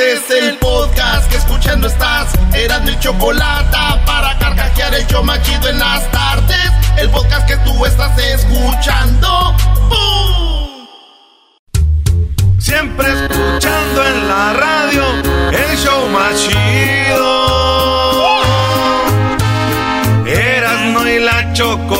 Este es el podcast que escuchando estás. Eran mi chocolate para carcajear el yo machido en las tardes. El podcast que tú estás escuchando. ¡Bum! Siempre escuchando en la radio el show machido. Erasmo y la chocolata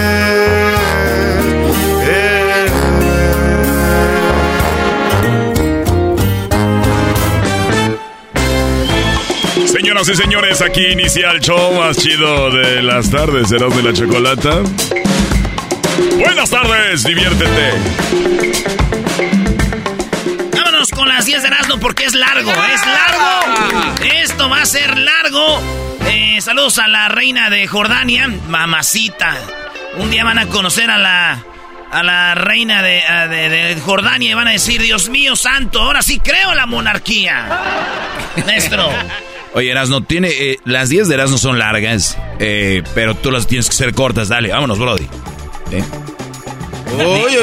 Señoras y señores, aquí inicia el show más chido de las tardes, serás de la chocolata. Buenas tardes, diviértete. Vámonos con las 10 de Erasmo porque es largo, es largo. Esto va a ser largo. Eh, saludos a la reina de Jordania, mamacita. Un día van a conocer a la a la reina de, Jordania y van a decir, Dios mío santo, ahora sí creo en la monarquía. Maestro. Oye, Erasno, tiene, eh, las 10 de Erasno son largas, eh, pero tú las tienes que ser cortas. Dale, vámonos, Brody.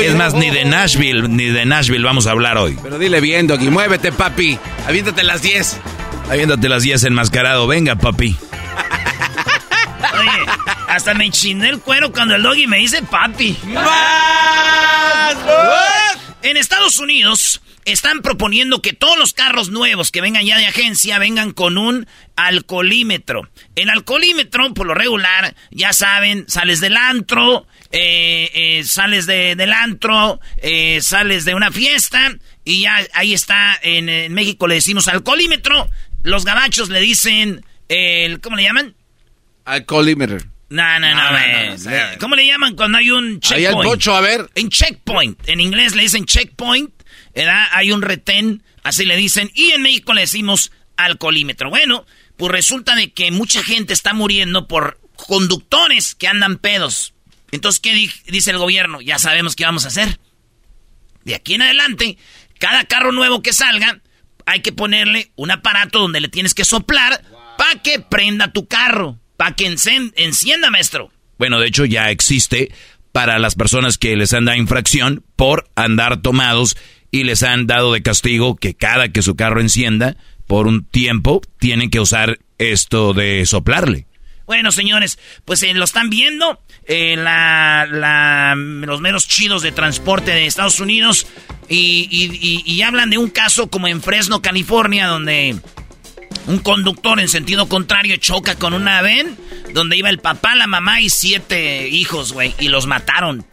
es más, ni de Nashville, ni de Nashville vamos a hablar hoy. Pero dile bien, Doggy, muévete, papi. Aviéntate las 10. Aviéntate las 10 enmascarado. Venga, papi. Oye, hasta me chiné el cuero cuando el doggy me dice papi. En Estados Unidos están proponiendo que todos los carros nuevos que vengan ya de agencia vengan con un alcoholímetro. El alcoholímetro, por lo regular, ya saben, sales del antro, eh, eh, sales de, del antro, eh, sales de una fiesta y ya ahí está, en, en México le decimos alcoholímetro, los gabachos le dicen, el, ¿cómo le llaman? Alcoholímetro. No, no, no, ¿Cómo le llaman cuando hay un checkpoint? Ahí al pocho, a ver. En checkpoint. En inglés le dicen checkpoint. Hay un retén, así le dicen. Y en México le decimos alcoholímetro. Bueno, pues resulta de que mucha gente está muriendo por conductores que andan pedos. Entonces, ¿qué dice el gobierno? Ya sabemos qué vamos a hacer. De aquí en adelante, cada carro nuevo que salga, hay que ponerle un aparato donde le tienes que soplar para que prenda tu carro. Para que encienda, maestro. Bueno, de hecho ya existe para las personas que les han dado infracción por andar tomados y les han dado de castigo que cada que su carro encienda por un tiempo tienen que usar esto de soplarle. Bueno, señores, pues eh, lo están viendo. Eh, los meros chidos de transporte de Estados Unidos. Y, y, hablan de un caso como en Fresno, California, donde un conductor en sentido contrario choca con una ven donde iba el papá, la mamá y siete hijos, güey, y los mataron.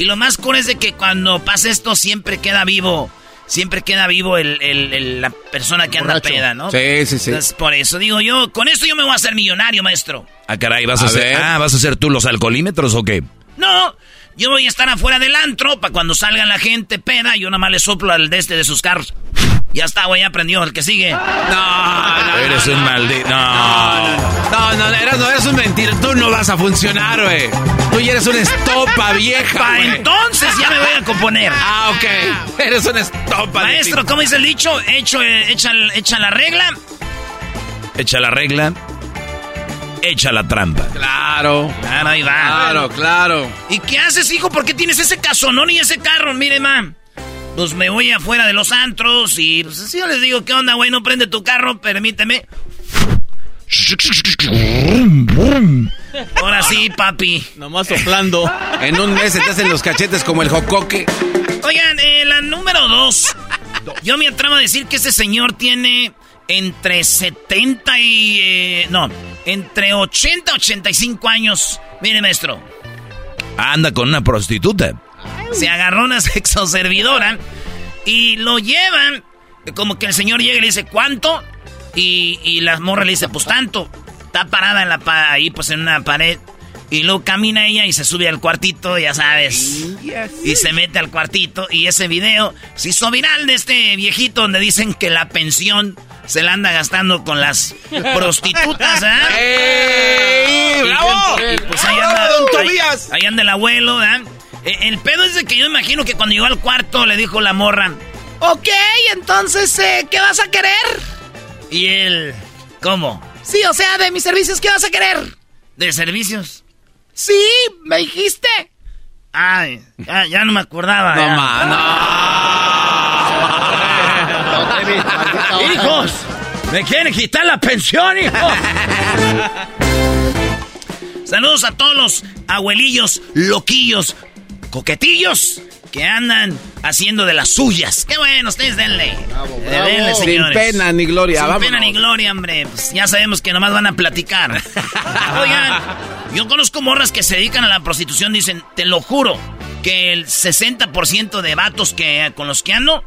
Y lo más cool es de que cuando pasa esto siempre queda vivo, siempre queda vivo el, la persona que anda peda, ¿no? Sí, sí, sí. por eso digo yo, con esto yo me voy a hacer millonario, maestro. Ah, caray, ¿vas a, hacer, ah, ¿vas a hacer tú los alcoholímetros o qué? No, yo voy a estar afuera del antro para cuando salga la gente peda, yo nada más le soplo al de este de sus carros. Ya está, güey, ya aprendió. El que sigue. No, no. Eres un maldito. No. No, no, eres, no, eres un mentira. Tú no vas a funcionar, güey. Tú ya eres una estopa vieja. Pa entonces ya me voy a componer. Ah, ok. Eres una estopa. Maestro, ¿cómo dice el dicho? Hecho, eh, echa, echa la regla. Echa la regla. Echa la trampa. Claro. Claro, ahí va. Claro, claro. ¿Y qué haces, hijo? ¿Por qué tienes ese casonón y ese carro? Mire, mam pues me voy afuera de los antros y pues si yo les digo, ¿qué onda, güey? No prende tu carro, permíteme. Ahora sí, papi. Nomás soplando. En un mes se te hacen los cachetes como el jocoque. Oigan, eh, la número dos. Yo me atrevo a decir que ese señor tiene entre 70 y... Eh, no, entre 80 y 85 años. Mire, maestro. Anda con una prostituta se agarró una sexoservidora y lo llevan. Como que el señor llega y le dice, ¿cuánto? Y, y la morra le dice, pues tanto. Está parada en la ahí, pues en una pared. Y luego camina ella y se sube al cuartito, ya sabes. Y se mete al cuartito. Y ese video se hizo viral de este viejito donde dicen que la pensión se la anda gastando con las prostitutas, ¿eh? ¡Bravo! pues ahí anda, ahí anda el abuelo, ¿eh? Eh, el pedo es de que yo imagino que cuando llegó al cuarto le dijo la morra, ok, entonces, eh, ¿qué vas a querer? Y él, ¿cómo? Sí, o sea, de mis servicios, ¿qué vas a querer? ¿De servicios? Sí, me dijiste. Ay, ya, no me acordaba. No, ma, no. Hijos, me quieren quitar la pensión, hijo. Saludos a todos los abuelillos, loquillos, coquetillos que andan haciendo de las suyas. Qué bueno, ustedes denle. denle Sin pena ni gloria. Sin pena ni gloria, hombre. Pues ya sabemos que nomás van a platicar. Oigan, yo conozco morras que se dedican a la prostitución. Dicen, te lo juro, que el 60% de vatos que, con los que ando,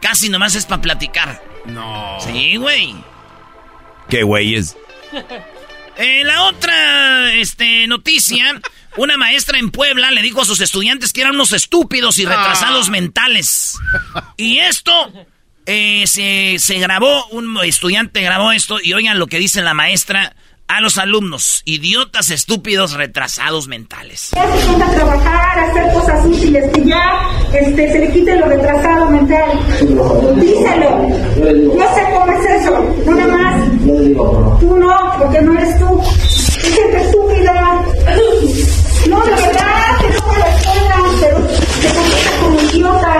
casi nomás es para platicar. No. Sí, güey. ¿Qué güeyes? Eh, la otra este, noticia una maestra en Puebla le dijo a sus estudiantes que eran unos estúpidos y retrasados ah. mentales. Y esto eh, se, se grabó, un estudiante grabó esto y oigan lo que dice la maestra a los alumnos, idiotas, estúpidos, retrasados mentales. Ya se ponga a trabajar, a hacer cosas útiles, que ya este, se le quite lo retrasado mental. Díselo. Yo sé cómo es eso. No nada más. Tú no, porque no eres tú. Es gente estúpida. No, de verdad, que no me lo escuelan, pero se comporta como idiota.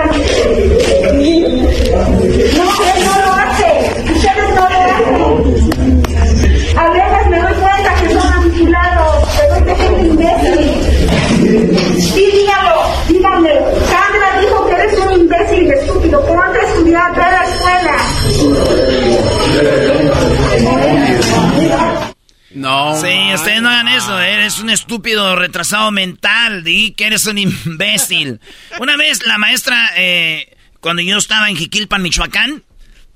No, él no lo hace. Ustedes no lo hacen. A veces me doy cuenta que son manipulados, pero es de gente imbécil. Sí, dígalo, díganme. Sandra dijo que eres un imbécil estúpido. A estudiar, ve a la escuela. No. Sí, ustedes no hagan eso. Eres un estúpido retrasado mental. Di que eres un imbécil. Una vez la maestra, eh, cuando yo estaba en Jiquilpan, Michoacán,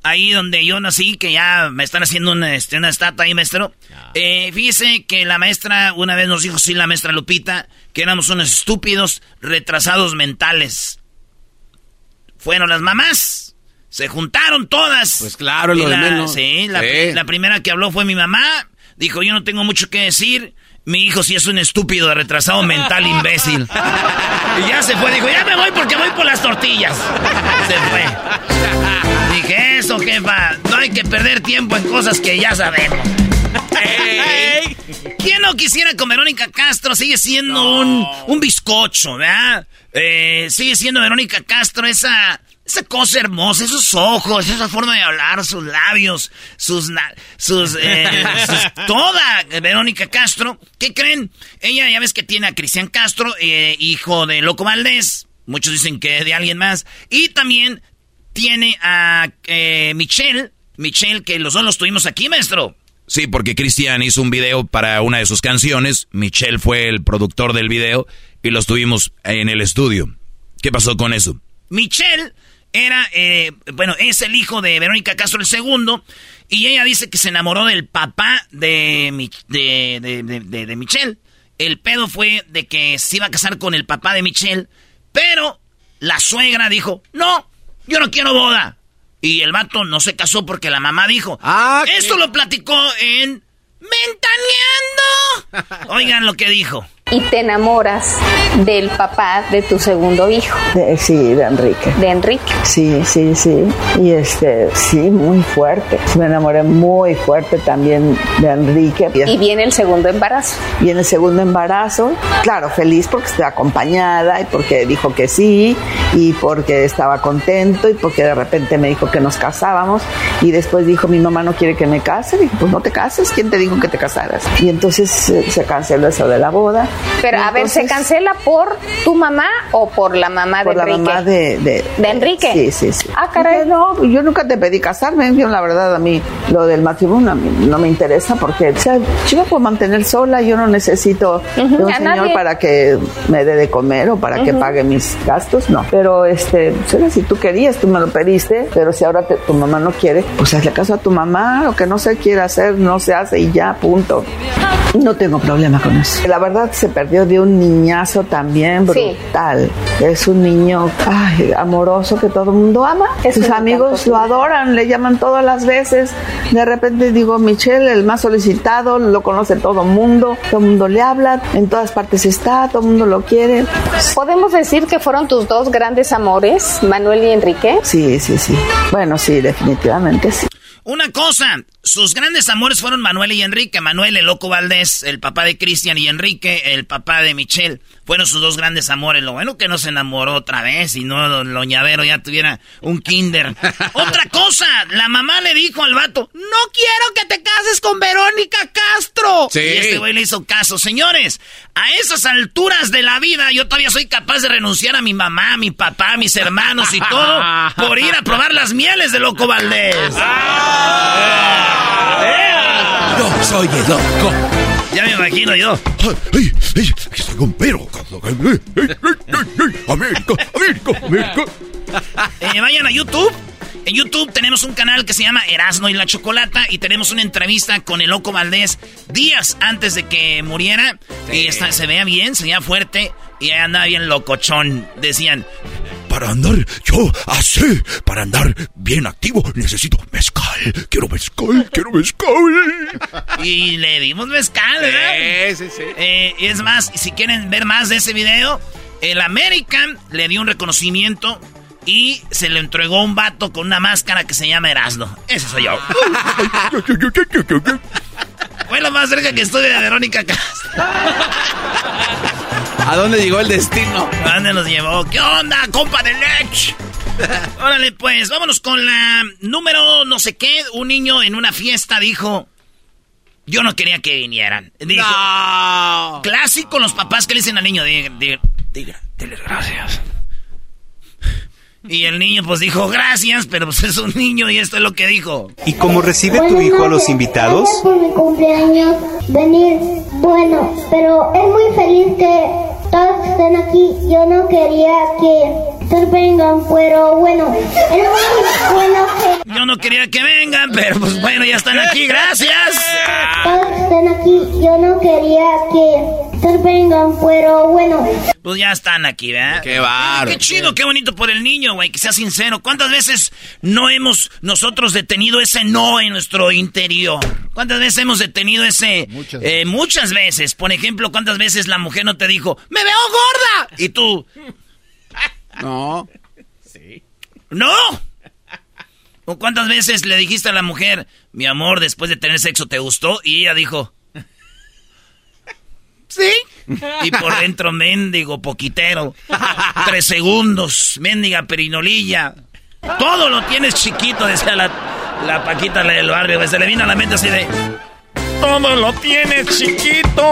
ahí donde yo nací, que ya me están haciendo una, este, una estatua ahí, maestro. Eh, fíjese que la maestra una vez nos dijo, sí, la maestra Lupita, que éramos unos estúpidos retrasados mentales. Fueron las mamás. Se juntaron todas. Pues claro, lo de menos. Sí, la primera que habló fue mi mamá. Dijo, yo no tengo mucho que decir. Mi hijo sí es un estúpido, retrasado mental, imbécil. Y ya se fue, dijo, ya me voy porque voy por las tortillas. Se fue. Dije, eso, jefa, no hay que perder tiempo en cosas que ya sabemos. ¿Quién no quisiera con Verónica Castro? Sigue siendo un, un bizcocho, ¿verdad? Eh, sigue siendo Verónica Castro esa esa cosa hermosa, esos ojos, esa forma de hablar, sus labios, sus... sus, eh, toda Verónica Castro. ¿Qué creen? Ella ya ves que tiene a Cristian Castro, eh, hijo de Loco Valdés. Muchos dicen que de alguien más. Y también tiene a eh, Michelle. Michelle, que los dos los tuvimos aquí, maestro. Sí, porque Cristian hizo un video para una de sus canciones. Michelle fue el productor del video y los tuvimos en el estudio. ¿Qué pasó con eso? Michelle era, eh, bueno, es el hijo de Verónica Castro el segundo. Y ella dice que se enamoró del papá de, de, de, Michelle. El pedo fue de que se iba a casar con el papá de Michelle. Pero la suegra dijo, no, yo no quiero boda. Y el vato no se casó porque la mamá dijo. Ah, Esto lo platicó en Mentaneando. Oigan lo que dijo y te enamoras del papá de tu segundo hijo. sí, de Enrique. De Enrique. Sí, sí, sí. Y este, sí, muy fuerte. Me enamoré muy fuerte también de Enrique. Y viene el segundo embarazo. Viene el segundo embarazo. Claro, feliz porque estoy acompañada y porque dijo que sí y porque estaba contento y porque de repente me dijo que nos casábamos y después dijo mi mamá no quiere que me case. Dije, pues no te cases, ¿quién te dijo que te casaras? Y entonces eh, se canceló eso de la boda pero a ver, ¿se cancela por tu mamá o por la mamá de Enrique? Por la mamá de, de, Enrique. Sí, sí, sí. Ah, caray. No, yo nunca te pedí casarme. Yo, la verdad, a mí lo del matrimonio no me interesa porque, o sea, yo me puedo mantener sola. Yo no necesito de un señor para que me dé de comer o para que pague mis gastos. No. Pero, este, si tú querías, tú me lo pediste. Pero si ahora tu mamá no quiere, pues hazle caso a tu mamá. Lo que no se quiere hacer, no se hace y ya, punto. No tengo problema con eso. La verdad, se perdió de un niñazo también brutal. Es un niño ay, amoroso que todo el mundo ama. Sus amigos lo adoran, le llaman todas las veces. De repente digo, Michelle, el más solicitado, lo conoce todo el mundo, todo el mundo le habla, en todas partes está, todo el mundo lo quiere. ¿Podemos decir que fueron tus dos grandes amores, Manuel y Enrique? Sí, sí, sí. Bueno, sí, definitivamente sí. Una cosa, sus grandes amores fueron Manuel y Enrique. Manuel, el loco Valdés, el papá de Cristian y Enrique, el papá de Michelle. Fueron sus dos grandes amores. Lo bueno que no se enamoró otra vez y no Loñavero ya tuviera un kinder. Otra cosa, la mamá le dijo al vato, no quiero que te cases con Verónica Castro. Sí. Y este güey le hizo caso. Señores, a esas alturas de la vida yo todavía soy capaz de renunciar a mi mamá, a mi papá, a mis hermanos y todo por ir a probar las mieles de Loco Valdés. Yo soy el loco. Ya me imagino yo. ¡Ay, ay, aquí estoy con pero! ¡América, América, América! Eh, vayan a YouTube. En YouTube tenemos un canal que se llama Erasno y la Chocolata y tenemos una entrevista con el Loco Valdés días antes de que muriera. Y está, se veía bien, se veía fuerte y andaba bien locochón. Decían, para andar yo así, para andar bien activo, necesito mezcal. Quiero mezcal, quiero mezcal. Y le dimos mezcal, ¿verdad? Sí, sí, sí. Eh, es más, si quieren ver más de ese video, el American le dio un reconocimiento y se le entregó un vato con una máscara que se llama Erasmo. Ese soy yo. Fue lo más cerca que estoy de Verónica Castro. ¿A dónde llegó el destino? ¿A dónde nos llevó? ¿Qué onda, compa de Lech? Órale, pues, vámonos con la número no sé qué. Un niño en una fiesta dijo... Yo no quería que vinieran. Dijo, Clásico los papás que le dicen al niño. Diga, diga, diga, gracias. Y el niño pues dijo gracias, pero pues es un niño y esto es lo que dijo. ¿Y cómo recibe tu hijo a los invitados? por mi cumpleaños venir, bueno, pero es muy feliz que todos estén aquí. Yo no quería que vengan, pero bueno, es muy bueno que... Yo no quería que vengan, pero pues bueno, ya están aquí, gracias. Todos están aquí, yo no quería que vengan, pero bueno. Pues ya están aquí, ¿verdad? Qué barro. Qué chido, qué bonito por el niño, güey, que sea sincero. ¿Cuántas veces no hemos nosotros detenido ese no en nuestro interior? ¿Cuántas veces hemos detenido ese... Muchas, eh, muchas veces. Por ejemplo, ¿cuántas veces la mujer no te dijo, me veo gorda? Y tú... No. Sí. ¡No! ¿O cuántas veces le dijiste a la mujer, mi amor, después de tener sexo, ¿te gustó? Y ella dijo, ¿sí? Y por dentro, mendigo, poquitero. Tres segundos, mendiga perinolilla. Todo lo tienes chiquito, decía la, la Paquita del barrio. Se le vino a la mente así de, todo lo tienes chiquito.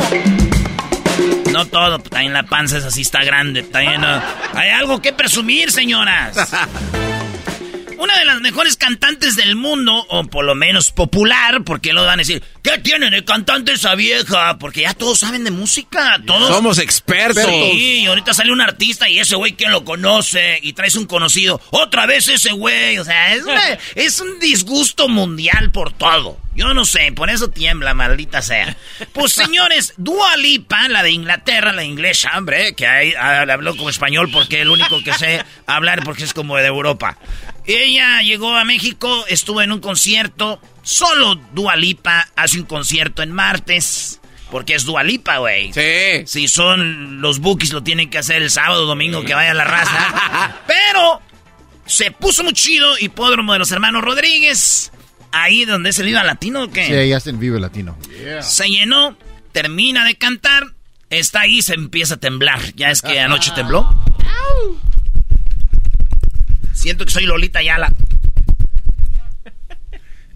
No todo, también la panza es así, está grande. También hay algo que presumir, señoras. Una de las mejores cantantes del mundo, o por lo menos popular, porque lo van a decir, ¿qué tiene de cantante esa vieja? Porque ya todos saben de música, todos. Somos expertos. Sí, y ahorita sale un artista y ese güey, ¿quién lo conoce? Y traes un conocido, otra vez ese güey. O sea, es, es un disgusto mundial por todo. Yo no sé, por eso tiembla, maldita sea. Pues señores, Dua Lipa, la de Inglaterra, la inglesa, hombre, que ahí ah, habló como español porque es el único que sé hablar porque es como de Europa. Ella llegó a México, estuvo en un concierto, solo Dua Lipa hace un concierto en martes. Porque es Dualipa, güey. Sí. Si son los bookies, lo tienen que hacer el sábado, domingo, que vaya la raza. Pero se puso muy chido. Hipódromo de los hermanos Rodríguez. Ahí donde es el Viva Latino, ¿o qué? Sí, ahí el Viva Latino. Se llenó, termina de cantar. Está ahí, se empieza a temblar. Ya es que anoche tembló. Siento que soy Lolita Yala.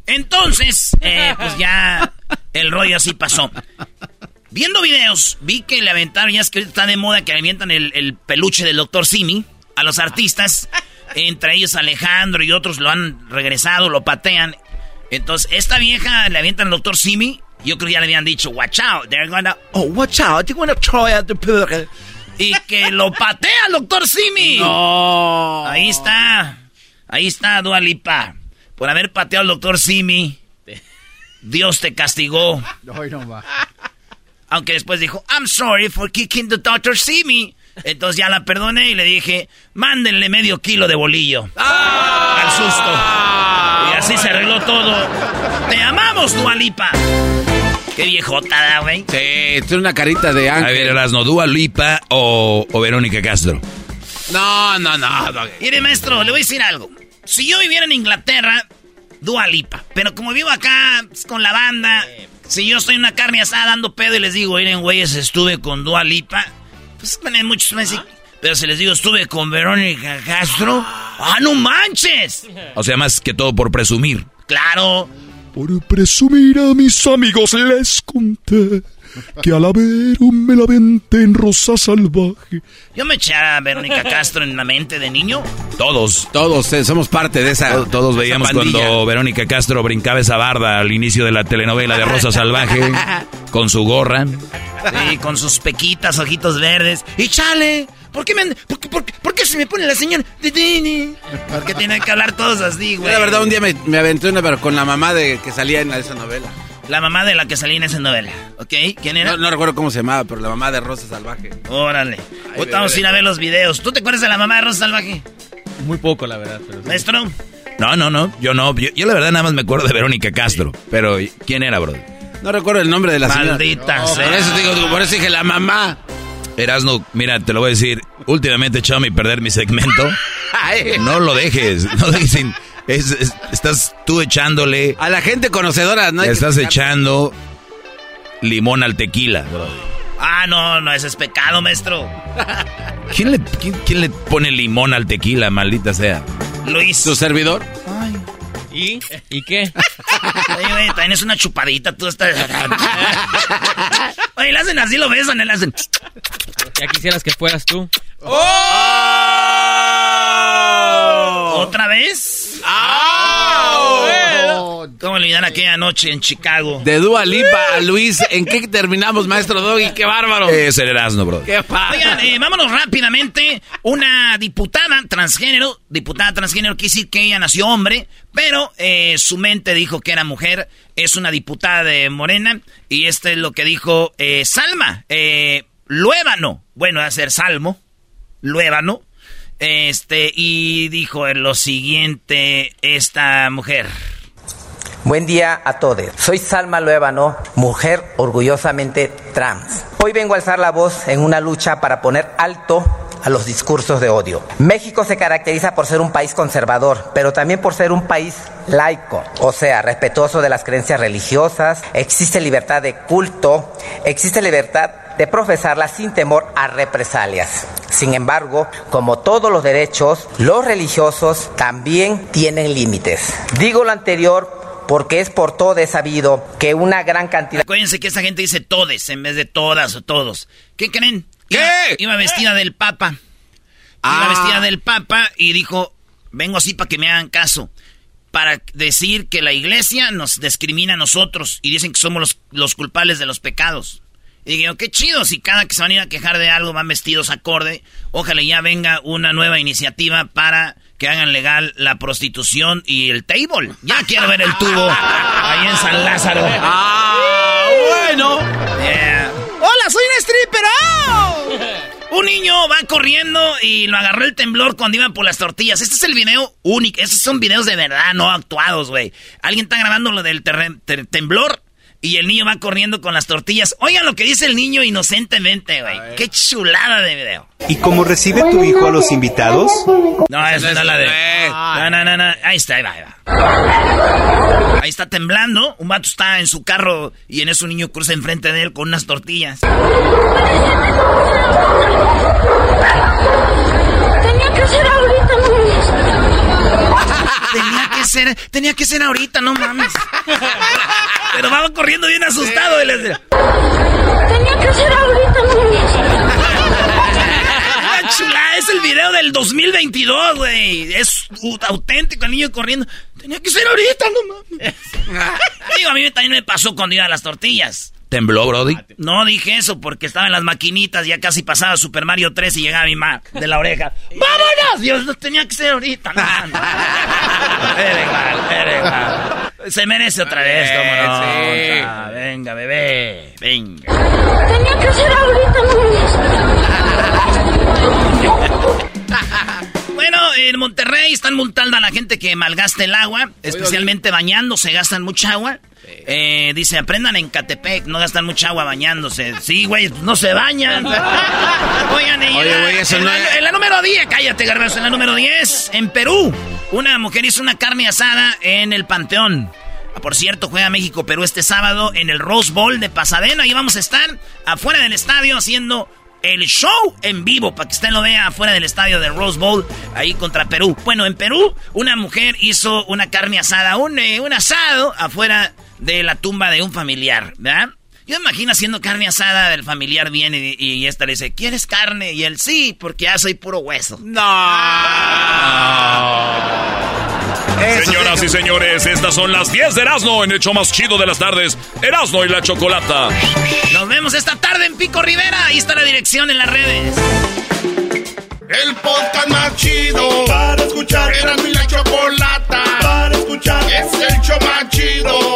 Entonces, eh, pues ya el rollo así pasó. Viendo videos, vi que le aventaron, ya es que está de moda que avientan el, peluche del doctor Simi a los artistas. Entre ellos Alejandro y otros lo han regresado, lo patean. Entonces, esta vieja le avientan al doctor Simi. Yo creo que ya le habían dicho, watch out, they're gonna, oh, watch out, they're gonna try out the Y que lo patea al doctor Simi. No. Ahí está. Ahí está Dualipa por haber pateado al doctor Simi. Dios te castigó. Aunque después dijo, I'm sorry for kicking the doctor Simi. Entonces ya la perdoné y le dije, mándenle medio kilo de bolillo. ¡Ah! Al susto. Y así se arregló todo. Te amamos, Dualipa. Qué viejota, güey. Sí, tiene una carita de ángel. A ver, Erasno, ¿Dualipa o, o Verónica Castro? No, no, no. no. Mire, maestro, le voy a decir algo. Si yo viviera en Inglaterra, Dua Lipa. Pero como vivo acá pues, con la banda, si yo estoy en una carne asada dando pedo y les digo, miren, güeyes, estuve con Dua Lipa, pues muchos me dicen, pero si les digo, estuve con Verónica Castro, ¡ah, no manches! O sea, más que todo por presumir. Claro. Por presumir a mis amigos les conté que al haber un me la en rosa salvaje. Yo me eché a Verónica Castro en la mente de niño. Todos. Todos eh, somos parte de esa. Todos, veíamos cuando Verónica Castro brincaba esa barda al inicio de la telenovela de Rosa Salvaje con su gorra. Sí, con sus pequitas, ojitos verdes. Y chale, ¿por qué, me, por, qué se me pone la señora? ¿Por qué tienen que hablar todos así, güey? la verdad, un día me, me aventé una, pero con la mamá de que salía en esa novela. La mamá de la que salía en esa novela, ¿ok? ¿Quién era? No, recuerdo cómo se llamaba, pero la mamá de Rosa Salvaje. Órale. Ahorita vamos a ir a ver los videos. ¿Tú te acuerdas de la mamá de Rosa Salvaje? Muy poco, la verdad. ¿Maestro? No, no, no. Yo no. Yo, la verdad nada más me acuerdo de Verónica Castro. Pero, ¿quién era, bro? No recuerdo el nombre de la señora. Maldita Por eso digo, por eso dije la mamá. Erasno, mira, te lo voy a decir. Últimamente he echado a perder mi segmento. no lo dejes. No dejes sin estás tú echándole. A la gente conocedora, ¿no? estás echando limón al tequila, Ah, no, no, ese es pecado, maestro. ¿Quién le, quién, le pone limón al tequila, maldita sea? Luis. ¿Su servidor? Ay. ¿Y? ¿Y qué? Oye, tienes una chupadita, tú estás... Oye, le hacen así, lo besan, le hacen... Ya quisieras que fueras tú. ¡Oh! ¿Otra vez? ¡Ah! ¿Cómo olvidar aquella noche en Chicago? De Dua Lipa a Luis, ¿en qué terminamos, maestro Doggy? ¡Qué bárbaro! Es el Erasmo, bro. ¡Qué Oigan, eh, vámonos rápidamente. Una diputada transgénero, diputada transgénero quiere decir que ella nació hombre, pero eh, su mente dijo que era mujer. Es una diputada de Morena y este es lo que dijo eh, Salma. Eh, Luébano, bueno, va a ser Salmo, Luébano, este, y dijo lo siguiente esta mujer. Buen día a todos. Soy Salma Luébano, mujer orgullosamente trans. Hoy vengo a alzar la voz en una lucha para poner alto a los discursos de odio. México se caracteriza por ser un país conservador, pero también por ser un país laico, o sea, respetuoso de las creencias religiosas, existe libertad de culto, existe libertad de profesarla sin temor a represalias. Sin embargo, como todos los derechos, los religiosos también tienen límites. Digo lo anterior porque es por todo sabido que una gran cantidad... Acuérdense que esa gente dice todes en vez de todas o todos. ¿Qué creen? ¿Qué? Iba, vestida del Papa. Iba ah. vestida del Papa y dijo, vengo así para que me hagan caso. Para decir que la iglesia nos discrimina a nosotros y dicen que somos los, los culpables de los pecados. Y digo, qué chido, si cada que se van a ir a quejar de algo van vestidos acorde, ojalá ya venga una nueva iniciativa para que hagan legal la prostitución y el table. Ya quiero ver el tubo ahí en San Lázaro. Ah, bueno. Hola, soy un stripper. ¡Oh! Un niño va corriendo y lo agarró el temblor cuando iban por las tortillas. Este es el video único. Estos son videos de verdad, no actuados, güey. Alguien está grabando lo del temblor y el niño va corriendo con las tortillas. Oigan lo que dice el niño inocentemente, güey. Qué chulada de video. ¿Y cómo recibe tu hijo a los invitados? No, esa no es la de. No, no, no, no. Ahí está, ahí va, ahí va. Ahí está temblando. Un vato está en su carro y en eso un niño cruza enfrente de él con unas tortillas. Tenía que ser ahorita, no Tenía que ser, tenía que ser ahorita, no mames. Pero va corriendo bien asustado. Y Tenía que ser ahorita, chula, es el video del 2022, güey. Es auténtico el niño corriendo. Tenía que ser ahorita, no mames. Digo, a mí también me pasó cuando iba a las tortillas. ¿Tembló, Brody? No dije eso porque estaba en las maquinitas, ya casi pasaba Super Mario 3 y llegaba mi mamá de la oreja. ¡Vámonos! Dios, no tenía que ser ahorita. No, Se merece otra vez, cómo no. Sí. venga, bebé, venga. Tenía que ser ahorita, Bueno, en Monterrey están multando a la gente que malgasta el agua, especialmente bañándose, gastan mucha agua. Eh, dice, aprendan en Catepec, no gastan mucha agua bañándose. Sí, güey, no se bañan. Oigan, y Oye, en, la, en, la, número 10, cállate, garbanzo, en la número 10, en Perú, una mujer hizo una carne asada en el Panteón. Ah, por cierto, juega México-Perú este sábado en el Rose Bowl de Pasadena. Ahí vamos a estar afuera del estadio haciendo el show en vivo para que usted lo vea afuera del estadio de Rose Bowl, ahí contra Perú. Bueno, en Perú, una mujer hizo una carne asada, un, eh, un asado afuera de la tumba de un familiar, ¿verdad? Yo imagino haciendo carne asada del familiar viene y, esta le dice, ¿quieres carne? Y él, sí, porque ya soy puro hueso. No. Señoras y señores, estas son las 10 de Erasmo en el show más chido de las tardes. Erasmo y la Chocolata. Nos vemos esta tarde en Pico Rivera. Ahí está la dirección en las redes. El podcast más chido para escuchar. Erasmo y la Chocolata para escuchar. Es el show más chido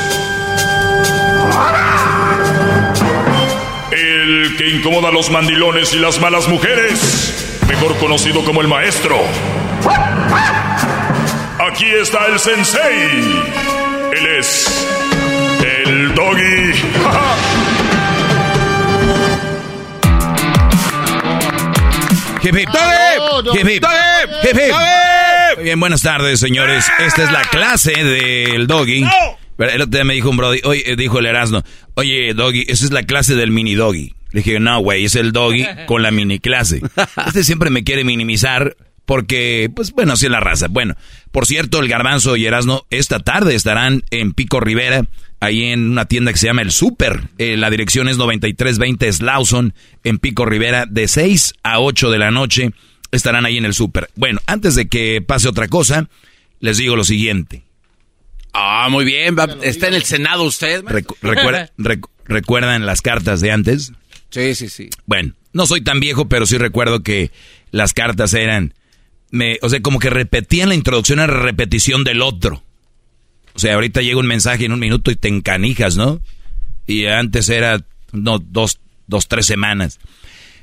El que incomoda a los mandilones y las malas mujeres, mejor conocido como el maestro. Aquí está el sensei. Él es el doggy. Bien, buenas tardes, señores. Esta es la clase del doggy. El otro día me dijo un brody, oye, eh, dijo el Erasmo, oye, Doggy, esa es la clase del mini Doggy. Le dije, no, güey, es el Doggy con la mini clase. Este siempre me quiere minimizar porque, pues bueno, así es la raza. Bueno, Por cierto, el Garbanzo y Erasno esta tarde estarán en Pico Rivera, ahí en una tienda que se llama El Super. Eh, la dirección es 9320 Slauson, en Pico Rivera, de 6 a 8 de la noche. Estarán ahí en el Super. Bueno, antes de que pase otra cosa, les digo lo siguiente. Ah, muy bien. está en el Senado usted. ¿Recuerdan las cartas de antes? Sí, sí, sí. Bueno, no soy tan viejo, pero sí recuerdo que las cartas eran me, o sea, como que repetían la introducción a repetición del otro. O sea, ahorita llega un mensaje en un minuto y te encanijas, ¿no? Y antes era, no, dos, dos, tres semanas.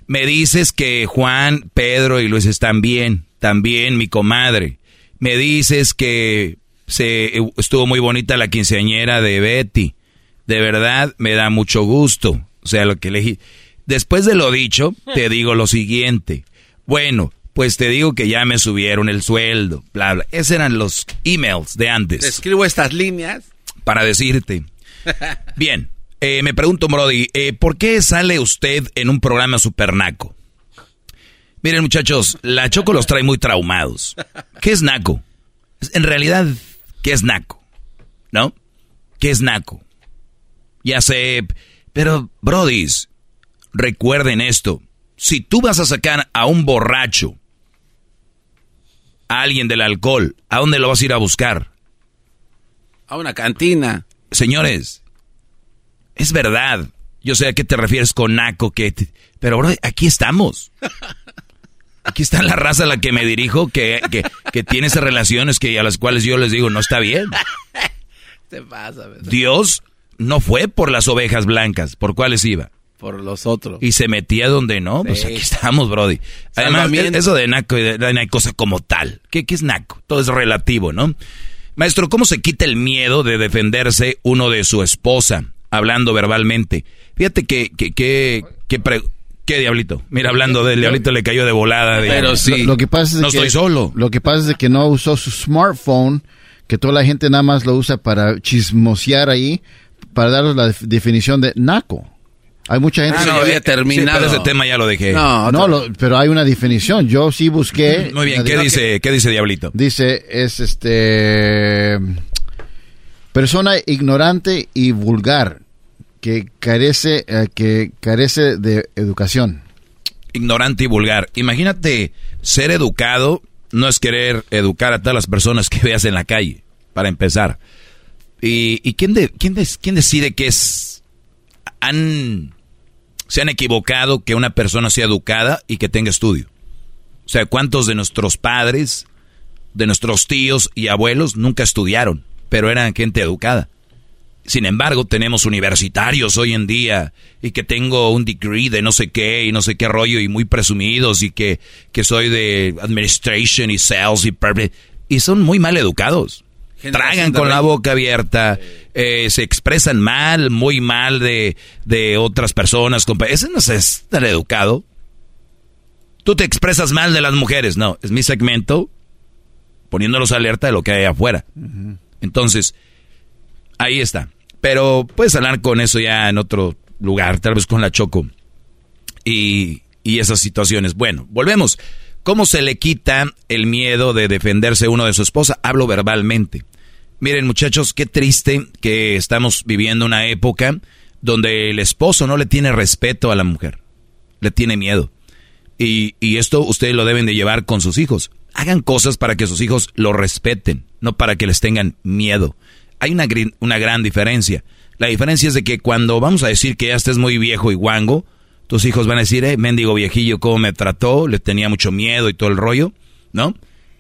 Me dices que Juan, Pedro y Luis están bien. También mi comadre. Me dices que se, estuvo muy bonita la quinceañera de Betty. De verdad, me da mucho gusto. O sea, lo que elegí. Después de lo dicho, te digo lo siguiente. Bueno, pues te digo que ya me subieron el sueldo, bla, bla. Esos eran los emails de antes. escribo estas líneas. Para decirte. Bien, eh, me pregunto, Brody, eh, ¿por qué sale usted en un programa supernaco? Miren, muchachos, la Choco los trae muy traumados. ¿Qué es naco? En realidad, ¿qué es naco? ¿No? ¿Qué es naco? Ya sé, pero, Brodis, recuerden esto. Si tú vas a sacar a un borracho a alguien del alcohol, ¿a dónde lo vas a ir a buscar? A una cantina. Señores, es verdad. Yo sé a qué te refieres con naco, que pero bro, aquí estamos. Aquí está la raza a la que me dirijo, que, que, tiene esas relaciones que a las cuales yo les digo, no está bien. Dios no fue por las ovejas blancas, ¿por cuáles iba? por los otros. Y se metía donde no, pues aquí estamos, Brody. Además, eso de naco, no hay cosa como tal. ¿Qué, ¿Qué es naco? Todo es relativo, ¿no? Maestro, ¿cómo se quita el miedo de defenderse uno de su esposa, hablando verbalmente? Fíjate que, que, que, que ¿Qué diablito? Mira, hablando del diablito le cayó de volada. Pero sí. Lo, que pasa es no estoy solo. Lo que pasa es que no usó su smartphone, que toda la gente nada más lo usa para chismosear ahí, para darles la definición de naco. Hay mucha gente ah, que no, había terminado. pero ese tema ya lo dejé. No, no pero hay una definición. Yo sí busqué. Muy bien, ¿qué dice, ¿qué dice Diablito? Dice, es este. Persona ignorante y vulgar que carece, eh, que carece de educación. Ignorante y vulgar. Imagínate ser educado, no es querer educar a todas las personas que veas en la calle, para empezar. ¿Y, quién, de, quién, quién decide que es han se han equivocado que una persona sea educada y que tenga estudio. O sea, ¿cuántos de nuestros padres, de nuestros tíos y abuelos nunca estudiaron, pero eran gente educada? Sin embargo, tenemos universitarios hoy en día y que tengo un degree de no sé qué y no sé qué rollo y muy presumidos y que, que soy de administration y sales y y son muy mal educados tragan con la boca abierta, eh, se expresan mal, muy mal de, otras personas. Ese no es estar educado. Tú te expresas mal de las mujeres, no, es mi segmento poniéndolos alerta de lo que hay afuera. Entonces, ahí está. Pero puedes hablar con eso ya en otro lugar, tal vez con la Choco. Y, y esas situaciones. Bueno, volvemos. ¿Cómo se le quita el miedo de defenderse uno de su esposa? Hablo verbalmente. Miren muchachos, qué triste que estamos viviendo una época donde el esposo no le tiene respeto a la mujer, le tiene miedo. Y, esto ustedes lo deben de llevar con sus hijos. Hagan cosas para que sus hijos lo respeten, no para que les tengan miedo. Hay una, una gran diferencia. La diferencia es de que cuando vamos a decir que ya estés muy viejo y guango, tus hijos van a decir, eh, mendigo viejillo, cómo me trató, le tenía mucho miedo y todo el rollo, ¿no?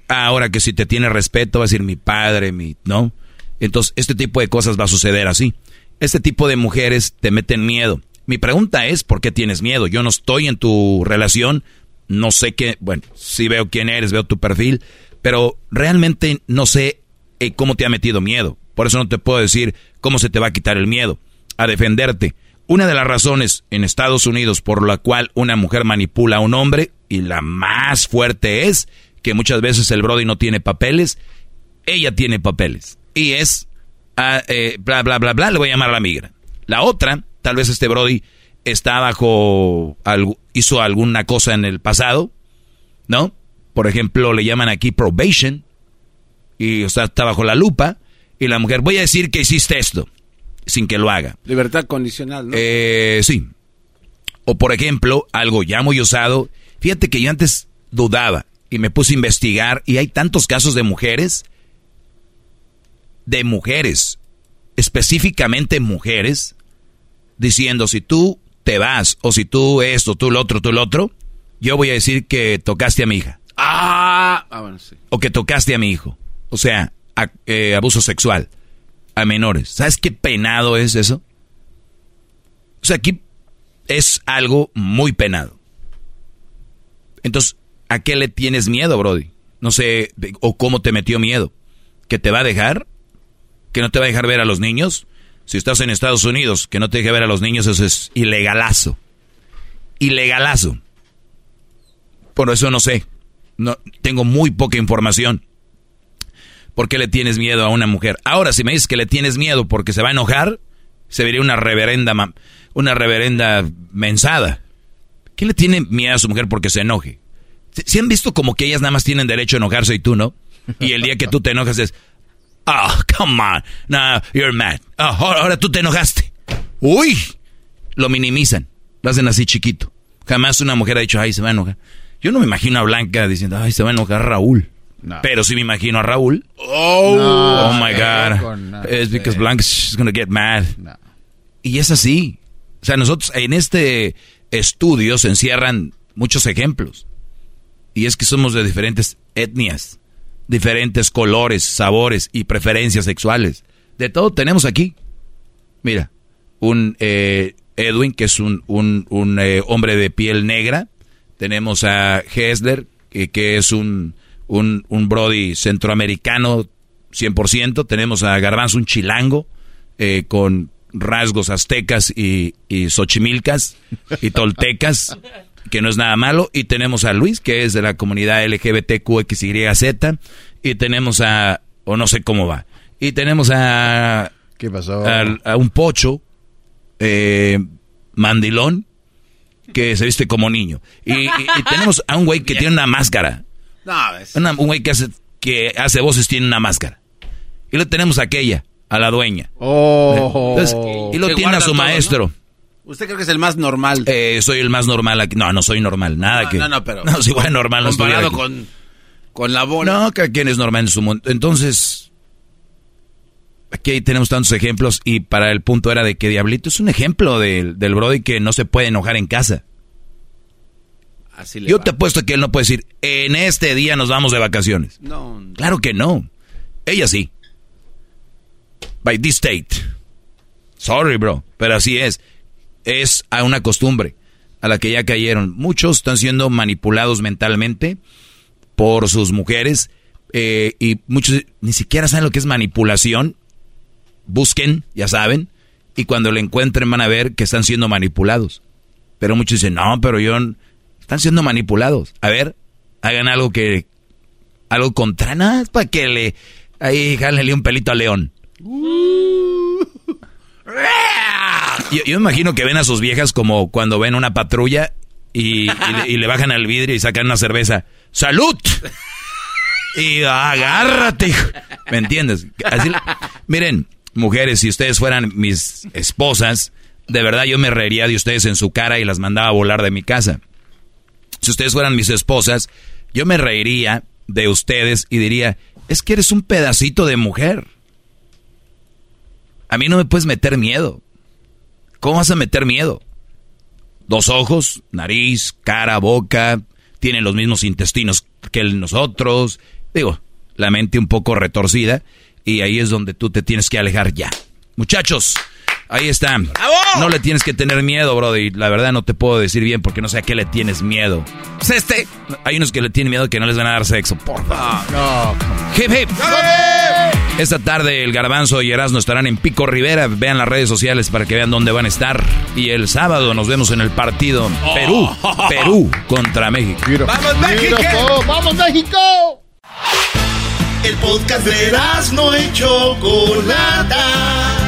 Ahora que si te tiene respeto, va a decir mi padre, mi, ¿no? Entonces, este tipo de cosas va a suceder así. Este tipo de mujeres te meten miedo. Mi pregunta es, ¿por qué tienes miedo? Yo no estoy en tu relación, no sé qué, bueno, sí veo quién eres, veo tu perfil, pero realmente no sé eh, cómo te ha metido miedo. Por eso no te puedo decir cómo se te va a quitar el miedo a defenderte. Una de las razones en Estados Unidos por la cual una mujer manipula a un hombre, y la más fuerte es que muchas veces el Brody no tiene papeles, ella tiene papeles. Y es, ah, eh, bla, bla, bla, bla, le voy a llamar a la migra. La otra, tal vez este Brody está bajo, algo, hizo alguna cosa en el pasado, ¿no? Por ejemplo, le llaman aquí probation. y está bajo la lupa y la mujer, voy a decir que hiciste esto, sin que lo haga. Libertad condicional, ¿no? Eh, sí. O por ejemplo, algo ya muy usado, fíjate que yo antes dudaba y me puse a investigar y hay tantos casos de mujeres, de mujeres, específicamente mujeres, diciendo si tú te vas o si tú esto, tú lo otro, tú lo otro, yo voy a decir que tocaste a mi hija. Ah, ah bueno, sí. O que tocaste a mi hijo. O sea, eh, abuso sexual a menores. ¿Sabes qué penado es eso? O sea, aquí es algo muy penado. Entonces, ¿a qué le tienes miedo, Brody? No sé, o cómo te metió miedo. ¿Que te va a dejar? ¿Que no te va a dejar ver a los niños? Si estás en Estados Unidos, que no te deje ver a los niños, eso es ilegalazo. Ilegalazo. Por eso no sé. No, tengo muy poca información. ¿Por qué le tienes miedo a una mujer? Ahora, si me dices que le tienes miedo porque se va a enojar, se vería una reverenda, una reverenda mensada. ¿Quién le tiene miedo a su mujer porque se enoje? ¿Si han visto como que ellas nada más tienen derecho a enojarse y tú no? Y el día que tú te enojas es, ah, oh, come on, no, you're mad. Oh, ahora tú te enojaste. Uy, lo minimizan, lo hacen así chiquito. Jamás una mujer ha dicho, ay, se va a enojar. Yo no me imagino a Blanca diciendo, ay, se va a enojar Raúl. Pero si me imagino a Raúl. Oh, oh my God. Es because Blanca's gonna get mad. Y es así. O sea, nosotros en este estudio se encierran muchos ejemplos. Y es que somos de diferentes etnias, diferentes colores, sabores y preferencias sexuales. De todo tenemos aquí. Mira, un eh, Edwin, que es un, un, un eh, hombre de piel negra. Tenemos a Hessler, que es un un, un Brody centroamericano 100%. Tenemos a Garbanzo, un chilango, eh, con rasgos aztecas y, y xochimilcas y toltecas, que no es nada malo. Y tenemos a Luis, que es de la comunidad LGBTQXYZ. Y tenemos a, o no sé cómo va. Y tenemos a... ¿Qué pasó? A, un pocho, eh, mandilón, que se viste como niño. Y, y tenemos a un güey que tiene una máscara un güey que hace, que hace voces tiene una máscara. Y lo tenemos aquella, a la dueña. Oh. y lo tiene a su maestro. ¿Usted cree que es el más normal? Eh, soy el más normal aquí. No, no soy normal, nada que... No, no, pero... No, soy igual normal, no aquí. con, con la bola. No, que quien es normal en su mundo. Entonces, aquí tenemos tantos ejemplos y para el punto era de que Diablito es un ejemplo del, del Brody que no se puede enojar en casa. Yo te apuesto que él no puede decir, en este día nos vamos de vacaciones. No. Claro que no. Ella sí. By this state. Sorry, bro. Pero así es. Es a una costumbre a la que ya cayeron. Muchos están siendo manipulados mentalmente por sus mujeres eh, y muchos ni siquiera saben lo que es manipulación. Busquen, ya saben, y cuando lo encuentren van a ver que están siendo manipulados. Pero muchos dicen, no, pero yo están siendo manipulados. A ver, hagan algo que. Algo contra nada, para que le. Ahí, jálenle un pelito a León. Yo, me imagino que ven a sus viejas como cuando ven una patrulla y, le, bajan al vidrio y sacan una cerveza. ¡Salud! Y agárrate. ¿Me entiendes? miren, mujeres, si ustedes fueran mis esposas, de verdad yo me reiría de ustedes en su cara y las mandaba a volar de mi casa si ustedes fueran mis esposas, yo me reiría de ustedes y diría, es que eres un pedacito de mujer. A mí no me puedes meter miedo. ¿Cómo vas a meter miedo? Dos ojos, nariz, cara, boca, tienen los mismos intestinos que nosotros. Digo, la mente un poco retorcida y ahí es donde tú te tienes que alejar ya. Muchachos, Ahí está. No le tienes que tener miedo, Brody. La verdad no te puedo decir bien porque no sé a qué le tienes miedo. Pues este. Hay unos que le tienen miedo que no les van a dar sexo. Por favor. No. Hip hip. Esta tarde el Garbanzo y Erasmo estarán en Pico Rivera. Vean las redes sociales para que vean dónde van a estar. Y el sábado nos vemos en el partido Perú. Perú contra México. ¡Vamos México! ¡Vamos México! El podcast de Erasmo y Chocolata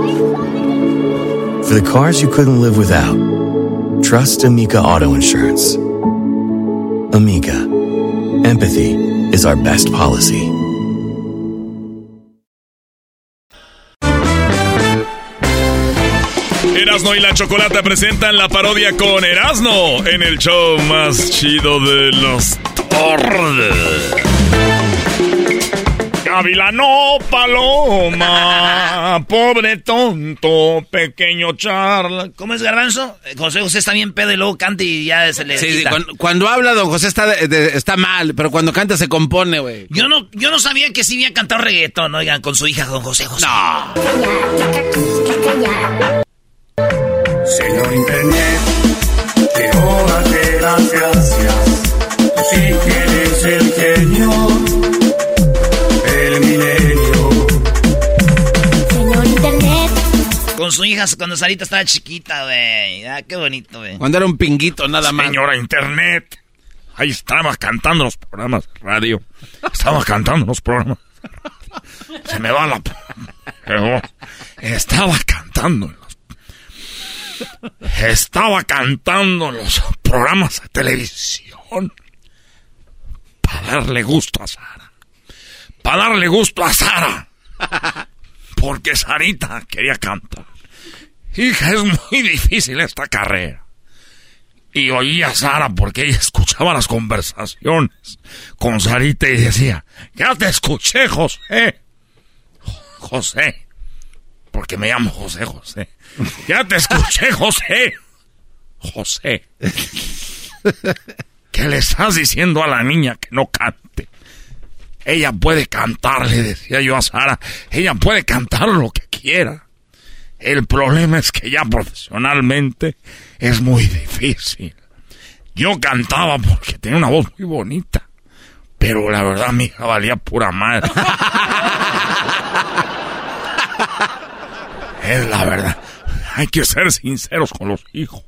For the cars you couldn't live without, trust Amica Auto Insurance. Amica. Empathy is our best policy. Erasno y la Chocolata presentan la parodia con Erasno en el show más chido de los tardes. Gavilano Paloma, pobre tonto, pequeño charla. ¿Cómo es Garbanzo? Eh, José José está bien pedo y luego canta y ya se le Sí, cuando, cuando habla don José está, de- de- está mal, pero cuando canta se compone, güey. Yo no, yo no sabía que sí había cantado reggaetón, oigan, con su hija don José José. No. Señor Internet, quiero Con su hija cuando Sarita estaba chiquita, güey. Ah, qué bonito, güey. Cuando era un pinguito, nada más. Señora Internet. Ahí estaba cantando los programas de radio. Estaba cantando los programas. Se me va la... Pero estaba cantando. en los- Estaba cantando en los programas de televisión. Para darle gusto a Sara. Para darle gusto a Sara. Porque Sarita quería cantar. Hija, es muy difícil esta carrera. Y oía a Sara porque ella escuchaba las conversaciones con Sarita y decía, ya te escuché, José. José. Porque me llamo José José. Ya te escuché, José. José. ¿Qué le estás diciendo a la niña que no cante? Ella puede cantar, le decía yo a Sara. Ella puede cantar lo que quiera. El problema es que ya profesionalmente es muy difícil. Yo cantaba porque tenía una voz muy bonita. Pero la verdad mi hija valía pura madre. es la verdad. Hay que ser sinceros con los hijos.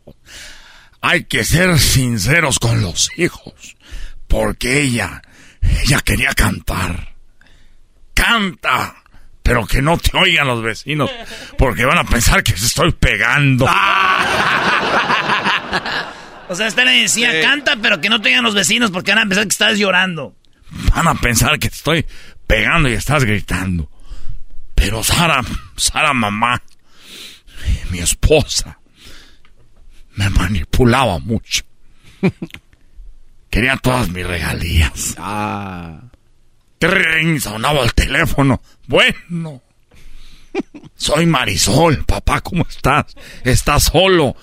Hay que ser sinceros con los hijos. Porque ella, ella quería cantar. Canta. Pero que no te oigan los vecinos. Porque van a pensar que se estoy pegando. O sea, usted le decía, canta, pero que no te oigan los vecinos porque van a pensar que estás llorando. Van a pensar que estoy pegando y estás gritando. Pero Sara, Sara mamá, mi esposa, me manipulaba mucho. Quería todas mis regalías. Ah. Trin, sonaba el teléfono. Bueno. Soy Marisol, papá, ¿cómo estás? ¿Estás solo?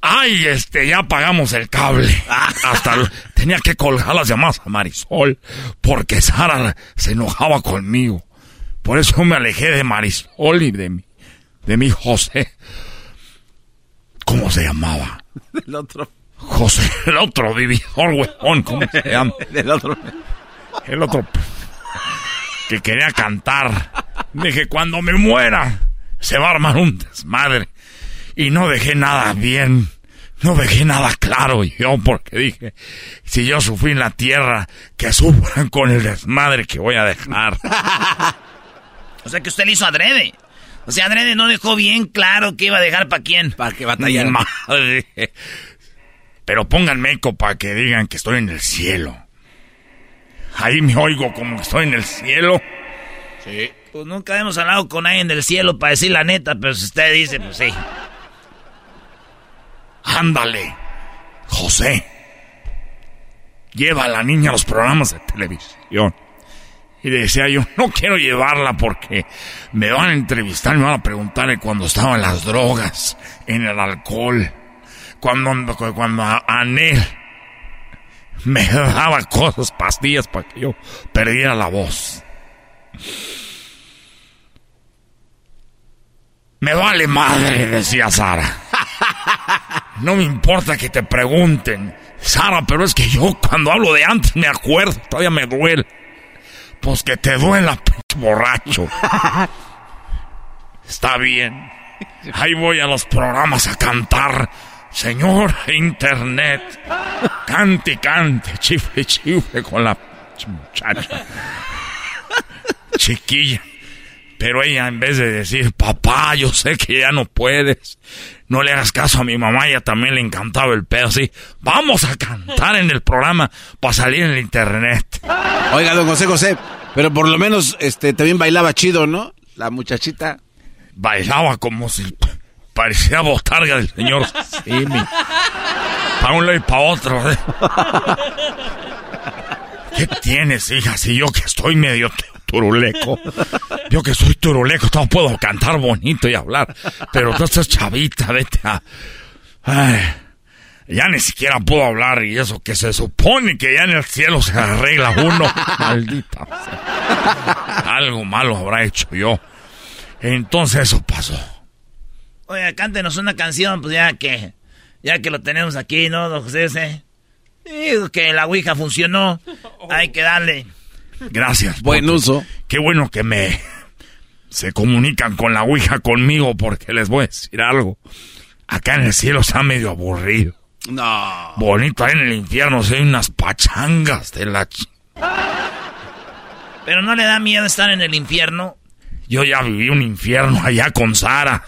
Ay, este, ya pagamos el cable. Hasta el- tenía que colgar las llamadas a Marisol porque Sara se enojaba conmigo. Por eso me alejé de Marisol y de mi, de mi José. ¿Cómo se llamaba? El otro. José, el otro vividor, huevón, ¿cómo se llama? El otro. El otro que quería cantar. Dije, cuando me muera, se va a armar un desmadre. Y no dejé nada bien. No dejé nada claro yo, porque dije, si yo sufrí en la tierra, que sufran con el desmadre que voy a dejar. O sea, que usted le hizo adrede. O sea, adrede no dejó bien claro que iba a dejar para quién. Para que Mi madre. Pero pónganme eco para que digan que estoy en el cielo. Ahí me oigo como que estoy en el cielo. Sí. Pues nunca hemos hablado con alguien del cielo para decir la neta, pero si usted dice, pues sí. Ándale, José. Lleva a la niña a los programas de televisión. Y decía yo, no quiero llevarla porque me van a entrevistar, me van a preguntar cuando estaba en las drogas, en el alcohol, cuando, cuando Anel me daba cosas, pastillas para que yo perdiera la voz. Me vale madre, decía Sara. No me importa que te pregunten. Sara, pero es que yo cuando hablo de antes me acuerdo, todavía me duele. Pues que te duela, borracho. Está bien. Ahí voy a los programas a cantar. Señor Internet, cante, cante, chifle, chifle con la muchacha. Chiquilla. Pero ella, en vez de decir, papá, yo sé que ya no puedes, no le hagas caso a mi mamá, ella también le encantaba el pedo, así, vamos a cantar en el programa para salir en el internet. Oiga, don José José, pero por lo menos este también bailaba chido, ¿no? La muchachita. Bailaba como si parecía botarga del señor Simi. Para un lado y para otro. ¿eh? ¿Qué tienes, hija? Si yo que estoy medio turuleco. Yo que soy turuleco, no puedo cantar bonito y hablar. Pero tú estás chavita, vete a... Ay, ya ni siquiera puedo hablar y eso que se supone que ya en el cielo se arregla uno. Maldita. Algo malo habrá hecho yo. Entonces eso pasó. Oiga, cántenos una canción, pues ya que... Ya que lo tenemos aquí, ¿no, don José? Digo que la Ouija funcionó. Hay que darle. Gracias. Buen uso. Qué bueno que me se comunican con la Ouija conmigo porque les voy a decir algo. Acá en el cielo está medio aburrido. No. Bonito, ahí en el infierno se hay unas pachangas de la... Pero no le da miedo estar en el infierno. Yo ya viví un infierno allá con Sara.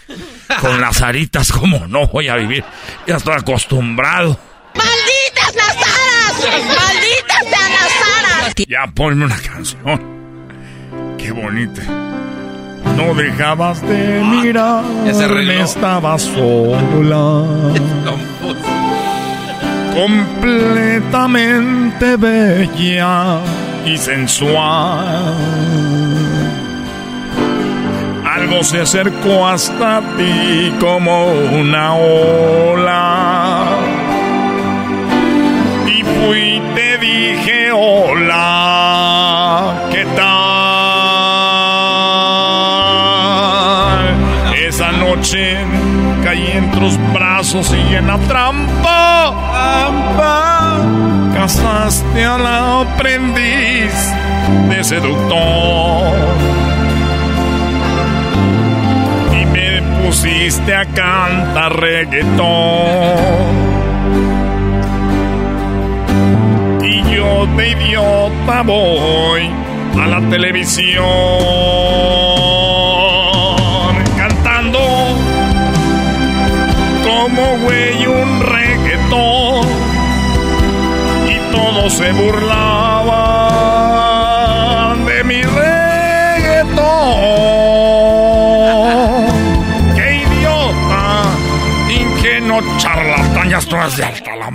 Con las aritas, ¿cómo no voy a vivir? Ya estoy acostumbrado. ¡Malditas las aras! ¡Malditas sean las aras! Ya ponme una canción. Qué bonita. No dejabas de mirar. Me estaba sola. Completamente bella y sensual. Se acercó hasta ti como una ola. Y fui y te dije hola, ¿qué tal? Esa noche caí en tus brazos y en la trampa, trampa, casaste al aprendiz de seductor. Pusiste a cantar reggaetón. Y yo de idiota voy a la televisión cantando como güey un reggaetón y todos se burlaban de alta la.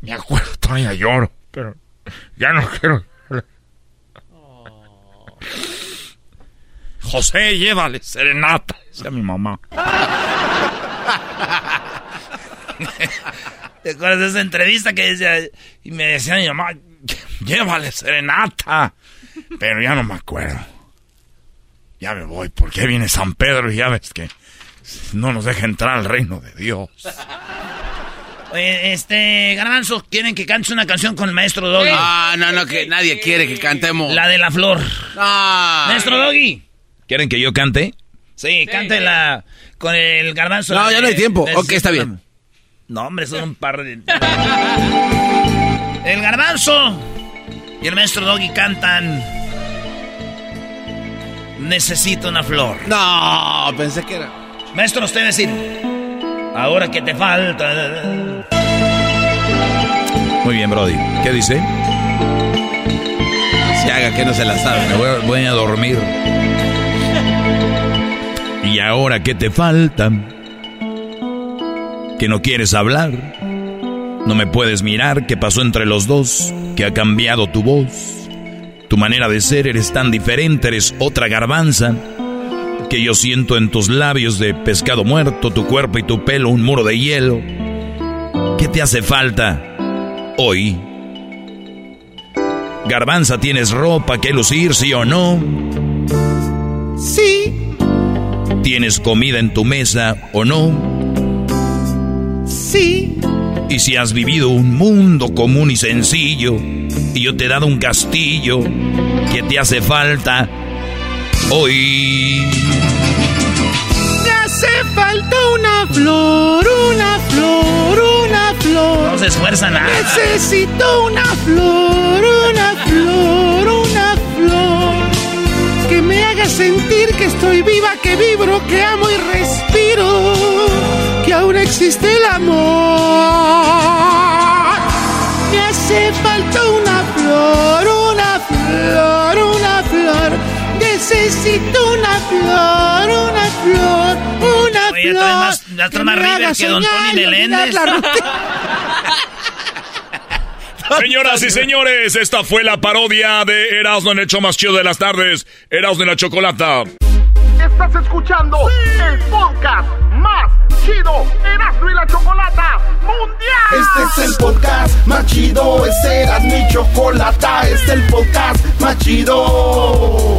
Me acuerdo, todavía lloro, pero ya no quiero. José, llévale serenata, decía mi mamá. ¿Te acuerdas de esa entrevista que decía? Y me decía mi mamá, Llévale serenata. Pero ya no me acuerdo. Ya me voy, porque viene San Pedro y ya ves que no nos deja entrar al reino de Dios. Oye, este, Garbanzo, ¿quieren que cantes una canción con el maestro Doggy? Ah, no, no, que nadie quiere que cantemos. La de la flor. Ah. Maestro Doggy. ¿Quieren que yo cante? Sí, cántela con el garbanzo. No, ya no hay tiempo. De- Ok, está bien. No, hombre, son un par de... El garbanzo y el maestro Doggy cantan... Necesito una flor. No, pensé que era. Maestro, usted decir... Ahora que te falta... Muy bien, Brody. ¿Qué dice? Se haga que no se la sabe. Me voy a, voy a dormir. ¿Y ahora qué te falta? ¿Que no quieres hablar? ¿No me puedes mirar? ¿Qué pasó entre los dos? ¿Que ha cambiado tu voz? Tu manera de ser eres tan diferente, eres otra garbanza que yo siento en tus labios de pescado muerto, tu cuerpo y tu pelo un muro de hielo. ¿Qué te hace falta hoy? Garbanza, ¿tienes ropa que lucir, sí o no? Sí. ¿Tienes comida en tu mesa o no? Sí. Y si has vivido un mundo común y sencillo, y yo te he dado un castillo, ¿qué te hace falta hoy? Hace falta una flor, una flor, una flor. No se esfuerza nada. Necesito una flor, una flor, una flor. Que me haga sentir que estoy viva, que vibro, que amo y respiro. Que aún existe el amor. Me hace falta una flor, una flor, una flor. Necesito una flor, una flor, Oye, ya trae más, ya trae más me River haga que Don Tony y Meléndez. Señoras y señores, esta fue la parodia de Erasmo en el show más chido de las tardes, Erasmo en la Chocolata. Estás escuchando el podcast más chido Erasmo y la Chocolata Mundial. Este es el podcast más chido, este era mi chocolata, este es el podcast más chido.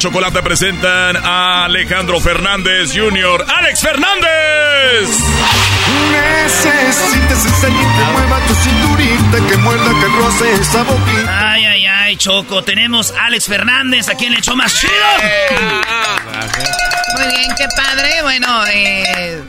Chocolata presentan a Alejandro Fernández Jr. ¡Alex Fernández! Necesitas ese que mueva tu cinturita, que muerda, que roce esa boquita. Ay, ay, ay, Choco. Tenemos a Alex Fernández aquí en el show más chido. Muy bien, qué padre. Bueno, eh,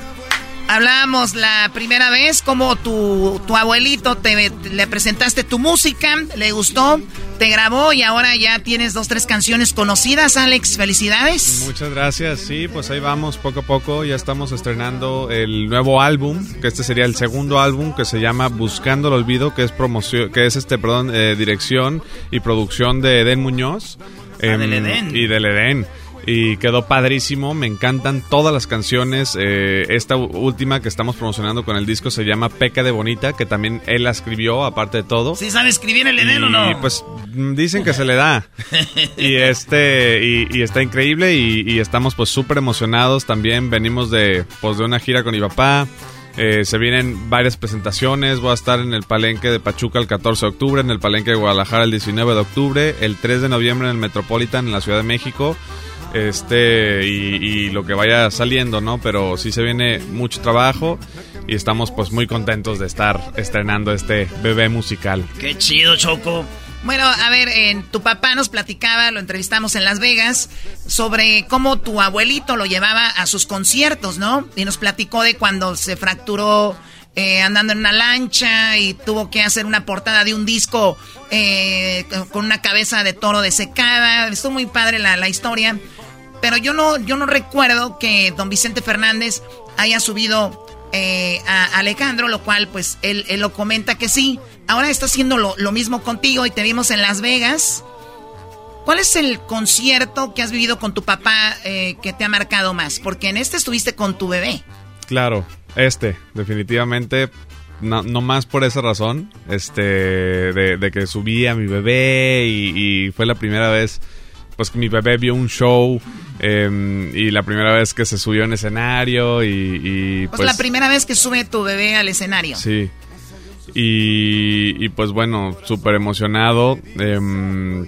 hablábamos la primera vez como tu, tu abuelito te, le presentaste tu música, le gustó, te grabó y ahora ya tienes dos, tres canciones conocidas, Alex. Felicidades. Muchas gracias, sí, pues ahí vamos poco a poco, ya estamos estrenando el nuevo álbum, que este sería el segundo álbum que se llama Buscando el Olvido, que es promoción, que es este, perdón, eh, dirección y producción de Eden Muñoz. Ah, del Em, Edén. Y del Edén. Y quedó padrísimo, me encantan todas las canciones. eh, esta última que estamos promocionando con el disco se llama Peca de Bonita, que también él la escribió, aparte de todo. ¿Sí sabe escribir el Edén o Y no? pues mm, dicen que se le da. y este y, y está increíble y, y estamos pues súper emocionados también. Venimos de pues de una gira con mi papá. Eh, se vienen varias presentaciones. Voy a estar en el Palenque de Pachuca el 14 de octubre, en el Palenque de Guadalajara el 19 de octubre, el 3 de noviembre en el Metropolitan en la Ciudad de México. Este y, lo que vaya saliendo, ¿no? Pero sí se viene mucho trabajo y estamos pues muy contentos de estar estrenando este bebé musical. Qué chido, Choco. Bueno, a ver, en tu papá nos platicaba, lo entrevistamos en Las Vegas, sobre cómo tu abuelito lo llevaba a sus conciertos, ¿no? Y nos platicó de cuando se fracturó eh, andando en una lancha y tuvo que hacer una portada de un disco eh, con una cabeza de toro desecada. Estuvo muy padre la, la historia. Pero yo no, yo no recuerdo que don Vicente Fernández haya subido eh, a Alejandro, lo cual pues él, lo comenta que sí. Ahora está haciendo lo, mismo contigo y te vimos en Las Vegas. ¿Cuál es el concierto que has vivido con tu papá eh, que te ha marcado más? Porque en este estuviste con tu bebé. Claro, este, definitivamente, no, más por esa razón, este, de, de que subí a mi bebé y, y fue la primera vez, pues que mi bebé vio un show em, y la primera vez que se subió en escenario y, y, Pues, pues... la primera vez que sube tu bebé al escenario. Sí. Y, y pues bueno, súper emocionado. Em,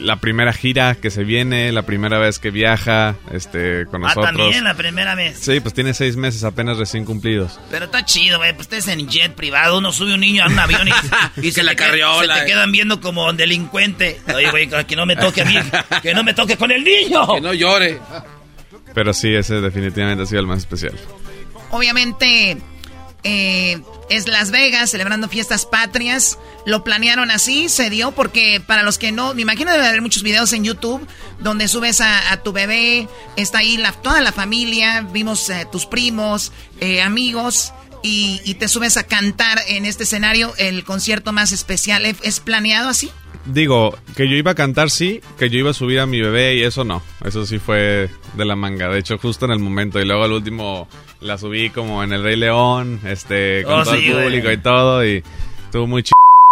la primera gira que se viene, la primera vez que viaja este, con Ah, nosotros. también la primera vez. Sí, pues tiene seis meses apenas recién cumplidos. Pero está chido, güey. Pues ustedes en jet privado, uno sube un niño a un avión y, y se, la carriola, se te eh. quedan viendo como delincuente. Oye, güey, que no me toque a mí, que no me toque con el niño. Que no llore. Pero sí, ese definitivamente ha sido el más especial. Obviamente eh, es Las Vegas celebrando fiestas patrias. Lo planearon así, se dio porque para los que no, me imagino debe haber muchos videos en YouTube donde subes a, tu bebé, está ahí la, toda la familia, vimos eh, tus primos, eh, amigos. Y, y te subes a cantar en este escenario el concierto más especial. ¿Es- ¿Es planeado así? Digo, que yo iba a cantar sí, que yo iba a subir a mi bebé y eso no. Eso sí fue de la manga. De hecho, justo en el momento. Y luego al último la subí como en el Rey León, este, con Oh, todo sí, el güey. público y todo. Y estuvo muy ch...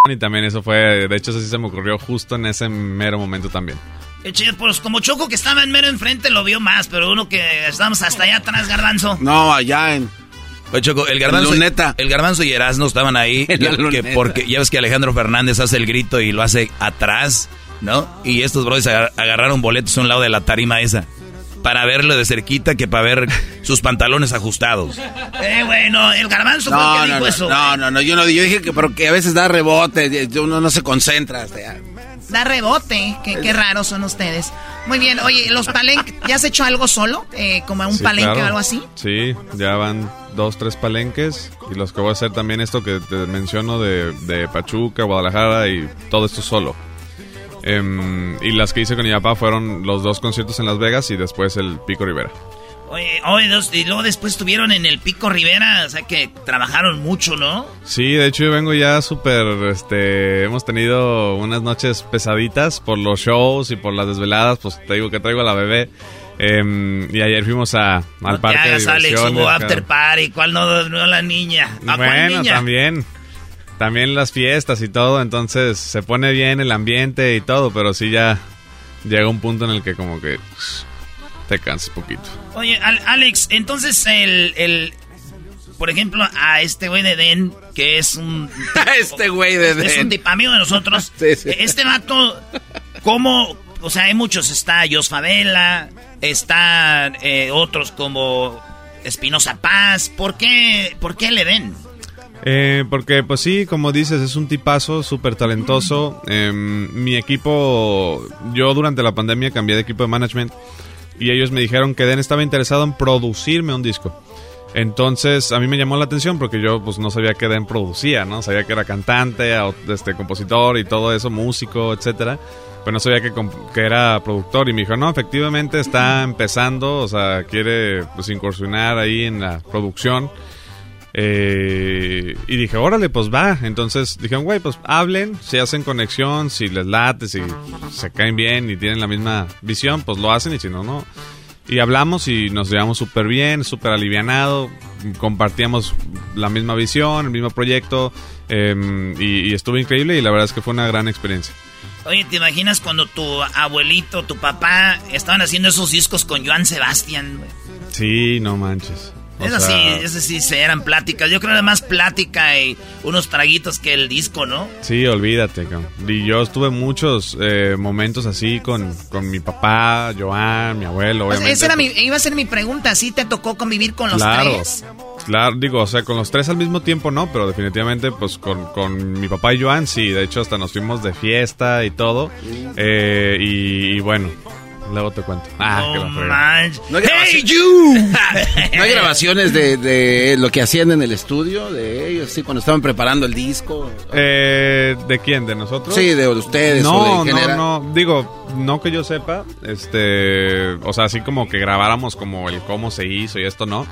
Y también eso fue, de hecho, eso sí se me ocurrió justo en ese mero momento también. Qué chido, pues como Choco que estaba en mero enfrente lo vio más, pero uno que estábamos hasta allá atrás, Garbanzo. No, allá en. Oye, Choco, el garbanzo, luneta. el garbanzo y Erasmo estaban ahí. Que porque ya ves que Alejandro Fernández hace el grito y lo hace atrás, ¿no? Y estos brothers agar- agarraron boletos a un lado de la tarima esa. Para verlo de cerquita que para ver sus pantalones ajustados. Eh, güey, no, el Garbanzo fue el No, que no, dijo no, eso. no, no, no, yo no, yo dije que, pero que a veces da rebote, uno no se concentra. Da rebote, qué, qué raros son ustedes. Muy bien, oye, los palenques, ¿ya has hecho algo solo? Eh, como un Sí, palenque claro. o algo así. Sí, ya van dos, tres palenques. Y los que voy a hacer también esto que te menciono de, de Pachuca, Guadalajara y todo esto solo. Em, y las que hice con mi papá fueron los dos conciertos en Las Vegas y después el Pico Rivera. Oye, oye, dos- y luego después estuvieron en el Pico Rivera, o sea que trabajaron mucho, ¿no? Sí, de hecho yo vengo ya súper, este, hemos tenido unas noches pesaditas por los shows y por las desveladas, pues te digo que traigo a la bebé. Em, y ayer fuimos a, al No te parque de hagas, Alex, diversiones. hubo after party, ¿cuál no durmió la niña? ¿A cuál Bueno, niña? también. También las fiestas y todo, entonces se pone bien el ambiente y todo, pero sí ya llega un punto en el que como que te cansas poquito. Oye, Al- Alex, entonces el, el, por ejemplo, a este güey de Den, que es un... este güey de Es un tipo amigo de nosotros. Sí, sí. Este vato, ¿cómo? O sea, hay muchos, está Jos Favela, están eh, otros como Espinosa Paz. ¿Por qué, por qué le den? Eh, porque, pues sí, como dices, es un tipazo súper talentoso. Em, mi equipo, yo durante la pandemia cambié de equipo de management y ellos me dijeron que Den estaba interesado en producirme un disco. Entonces, a mí me llamó la atención porque yo pues no sabía que Den producía, ¿no? Sabía que era cantante, este, compositor y todo eso, músico, etcétera. Pero no sabía que, que era productor y me dijo, no, efectivamente está empezando, o sea, quiere pues incursionar ahí en la producción. Eh, y dije, órale, pues va. Entonces dijeron, güey, pues hablen, si hacen conexión, si les late, si se caen bien y tienen la misma visión, pues lo hacen y si no, no. Y hablamos y nos llevamos súper bien, súper alivianado, compartíamos la misma visión, el mismo proyecto eh, y, y estuvo increíble y la verdad es que fue una gran experiencia. Oye, ¿te imaginas cuando tu abuelito, tu papá estaban haciendo esos discos con Joan Sebastián? Sí, no manches. Eso sea, sí, eso sí se eran pláticas. Yo creo que era más plática y unos traguitos que el disco, ¿no? Sí, olvídate. cabrón. Y yo estuve muchos eh, momentos así con, con mi papá, Joan, mi abuelo, Pues obviamente. esa era mi, iba a ser mi pregunta. ¿Sí te tocó convivir con los claro, tres? claro, digo, o sea, con los tres al mismo tiempo no, pero definitivamente pues con, con mi papá y Joan sí, de hecho hasta nos fuimos de fiesta y todo. Eh, y, y bueno, luego te cuento. Ah, que fregada. No hay, grabación- ¿No hay grabaciones de, de lo que hacían en el estudio de ellos, sí, cuando estaban preparando el disco. Eh, ¿De quién? ¿De nosotros? Sí, de ustedes No, o de no, no. Digo, no que yo sepa. Este. O sea, así como que grabáramos como el cómo se hizo y esto no.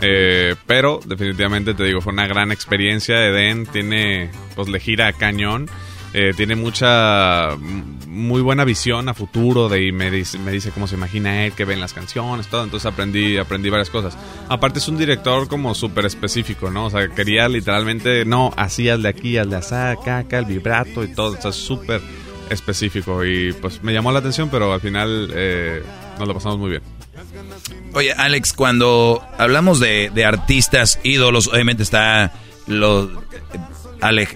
Eh, pero definitivamente te digo, fue una gran experiencia. Eden tiene, pues le gira a cañón. Eh, tiene mucha, muy buena visión a futuro de, y me dice, me dice cómo se imagina él, que ven las canciones, todo. Entonces aprendí, aprendí varias cosas. Aparte es un director como súper específico, ¿no? O sea, quería literalmente, no, así, de aquí, al de acá, acá, el vibrato y todo. O sea, súper específico. Y pues me llamó la atención, pero al final eh, nos lo pasamos muy bien. Oye, Alex, cuando hablamos de, de artistas ídolos, obviamente está lo,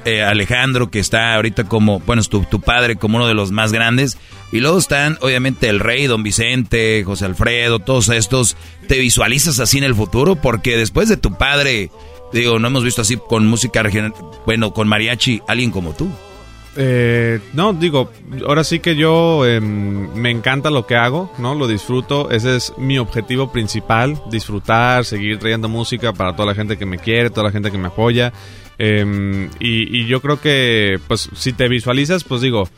Eh, Alejandro, que está ahorita como, bueno, es tu, tu padre como uno de los más grandes. Y luego están, obviamente, el rey, don Vicente, José Alfredo, todos estos. ¿Te visualizas así en el futuro? Porque después de tu padre, digo, no hemos visto así con música bueno, con mariachi, alguien como tú. Eh, no, digo, ahora sí que yo em, me encanta lo que hago, ¿no? Lo disfruto, ese es mi objetivo principal, disfrutar, seguir trayendo música para toda la gente que me quiere, toda la gente que me apoya. Em, y, y yo creo que, pues, si te visualizas, pues digo,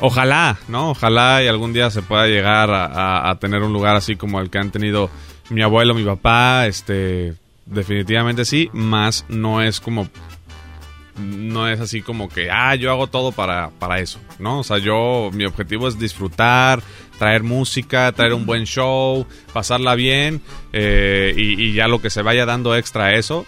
ojalá, ¿no? Ojalá y algún día se pueda llegar a tener un lugar así como el que han tenido mi abuelo, mi papá, este, definitivamente sí, más no es como no es así como que, ah, yo hago todo para, para eso, ¿no? O sea, yo, mi objetivo es disfrutar, traer música, traer un buen show, pasarla bien, eh, y, y ya lo que se vaya dando extra a eso,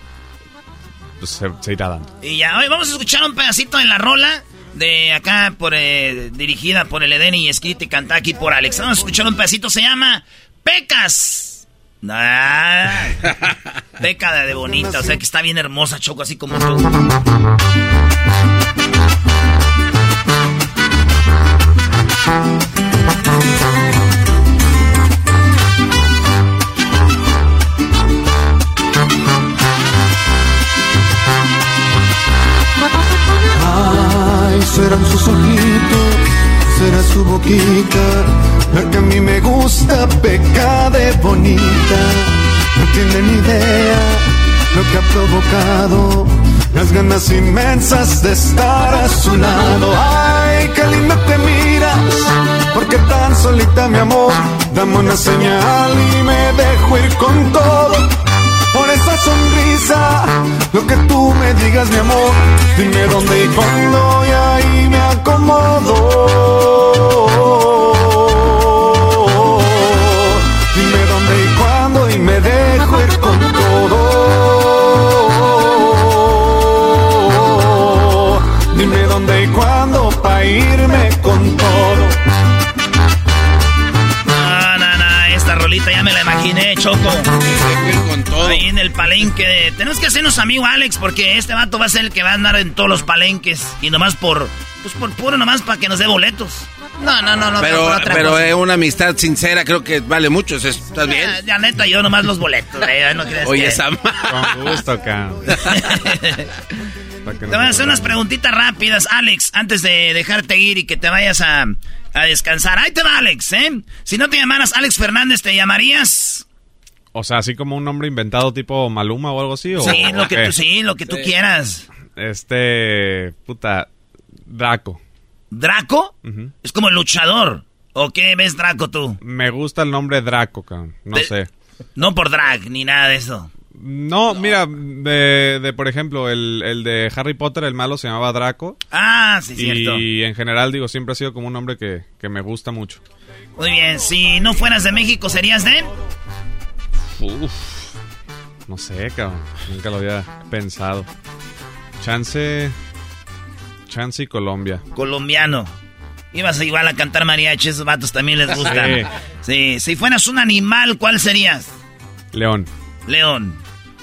pues se, se irá dando. Y ya, hoy vamos a escuchar un pedacito de la rola de acá, por eh, dirigida por el Edeni y escrita y cantada aquí por Alex. Vamos a escuchar un pedacito, se llama Pecas. Ah, peca de, de bonita, o sea que está bien hermosa, Choco, así como tú. Serán sus ojitos, será su boquita, la que a mí me gusta, peca de bonita. No tienen idea lo que ha provocado, las ganas inmensas de estar a su lado. Ay, qué linda te miras, porque tan solita mi amor, dame una señal y me dejo ir con todo por esa sonrisa. Lo que tú me digas, mi amor, dime dónde y cuándo y ahí me acomodo. Dime dónde y cuándo y me dejo ir con todo. Dime dónde y cuándo pa' irme con todo. Ya me la imaginé, Choco. En el palenque. de- Tenemos que hacernos amigo Alex porque este vato va a ser el que va a andar en todos los palenques. Y nomás por, pues por puro nomás para que nos dé boletos. No, no, no, no. Pero, pero cosa. eh, una amistad sincera creo que vale mucho. ¿es- ¿Estás bien? Ya, ya, neta, yo nomás los boletos. eh, no crees Oye, que- esa Con gusto, cabrón. Te voy a hacer unas preguntitas rápidas, Alex, antes de dejarte ir y que te vayas a, a descansar. Ahí te va, Alex, ¿eh? Si no te llamaras Alex Fernández, ¿te llamarías? O sea, así como un nombre inventado tipo Maluma o algo así. ¿o- Sí, o lo que tú, sí, lo que tú quieras. Este, puta, Draco. ¿Draco? Es como el luchador. ¿O qué ves Draco tú? Me gusta el nombre Draco, cabrón. No sé. No por drag ni nada de eso. No, mira, de, de, por ejemplo, el, el de Harry Potter, el malo, se llamaba Draco. Ah, sí, cierto. Y en general, digo, siempre ha sido como un nombre que, que me gusta mucho. Muy bien, si no fueras de México, ¿serías de? Uf, no sé, cabrón. Nunca lo había pensado. Chance. Chance y Colombia. Colombiano. Ibas igual a cantar mariachi, esos vatos también les gustan. Sí. Si fueras un animal, ¿cuál serías? León. León.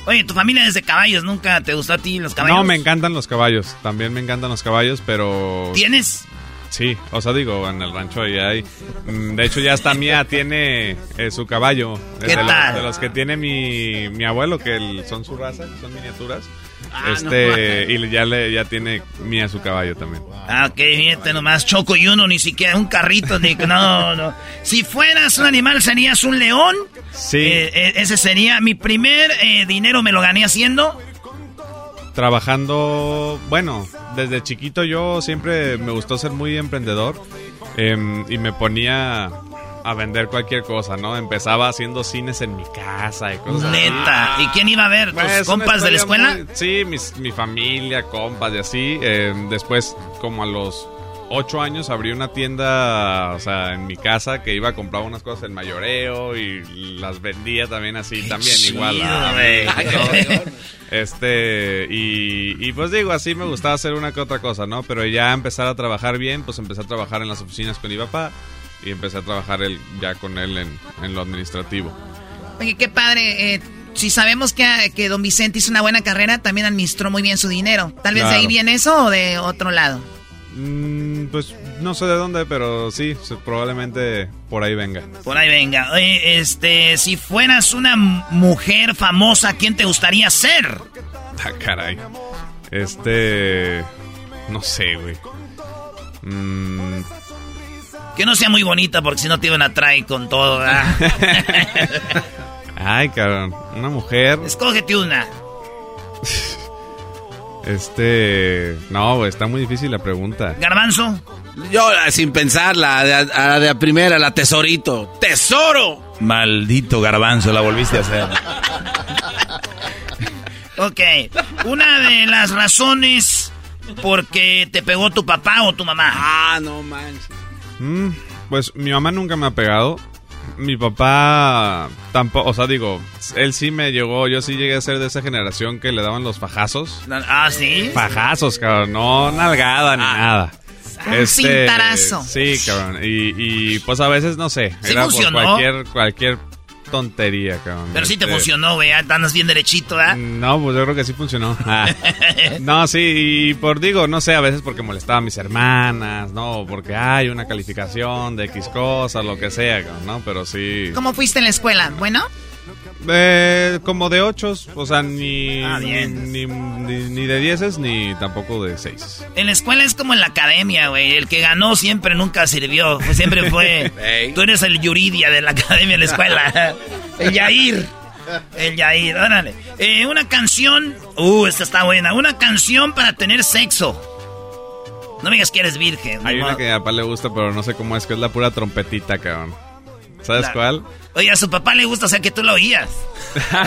Oye, tu familia es de caballos, ¿nunca te gustó a ti los caballos? No, me encantan los caballos. También me encantan los caballos, pero. ¿Tienes? Sí, o sea, digo, en el rancho ahí hay. mm, De hecho, ya hasta mía tiene eh, su caballo. ¿Qué de, los- tal? de los que tiene mi, mi abuelo, que el- son su raza, que son miniaturas. Ah, este, y ya le ya tiene mía su caballo también. Ah, ok, fíjate nomás, Choco y uno, ni siquiera un carrito, ni... No, no. Si fueras un animal, ¿serías un león? Sí. Eh, eh, ese sería... Mi primer eh, dinero me lo gané haciendo... Trabajando, bueno, desde chiquito yo siempre me gustó ser muy emprendedor em, y me ponía a vender cualquier cosa, ¿no? Empezaba haciendo cines en mi casa y cosas así. Neta. ¿Y quién iba a ver? ¿Tus Pues, compas de la escuela? muy- sí, mis- mi familia, compas y así. Eh, después, como a los ocho años, abrí una tienda, o sea, en mi casa que iba a comprar unas cosas en mayoreo y las vendía también así, también chido, igual. a- güey. a- todo. este, y, y pues digo, así me gustaba hacer una que otra cosa, ¿no? Pero ya empezar a trabajar bien, pues empecé a trabajar en las oficinas con mi papá y empecé a trabajar él, ya con él en, en lo administrativo. Oye, qué padre. eh, si sabemos que, que don Vicente hizo una buena carrera, también administró muy bien su dinero. Tal vez de ahí viene eso o de otro lado. Mm, pues no sé de dónde, pero sí, probablemente por ahí venga. Por ahí venga. Oye, este, si fueras una mujer famosa, ¿quién te gustaría ser? Ah, caray. Este. No sé, güey. Mm, Que no sea muy bonita porque si no te iban a traer con todo. Ay, cabrón. Una mujer. Escógete una. Este. No, está muy difícil la pregunta. Garbanzo. Yo, sin pensar, la de, a la de a primera, la tesorito. ¡Tesoro! Maldito garbanzo, la volviste a hacer. Ok. Una de las razones por qué te pegó tu papá o tu mamá. Ah, no manches. Mm, pues mi mamá nunca me ha pegado. Mi papá tampoco, o sea, digo, él sí me llegó, yo sí llegué a ser de esa generación que le daban los fajazos. Ah, sí. Fajazos, cabrón, no nalgada ni nada. Un cintarazo. Sí, cabrón. Y, y, pues a veces, no sé, Sí era funcionó. por cualquier, cualquier tontería, cabrón. Pero sí te Este, funcionó, güey. Andas bien derechito, ¿verdad? No, pues yo creo que sí funcionó. Ah. No, sí, y por digo, no sé, a veces porque molestaba a mis hermanas, ¿no? Porque hay una calificación de X cosas, lo que sea, cabrón, ¿no? Pero sí. ¿Cómo fuiste en la escuela? ¿Bueno? Eh, como de ochos, o sea, ni, Ah, bien. ni, ni, ni de dieces, ni tampoco de seis. En la escuela es como en la academia, güey. El que ganó siempre nunca sirvió. Siempre fue. Ey. Tú eres el Yuridia de la academia la escuela. El Yair. El Yair, órale. Eh, una canción. Uh, esta está buena. Una canción para tener sexo. No me digas que eres virgen. Hay una modo. que a papá le gusta, pero no sé cómo es, que es la pura trompetita, cabrón. ¿Sabes La- cuál? Oye, a su papá le gusta, o sea que tú lo oías.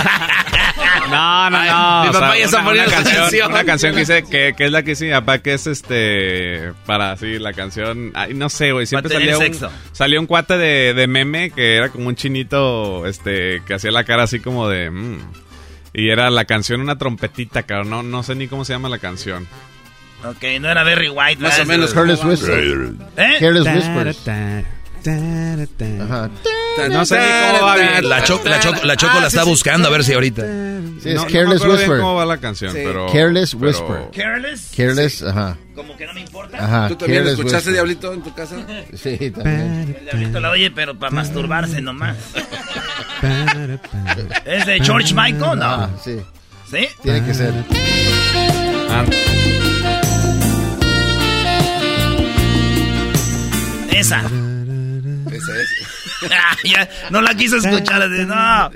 No, no, Ay, no. mi o papá sea, ya está poniendo una canción, canción. una canción que dice que, que es la que dice mi papá que es este para así la canción. Ay, no sé, güey. Siempre salía un, salió un cuate de, de meme que era como un chinito, este, que hacía la cara así como de. mm. y era la canción una trompetita, cabrón. No, no sé ni cómo se llama la canción. Ok, no era Barry White. Más o menos. Careless ¿cómo va? Whisper. ¿Eh? Whispers. Ajá. No sé ni cómo va bien. La, Cho- la, Choco- la Choco Ah, la está sí, sí. buscando a ver si ahorita. Sí, es no, Careless Whisper. cómo va la canción, Sí. pero. Careless pero- Whisper. Careless. Careless, ajá. Como que no me importa. Ajá. ¿Tú también escuchaste Whisper. Diablito en tu casa? Sí, también. El diablito la oye, pero para masturbarse nomás. ¿Es de George Michael? No. Ah, sí. ¿Sí? Tiene que ser. Ah, Esa. Ese es. Ah, ya, no la quiso escuchar. así, No.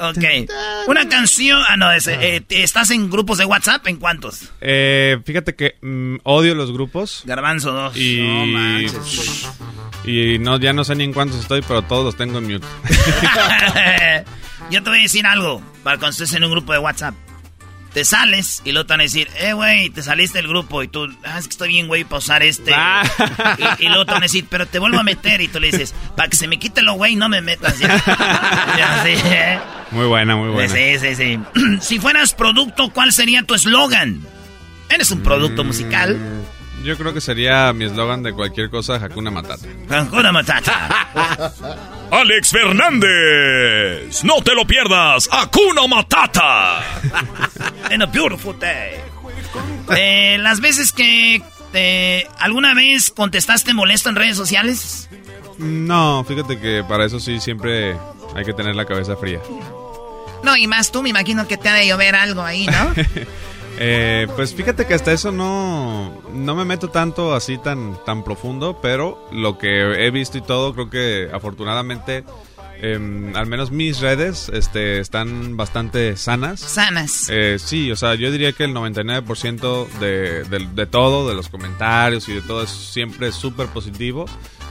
Ok. Una canción. Ah, no, eh, ¿estás en grupos de WhatsApp? ¿En cuántos? eh, fíjate que mm, odio los grupos. Garbanzo 2. Y, No manches. y no, ya no sé ni en cuántos estoy, pero todos los tengo en mute. Yo te voy a decir algo para cuando estés en un grupo de WhatsApp. Te sales y luego te van a decir, eh, güey, te saliste del grupo y tú, ah, es que estoy bien, güey, para usar este. Ah. Y, y luego te van a decir, pero te vuelvo a meter y tú le dices, para que se me quite lo, güey, no me metas ya. ya sí, ¿eh? Muy buena, muy buena. Sí, sí, sí. si fueras producto, ¿cuál sería tu eslogan? Eres un producto Mm. musical. Yo creo que sería mi eslogan de cualquier cosa, Hakuna Matata. Hakuna Matata. Alex Fernández. No te lo pierdas. Hakuna Matata. En a beautiful day. Eh, las veces que eh, alguna vez contestaste molesto en redes sociales. No, fíjate que para eso sí siempre hay que tener la cabeza fría. No, y más tú, me imagino que te ha de llover algo ahí, ¿no? Eh, pues fíjate que hasta eso no, no me meto tanto así tan, tan profundo, pero lo que he visto y todo, creo que afortunadamente, em, al menos mis redes este, están bastante sanas. Sanas. Eh, sí, o sea, yo diría que el 99% de, de, de todo, de los comentarios y de todo es siempre súper positivo.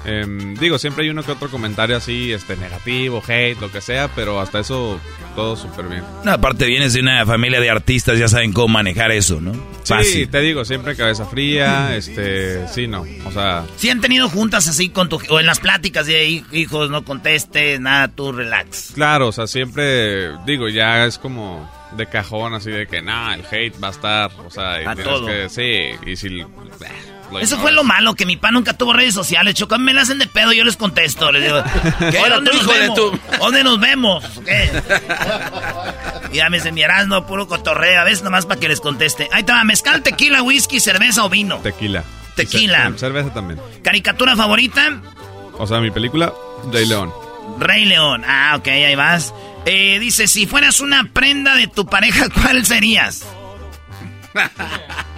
Em, digo, siempre hay uno que otro comentario así, este, negativo, hate, lo que sea, pero hasta eso todo súper bien. No, aparte vienes de una familia de artistas, ya saben cómo manejar eso, ¿no? Sí, Fácil. te digo, siempre cabeza fría, este, sí, no, o sea, Si han tenido juntas así con tu... O en las pláticas de "Hij- hijos, no contestes, nada, tú relax. claro, o sea, siempre, digo, ya es como de cajón, así de que, nah, el hate va a estar, o sea, y A todo. que, sí, y si... eh, Eso fue lo malo, que mi pa nunca tuvo redes sociales. Choco, me la hacen de pedo, yo les contesto. Les digo, ¿qué? Ahora ¿Dónde nos vemos? tu- ¿Dónde nos vemos? ¿Qué? Y ya me dicen, mi no puro cotorreo. A veces nomás para que les conteste. Ahí está, mezcal, tequila, whisky, cerveza o vino. Tequila. Tequila. Ce- cerveza también. ¿Caricatura favorita? O sea, mi película, Rey León. Rey León. Ah, ok, ahí vas. Eh, dice, si fueras una prenda de tu pareja, ¿cuál serías?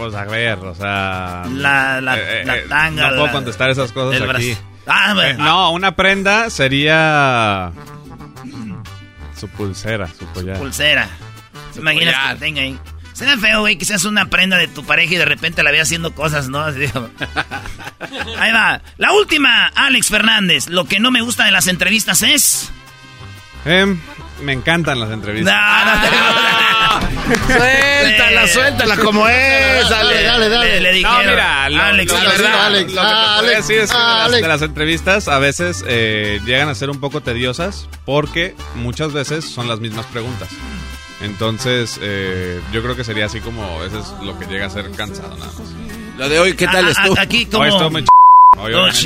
Pues a ver, o sea... La- la- la tanga, No puedo la- contestar esas cosas el aquí. Ah, Eh, no, una prenda sería... Su pulsera, su collar. Pulsera. ¿Te imaginas que la tenga ahí? Sería feo, güey, que seas una prenda de tu pareja y de repente la veas haciendo cosas, ¿no? Ahí va. La última, Alex Fernández. Lo que no me gusta de las entrevistas es... Em, me encantan las entrevistas. No, no te Suéltala, suéltala como es. Dale, dale, dale. Le, le dijeron, No, mira, lo, Alex, lo- la lo- verdad. lo que te podría decir es que de las- Alex. de las entrevistas a veces eh, llegan a ser un poco tediosas porque muchas veces son las mismas preguntas. Entonces, eh, yo creo que sería así como, eso es lo que llega a ser cansado nada más. Lo de hoy, ¿qué tal Ah, estuvo? ah, Aquí como... obviamente,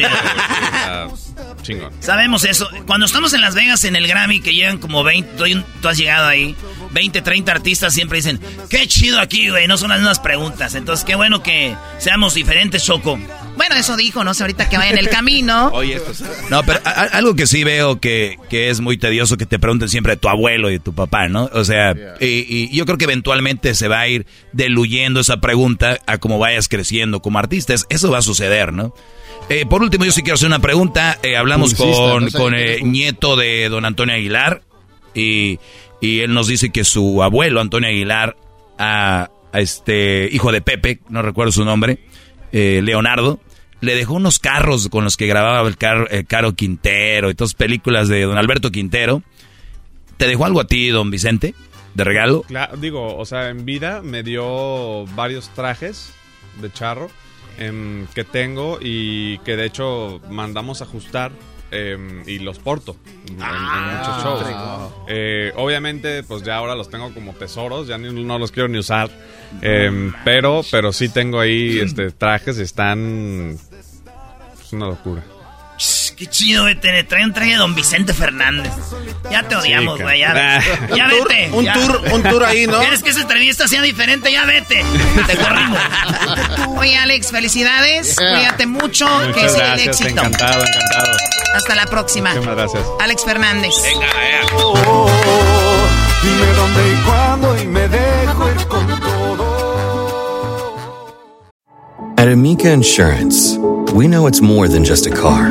chingón. Sabemos eso. Cuando estamos en Las Vegas en el Grammy, que llegan como 20, tú, tú has llegado ahí, 20, 30 artistas siempre dicen, qué chido aquí, güey, no son las mismas preguntas. Entonces, qué bueno que seamos diferentes, Choco. Bueno, eso dijo, no sé, ahorita que vaya en el camino. Oye, esto es- No, pero a- algo que sí veo que, que es muy tedioso que te pregunten siempre de tu abuelo y de tu papá, ¿no? O sea, y, y yo creo que eventualmente se va a ir diluyendo esa pregunta a cómo vayas creciendo como artistas. Eso va a suceder, ¿no? Eh, por último, yo sí quiero hacer una pregunta. Eh, hablamos Publicista, con, no sé con eh, nieto de don Antonio Aguilar y, y él nos dice que su abuelo, Antonio Aguilar, a, a este hijo de Pepe, no recuerdo su nombre, eh, Leonardo, le dejó unos carros con los que grababa el, car- el Caro Quintero y todas películas de don Alberto Quintero. ¿Te dejó algo a ti, don Vicente, de regalo? Digo, o sea, en vida me dio varios trajes de charro em, que tengo y que de hecho mandamos ajustar em, y los porto en, en muchos shows. Eh, obviamente, pues ya ahora los tengo como tesoros, ya ni- no los quiero ni usar, em, pero, pero sí tengo ahí este, trajes, están... Es una locura. Qué chido, güey, te trae un traje de don Vicente Fernández. Ya te odiamos, güey, ya, ya vete. un ya. tour- un tour ahí, ¿no? ¿Quieres que esa entrevista sea diferente? Ya vete. Te corrimos. Oye, Alex, felicidades. Yeah. Cuídate mucho. que Muchas siga el gracias, éxito. encantado, encantado. Hasta la próxima. Muchísimas gracias. Alex Fernández. Oh, dime dónde y cuándo y me dejo ir con todo. At Amica Insurance, we know it's more than just a car.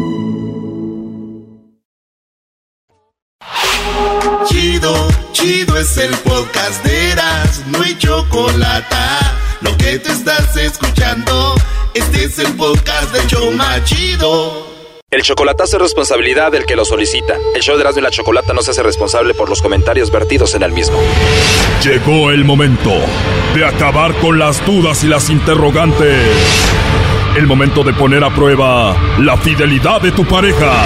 Chido es el podcast de Eras, no hay chocolate. Lo que te estás escuchando, este es el podcast de Choma Chido. El chocolatazo es responsabilidad del que lo solicita. El show de Erasmo y la Chocolata no se hace responsable por los comentarios vertidos en el mismo. Llegó el momento de acabar con las dudas y las interrogantes. El momento de poner a prueba la fidelidad de tu pareja.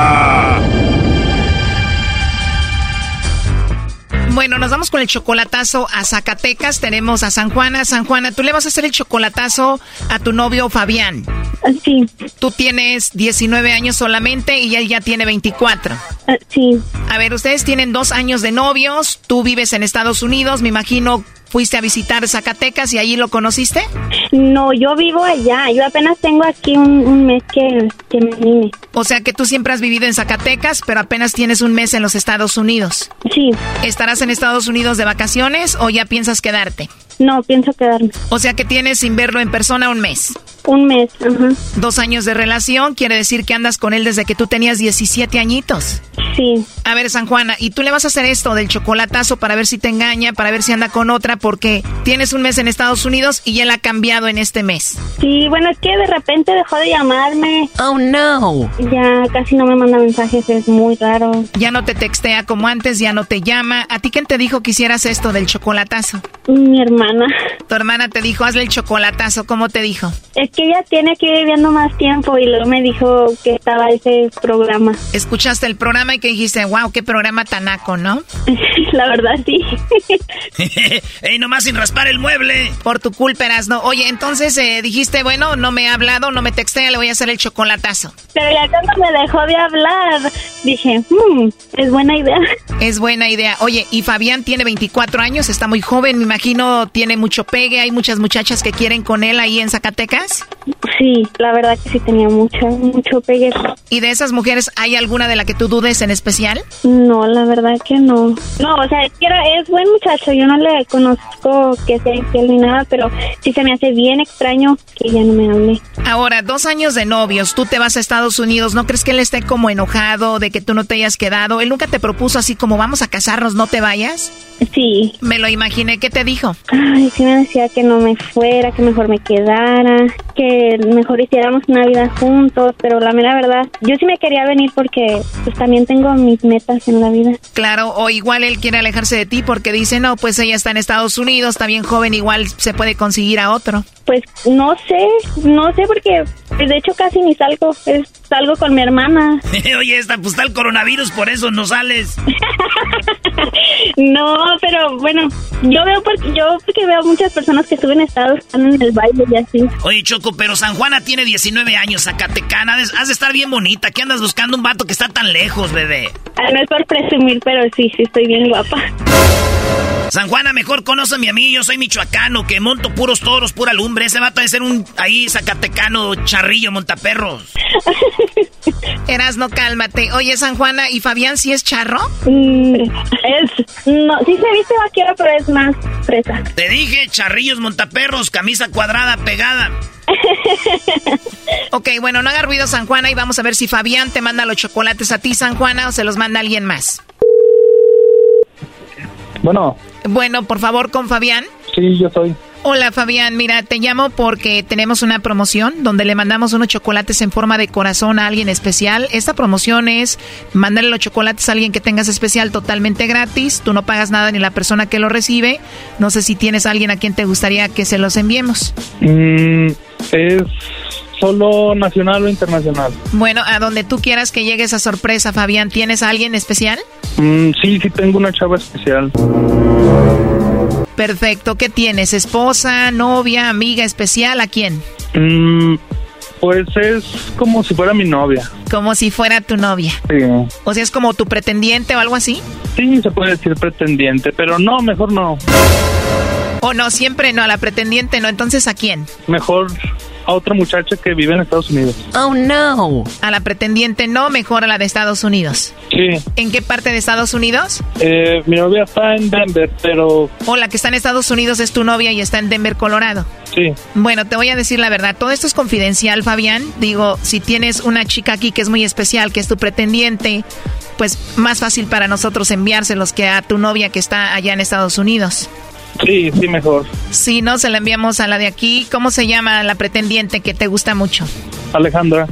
Bueno, nos vamos con el chocolatazo a Zacatecas. Tenemos a San Juana. San Juana, tú le vas a hacer el chocolatazo a tu novio Fabián. Sí. Tú tienes 19 años solamente y él ya tiene 24. Sí. A ver, ustedes tienen dos años de novios. Tú vives en Estados Unidos. Me imagino fuiste a visitar Zacatecas y allí lo conociste. No, yo vivo allá. Yo apenas tengo aquí un, un mes que, que me vine. O sea que tú siempre has vivido en Zacatecas, pero apenas tienes un mes en los Estados Unidos. Sí. ¿Estarás en Estados Unidos de vacaciones o ya piensas quedarte? No, pienso quedarme. O sea que tienes sin verlo en persona un mes. Un mes, ajá. Dos años de relación, quiere decir que andas con él desde que tú tenías 17 añitos. Sí. A ver, San Juana, ¿y tú le vas a hacer esto del chocolatazo para ver si te engaña, para ver si anda con otra? Porque tienes un mes en Estados Unidos y él ha cambiado en este mes. Sí, bueno, es que de repente dejó de llamarme. Oh, no. Ya casi no me manda mensajes, es muy raro. Ya no te textea como antes, ya no te llama. ¿A ti quién te dijo que hicieras esto del chocolatazo? Mi hermana. Tu hermana te dijo, hazle el chocolatazo. ¿Cómo te dijo? Es que ella tiene que ir viviendo más tiempo y luego me dijo que estaba ese programa. Escuchaste el programa y que dijiste, wow, qué programa tanaco, ¿no? La verdad, sí. ¡Ey, nomás sin raspar el mueble! Por tu culpa, no. Oye, entonces eh, dijiste, bueno, no me ha hablado, no me textea, le voy a hacer el chocolatazo. Pero ya cuando me dejó de hablar, dije, hmm, es buena idea. Es buena idea. Oye, y Fabián tiene 24 años, está muy joven, me imagino tiene mucho pegue, hay muchas muchachas que quieren con él ahí en Zacatecas. Sí, la verdad que sí tenía mucho, mucho pegue. ¿Y de esas mujeres hay alguna de la que tú dudes en especial? No, la verdad que no. No, o sea, es, que era, es buen muchacho, yo no le conozco que sea infiel ni nada, pero sí se me hace bien extraño que ya no me hable. Ahora, dos años de novios, tú te vas a Estados Unidos, ¿no crees que él esté como enojado de que tú no te hayas quedado? ¿Él nunca te propuso así como vamos a casarnos, no te vayas? Sí. Me lo imaginé, ¿qué te dijo? Ay, sí me decía que no me fuera, que mejor me quedara, que mejor hiciéramos una vida juntos, pero la mera verdad, yo sí me quería venir porque pues también tengo mis metas en la vida. Claro, o igual él quiere alejarse de ti porque dice, no, pues ella está en Estados Unidos, está bien joven, igual se puede conseguir a otro. Pues no sé, no sé porque de hecho casi ni salgo, es, salgo con mi hermana. Oye, está, pues está el coronavirus, por eso no sales. no, pero bueno, yo veo porque yo porque veo muchas personas que suben estados están en el baile y así. Oye, Choco, pero San Juana tiene 19 años, Zacatecana, has de estar bien bonita. ¿Qué andas buscando un vato que está tan lejos, bebé? Ah, no es por presumir, pero sí, sí estoy bien guapa. San Juana, mejor conóceme a mí, yo soy michoacano, que monto puros toros, pura lumbre. Ese vato debe ser un ahí zacatecano, charrillo, montaperros. Eras, no cálmate. Oye, San Juana, ¿y Fabián sí es charro? Mm, es, no, sí se viste vaquero, pero es más fresa. Te dije, charrillos, montaperros, camisa cuadrada, pegada. ok, bueno, no haga ruido San Juana y vamos a ver si Fabián te manda los chocolates a ti, San Juana, o se los manda alguien más. Bueno. Bueno, por favor, con Fabián. Sí, yo soy. Hola Fabián, mira, te llamo porque tenemos una promoción donde le mandamos unos chocolates en forma de corazón a alguien especial. Esta promoción es mandarle los chocolates a alguien que tengas especial totalmente gratis. Tú no pagas nada ni la persona que lo recibe. No sé si tienes a alguien a quien te gustaría que se los enviemos. Mm, es solo nacional o internacional. Bueno, a donde tú quieras que llegue esa sorpresa, Fabián, ¿tienes a alguien especial? Mm, sí, sí tengo una chava especial. Perfecto, ¿qué tienes? ¿Esposa, novia, amiga especial? ¿A quién? Mm, pues es como si fuera mi novia. Como si fuera tu novia. Sí. O sea, es como tu pretendiente o algo así. Sí, se puede decir pretendiente, pero no, mejor no. O no, siempre no, a la pretendiente no. Entonces, ¿a quién? Mejor a otra muchacha que vive en Estados Unidos. Oh, no. A la pretendiente no, mejor a la de Estados Unidos. Sí. ¿En qué parte de Estados Unidos? Eh, mi novia está en Denver, pero... O la que está en Estados Unidos es tu novia y está en Denver, Colorado. Sí. Bueno, te voy a decir la verdad. Todo esto es confidencial, Fabián. Digo, si tienes una chica aquí que es muy especial, que es tu pretendiente, pues más fácil para nosotros enviárselos que a tu novia que está allá en Estados Unidos. Sí, sí, mejor. Sí, no, se la enviamos a la de aquí. ¿Cómo se llama la pretendiente que te gusta mucho? Alejandra.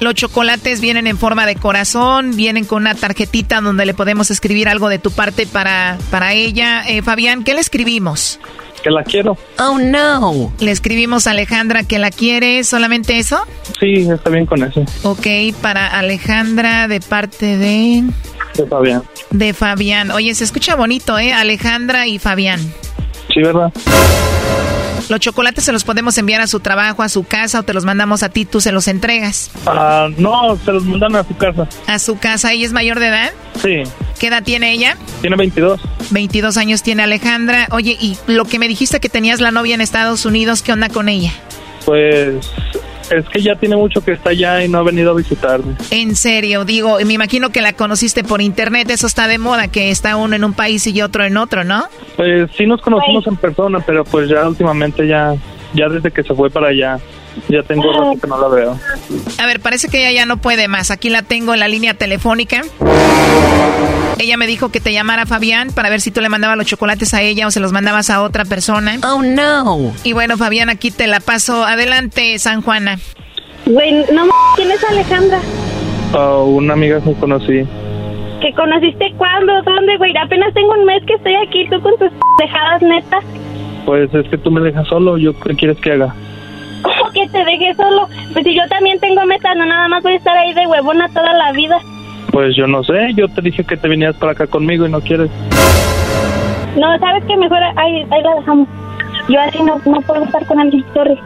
Los chocolates vienen en forma de corazón, vienen con una tarjetita donde le podemos escribir algo de tu parte para, para ella. Eh, Fabián, ¿qué le escribimos? Que la quiero. Oh, no. Le escribimos a Alejandra que la quiere, ¿solamente eso? Sí, está bien con eso. Ok, para Alejandra de parte de... De Fabián. De Fabián. Oye, se escucha bonito, ¿eh? Alejandra y Fabián. Sí, ¿verdad? Los chocolates se los podemos enviar a su trabajo, a su casa o te los mandamos a ti, tú se los entregas. Ah, no, se los mandan a su casa. ¿A su casa? ¿Ella es mayor de edad? Sí. ¿Qué edad tiene ella? Tiene 22. 22 años tiene Alejandra. Oye, y lo que me dijiste que tenías la novia en Estados Unidos, ¿qué onda con ella? Pues Es que ya tiene mucho que está allá y no ha venido a visitarme. En serio, digo, me imagino que la conociste por internet, eso está de moda, que está uno en un país y otro en otro, ¿no? Pues sí nos conocimos en persona, pero pues ya últimamente ya, ya desde que se fue para allá, ya tengo rato que no la veo. A ver, parece que ella ya no puede más. Aquí la tengo en la línea telefónica. Ella me dijo que te llamara Fabián para ver si tú le mandabas los chocolates a ella o se los mandabas a otra persona. Oh, no. Y bueno, Fabián, aquí te la paso. Adelante, San Juana. Güey, no m- ¿quién es Alejandra? A una amiga que conocí. ¿Que conociste cuándo? ¿Dónde, güey? Apenas tengo un mes que estoy aquí, tú con tus dejadas netas. Pues es que tú me dejas solo, ¿yo qué quieres que haga? ¿Cómo que te dejé solo? Pues si yo también tengo metas, no nada más voy a estar ahí de huevona toda la vida. Pues yo no sé, yo te dije que te vinieras para acá conmigo y no quieres. No, ¿sabes qué? Mejor ahí, ahí la dejamos. Yo así no, no puedo estar con alguien, sorry.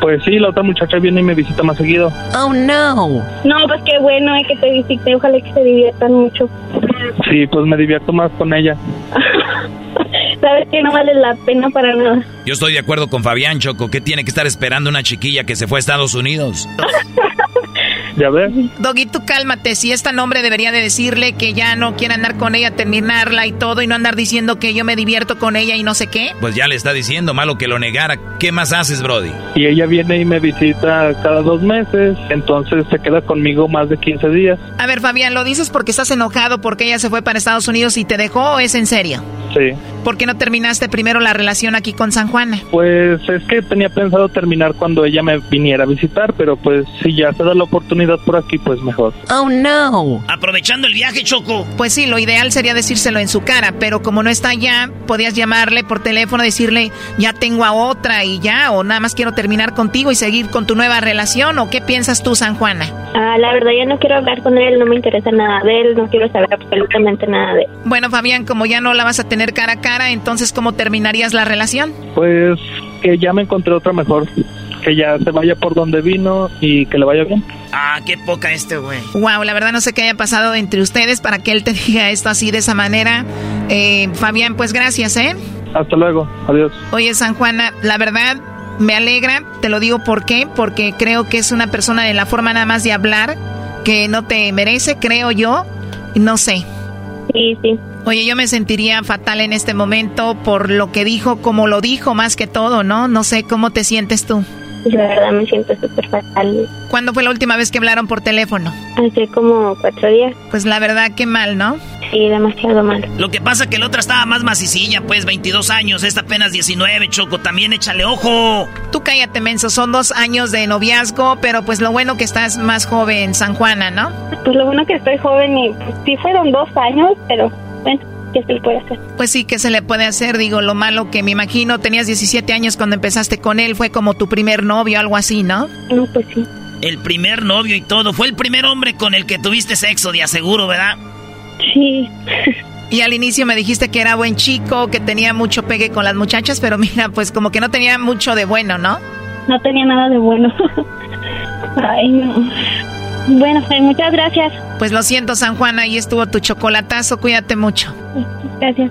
Pues sí, la otra muchacha viene y me visita más seguido. Oh, no. No, pues qué bueno eh, que te visite. Ojalá que se diviertan mucho. Sí, pues me divierto más con ella. Sabes que no vale la pena para nada. Yo estoy de acuerdo con Fabián Choco. ¿Qué tiene que estar esperando una chiquilla que se fue a Estados Unidos? Ya ves. Doggy, tú cálmate. Si es tan hombre, debería de decirle que ya no quiere andar con ella, terminarla y todo, y no andar diciendo que yo me divierto con ella y no sé qué. Pues ya le está diciendo, malo que lo negara. ¿Qué más haces, Brody? Y ella viene y me visita cada dos meses, entonces se queda conmigo más de 15 días. A ver, Fabián, ¿lo dices porque estás enojado porque ella se fue para Estados Unidos y te dejó o es en serio? Sí. ¿Por qué no terminaste primero la relación aquí con San Juana? Pues es que tenía pensado terminar cuando ella me viniera a visitar, pero pues si ya se da la oportunidad por aquí, pues mejor. Oh, no. Aprovechando el viaje, Choco. Pues sí, lo ideal sería decírselo en su cara, pero como no está allá, podías llamarle por teléfono, decirle, ya tengo a otra y ya, o nada más quiero terminar contigo y seguir con tu nueva relación, o qué piensas tú, San Juana? Ah, la verdad, yo no quiero hablar con él, no me interesa nada de él, no quiero saber absolutamente nada de él. Bueno, Fabián, como ya no la vas a tener cara a cara, entonces, ¿cómo terminarías la relación? Pues que ya me encontré otra mejor, que ya se vaya por donde vino y que le vaya bien. Ah, qué poca este, güey. Wow, la verdad no sé qué haya pasado entre ustedes para que él te diga esto así de esa manera. Eh, Fabián, pues gracias, ¿eh? Hasta luego, adiós. Oye, San Juana, la verdad me alegra, te lo digo por qué, porque creo que es una persona de la forma nada más de hablar que no te merece, creo yo, no sé. Sí, sí. Oye, yo me sentiría fatal en este momento por lo que dijo, como lo dijo más que todo, ¿no? No sé cómo te sientes tú. La verdad me siento súper fatal. ¿Cuándo fue la última vez que hablaron por teléfono? Hace como cuatro días. Pues la verdad, qué mal, ¿no? Sí, demasiado mal. Lo que pasa que la otra estaba más macicilla, pues 22 años, esta apenas 19, Choco, también échale ojo. Tú cállate, menso, son dos años de noviazgo, pero pues lo bueno que estás más joven, San Juana, ¿no? Pues lo bueno que estoy joven y pues, sí fueron dos años, pero bueno, ¿qué se le puede hacer? Pues sí, ¿qué se le puede hacer? Digo, lo malo que me imagino, tenías 17 años cuando empezaste con él, fue como tu primer novio, algo así, ¿no? No, pues sí. El primer novio y todo. Fue el primer hombre con el que tuviste sexo, de aseguro, ¿verdad? Sí. Y al inicio me dijiste que era buen chico, que tenía mucho pegue con las muchachas, pero mira, pues como que no tenía mucho de bueno, ¿no? No tenía nada de bueno. Ay, no. Bueno, pues, muchas gracias. Pues lo siento, San Juan, ahí estuvo tu chocolatazo, cuídate mucho. Gracias.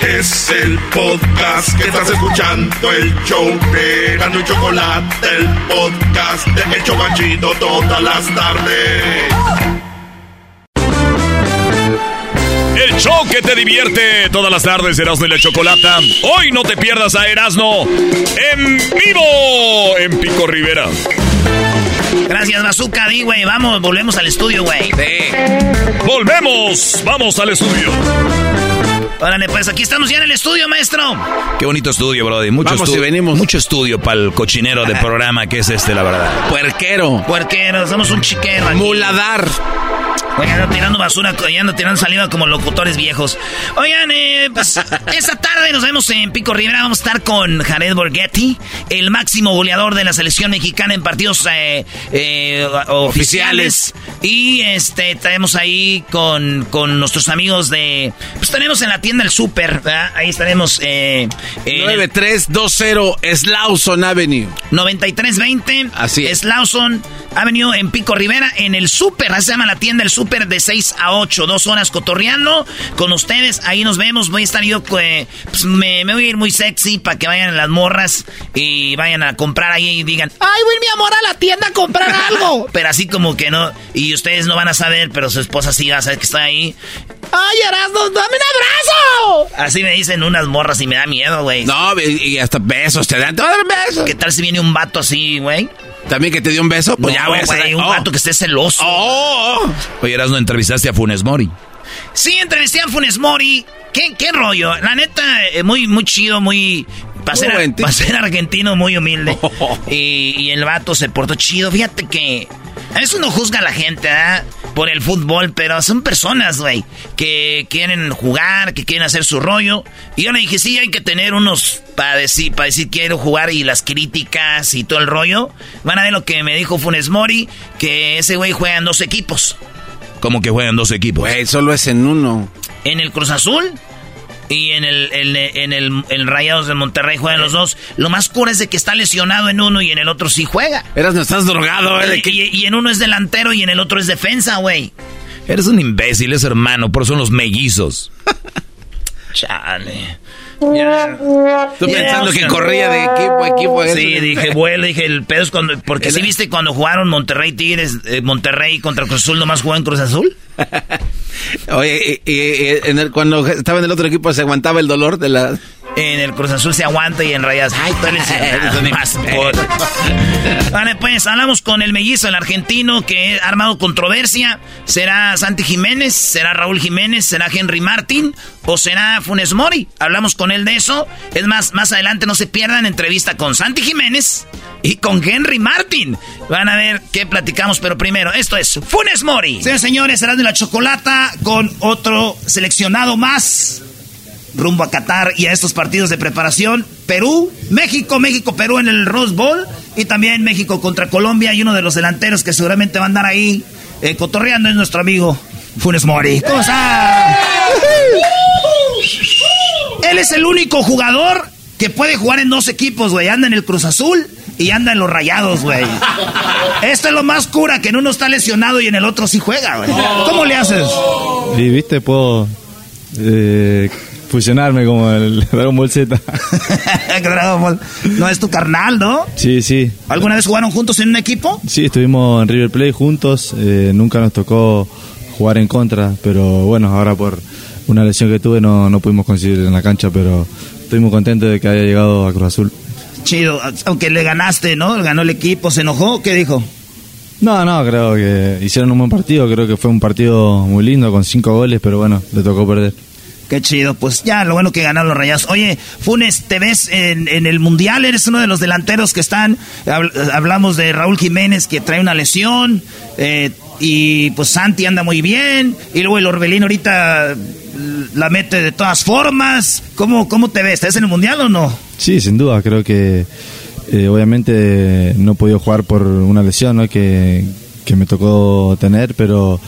Es el podcast que estás escuchando, el show de Erasmo y Chocolate, el podcast de El Chobachito todas las tardes. El show que te divierte todas las tardes, Erasmo y la Chocolata. Hoy no te pierdas a Erasmo en vivo en Pico Rivera. Gracias, Bazooka, di, güey. Vamos, volvemos al estudio, güey. Volvemos, vamos al estudio. Órale, pues aquí estamos ya en el estudio, maestro. Qué bonito estudio, Brody. Mucho Vamos y estudio. venimos. Mucho estudio para el cochinero de programa que es este, la verdad. Puerquero. Puerquero, somos un chiquero aquí. Muladar. Oye, ando tirando basura, ya ando tirando saliva como locutores viejos. Oigan, eh, pues esta tarde nos vemos en Pico Rivera. Vamos a estar con Jared Borghetti, el máximo goleador de la selección mexicana en partidos eh, eh, oficiales. Y este, estaremos ahí con, con nuestros amigos de. Pues estaremos en la tienda El Super, ¿verdad? Ahí estaremos. Eh, en el- 9320 Slauson Avenue. 9320. Así es. Slauson Avenue en Pico Rivera, en el Super. Así se llama la tienda El Super de 6 a 8. Dos horas cotorreando con ustedes. Ahí nos vemos. Voy a estar yo, eh, pues me, me voy a ir muy sexy para que vayan las morras y vayan a comprar ahí y digan, ¡Ay, voy mi amor a la tienda a comprar algo! pero así como que no. Y ustedes no van a saber, pero su esposa sí va a saber que está ahí. ¡Ay, Erasmo, dame un abrazo! Así me dicen unas morras y me da miedo, güey. No, y hasta besos te dan. Dar besos. ¿Qué tal si viene un vato así, güey? También que te dio un beso, pues No, ya voy a güey, hacer- un oh. vato que esté celoso. Oye, Erasmo, entrevistaste a Funes Mori. Sí, entrevisté a Funes Mori. ¿Qué, qué rollo? La neta, eh, muy, muy chido, muy... Para ser, pa' argentino, muy humilde. Y, y el vato se portó chido. Fíjate que... A veces uno juzga a la gente, ¿verdad? Por el fútbol, pero son personas, güey, que quieren jugar, que quieren hacer su rollo. Y yo le dije, sí, hay que tener unos para decir, para decir quiero jugar y las críticas y todo el rollo. Van a ver lo que me dijo Funes Mori, que ese güey juega en dos equipos. Como que juegan dos equipos. Güey, solo es en uno. En el Cruz Azul y en el, en, en el, en Rayados de Monterrey juegan los dos. Lo más cura es de que está lesionado en uno y en el otro sí juega. Eras, no estás drogado, ¿eh? Y en uno es delantero y en el otro es defensa, güey. Eres un imbécil, es hermano, por eso son los mellizos. Chale. Tú pensando que corría de equipo a equipo. Sí, eso. dije, vuelo, dije, el pedo es cuando... Porque sí viste cuando jugaron Monterrey Tigres, eh, Monterrey contra Cruz Azul, nomás jugó en Cruz Azul. Oye, y, y- y en el- cuando estaba en el otro equipo se aguantaba el dolor de la... En el Cruz Azul se aguanta y en Rayas, ay, tú eres el más por- Vale, pues hablamos con el mellizo, el argentino que ha armado controversia. ¿Será Santi Jiménez? ¿Será Raúl Jiménez? ¿Será Henry Martín? ¿O será Funes Mori? Hablamos con él de eso. Es más, más adelante no se pierdan entrevista con Santi Jiménez y con Henry Martín. Van a ver qué platicamos, pero primero, esto es Funes Mori. Señores, señores, será de la chocolata con otro seleccionado más rumbo a Qatar y a estos partidos de preparación. Perú, México, México, Perú en el Rose Bowl y también México contra Colombia y uno de los delanteros que seguramente va a andar ahí eh, cotorreando es nuestro amigo Funes Mori. ¿Cómo está? Él es el único jugador que puede jugar en dos equipos, güey. Anda en el Cruz Azul y anda en los Rayados, güey. Esto es lo más cura, que en uno está lesionado y en el otro sí juega, güey. ¿Cómo le haces? Y viste, puedo eh, fusionarme como el Dragon Ball Z. Dragon Ball. No es tu carnal, ¿no? Sí, sí. ¿Alguna vez jugaron juntos en un equipo? Sí, estuvimos en River Plate juntos. eh, nunca nos tocó jugar en contra, pero bueno, ahora por una lesión que tuve no, no pudimos coincidir en la cancha, pero estoy muy contento de que haya llegado a Cruz Azul. Chido, aunque le ganaste, ¿no? Ganó el equipo, ¿se enojó? ¿Qué dijo? No, no, creo que hicieron un buen partido. Creo que fue un partido muy lindo con cinco goles, pero bueno, le tocó perder. Qué chido, pues ya, lo bueno que ganaron los rayados. Oye, Funes, ¿te ves en, en el Mundial? Eres uno de los delanteros que están. Habl- hablamos de Raúl Jiménez que trae una lesión. eh, y pues Santi anda muy bien. Y luego el Orbelín ahorita la mete de todas formas. ¿Cómo, cómo te ves? ¿Estás en el Mundial o no? Sí, sin duda, creo que eh, obviamente no he podido jugar por una lesión que, que me tocó tener, pero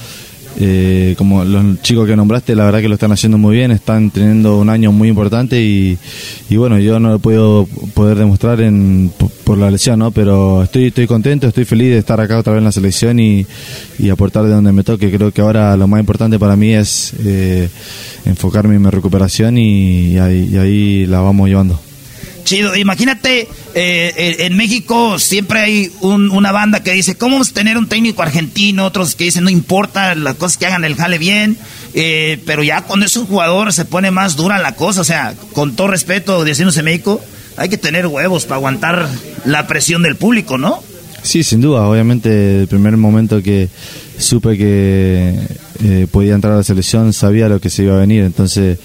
eh, como los chicos que nombraste, la verdad que lo están haciendo muy bien, están teniendo un año muy importante y, y bueno, yo no lo podido poder demostrar en, por, la lesión, ¿no? pero estoy, estoy contento, estoy feliz de estar acá otra vez en la selección y, y aportar de donde me toque. Creo que ahora lo más importante para mí es eh, enfocarme en mi recuperación y ahí- y ahí la vamos llevando. Chido, imagínate, eh, eh, en México siempre hay un- una banda que dice, ¿cómo vamos a tener un técnico argentino? Otros que dicen, no importa, las cosas que hagan el jale bien, eh, pero ya cuando es un jugador se pone más dura la cosa, o sea, con todo respeto, decimos en México, hay que tener huevos para aguantar la presión del público, ¿no? Sí, sin duda. Obviamente, el primer momento que supe que eh, podía entrar a la selección, sabía lo que se iba a venir. Entonces,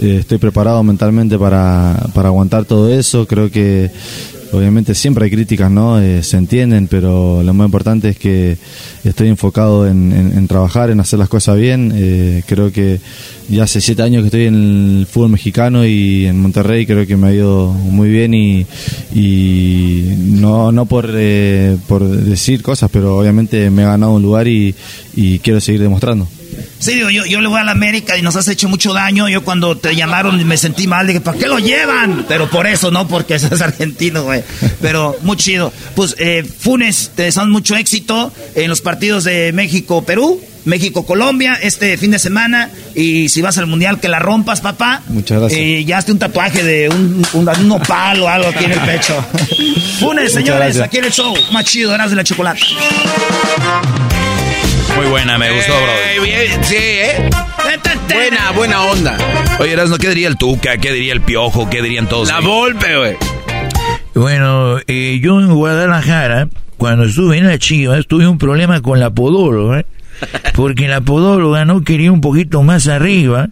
eh, estoy preparado mentalmente para, para aguantar todo eso. Creo que obviamente siempre hay críticas, ¿no? Eh, se entienden, pero lo más importante es que estoy enfocado en, trabajar, en hacer las cosas bien. Eh, creo que ya hace siete años que estoy en el fútbol mexicano y en Monterrey creo que me ha ido muy bien y, y no, no por, eh, por decir cosas, pero obviamente me he ganado un lugar y quiero seguir demostrando. Sí, yo, yo le voy a la América y nos has hecho mucho daño. Yo cuando te llamaron me sentí mal. Dije, ¿para qué lo llevan? Pero por eso, no porque seas argentino, güey. Pero muy chido. Pues, eh, Funes, te deseamos mucho éxito en los partidos de México-Perú, México-Colombia este fin de semana. Y si vas al Mundial, que la rompas, papá. Muchas gracias. Eh, ya hazte un tatuaje de un, un, un nopal o algo aquí en el pecho. Funes, Muchas señores, gracias. aquí en el show. Más chido, Eras de la Chocolate. Muy buena, me gustó, bro. Eh, bien, sí, ¿eh? Buena, buena onda. Oye, Erasmo, ¿qué diría el Tuca? ¿Qué diría el Piojo? ¿Qué dirían todos? La ahí? Volpe, güey. Bueno, eh, yo en Guadalajara, cuando estuve en la Chivas, tuve un problema con la podóloga, ¿eh? porque la podóloga no quería un poquito más arriba,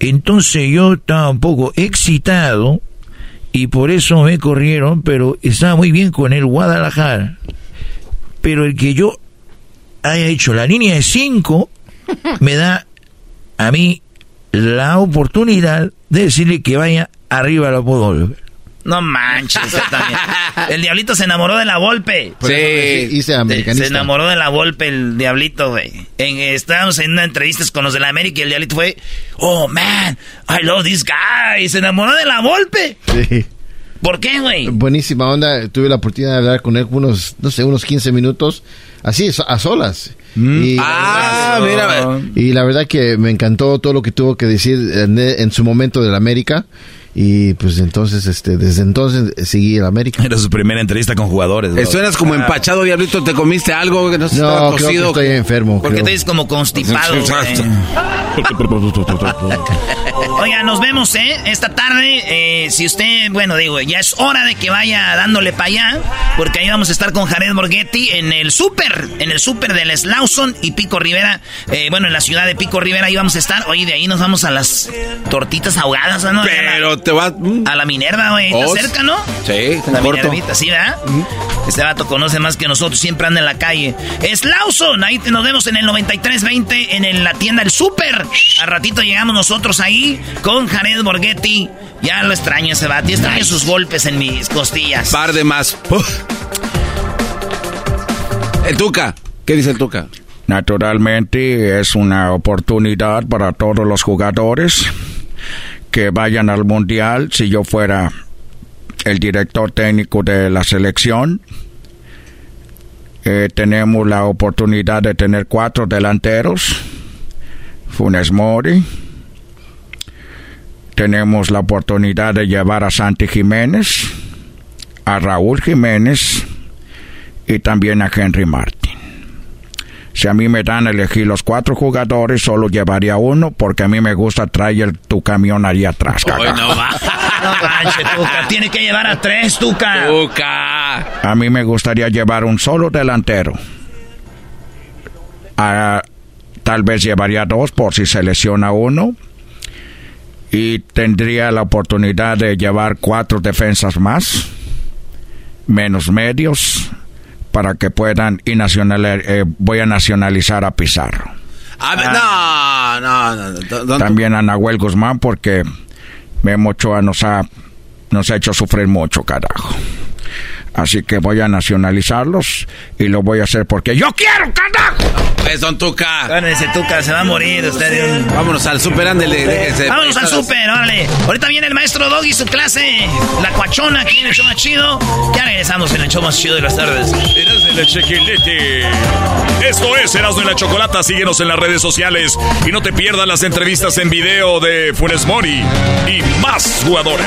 entonces yo estaba un poco excitado y por eso me corrieron, pero estaba muy bien con el Guadalajara. Pero el que yo haya hecho la línea de 5 me da a mí la oportunidad de decirle que vaya arriba a la podóloga. No manches, también. El diablito se enamoró de la Volpe. Por eso hice Se americanista. enamoró de la Volpe el diablito, güey. En, estábamos en una entrevista con los de la América y el diablito fue, oh man, I love this guy. Y se enamoró de la Volpe. Sí. ¿Por qué, güey? Buenísima onda. Tuve la oportunidad de hablar con él unos, no sé, unos 15 minutos, así, a solas. Y, Ah, mira. y la verdad que me encantó todo lo que tuvo que decir en, en su momento del América. Y pues entonces, este, desde entonces seguí el América. Era su primera entrevista con jugadores. bro. Eh, Suenas como empachado, diablito. ¿Te comiste algo que no se No, estaba creo que cocido? estoy enfermo. Porque creo. te dices como constipado. Oiga, nos vemos, ¿eh? Esta tarde, eh, si usted, bueno, digo, ya es hora de que vaya dándole para allá, porque ahí vamos a estar con Jared Borghetti en el súper, en el súper del Slauson y Pico Rivera, eh, bueno, en la ciudad de Pico Rivera, ahí vamos a estar. Oye, de ahí nos vamos a las tortitas ahogadas, ¿no? Pero te va... A la Minerva, güey, está Oh, cerca, ¿no? Sí, La corto. Minervita, ¿sí, verdad? Este vato conoce más que nosotros, siempre anda en la calle. Es Lawson, ahí te- nos vemos en el 9320 en el- la tienda El Super. Al ratito llegamos nosotros ahí con Jared Borghetti. Ya lo extraño ese vato, ya extraño sus golpes en mis costillas. Par de más. El Tuca. ¿Qué dice el Tuca? Naturalmente es una oportunidad para todos los jugadores que vayan al mundial. Si yo fuera el director técnico de la selección, eh, tenemos la oportunidad de tener cuatro delanteros. Funes Mori. Tenemos la oportunidad de llevar a Santi Jiménez, a Raúl Jiménez y también a Henry Martin. Si a mí me dan a elegir los cuatro jugadores, solo llevaría uno porque a mí me gusta traer tu camión ahí atrás. Hoy no va. No manches, Tuca, tiene que llevar a tres, Tuca. Tuca. A mí me gustaría llevar un solo delantero. Ah, tal vez llevaría dos por si se lesiona uno. Y tendría la oportunidad de llevar cuatro defensas más, menos medios, para que puedan y nacional, eh, voy a nacionalizar a Pizarro. A ver, no, no, no. no, no. También a Nahuel Guzmán porque Memo Ochoa nos ha, nos ha hecho sufrir mucho, carajo. Así que voy a nacionalizarlos y lo voy a hacer porque yo quiero, carajo. Pues, don Tuca. Bueno, ese Tuca se va a morir usted un... Vámonos al super, ándele. déjese. Vámonos al súper, órale. Ahorita viene el maestro Doggy su clase, la cuachona aquí en el show más chido. Ya regresamos en el show más chido de las tardes. Erasmo y la Chiquilete. Esto es Erasmo y la Chocolata. Síguenos en las redes sociales y no te pierdas las entrevistas en video de Funes Mori y más jugadores.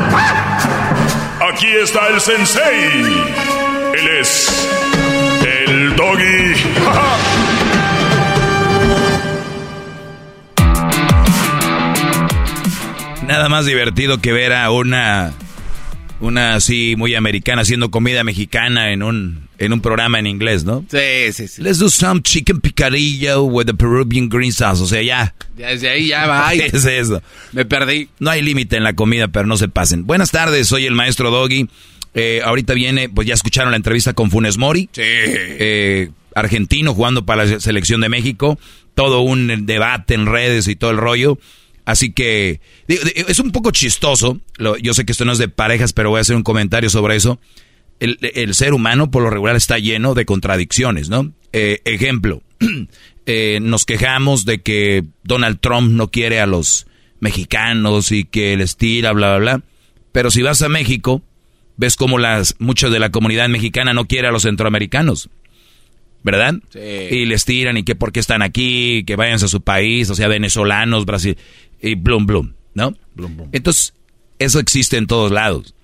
Aquí está el sensei. Él es el doggy. Nada más divertido que ver a una una así muy americana haciendo comida mexicana en un en un programa en inglés, ¿no? Sí, sí, sí. Let's do some chicken picadillo with the Peruvian green sauce. O sea, ya. Desde ahí ya va. ¿Qué es eso? Me perdí. No hay límite en la comida, pero no se pasen. Buenas tardes, soy el maestro Doggy. Eh, ahorita viene, pues ya escucharon la entrevista con Funes Mori. Sí. Eh, argentino jugando para la selección de México. Todo un debate en redes y todo el rollo. Así que es un poco chistoso. yo sé que esto no es de parejas, pero voy a hacer un comentario sobre eso. El, ser humano por lo regular está lleno de contradicciones, ¿no? Eh, ejemplo, eh, nos quejamos de que Donald Trump no quiere a los mexicanos y que les tira, bla, bla, bla. Pero si vas a México, ves como las, mucha de la comunidad mexicana no quiere a los centroamericanos. ¿verdad? Sí. Y les tiran y que por qué están aquí, que vayan a su país, o sea, venezolanos, Brasil, y blum, blum, ¿no? Entonces, eso existe en todos lados,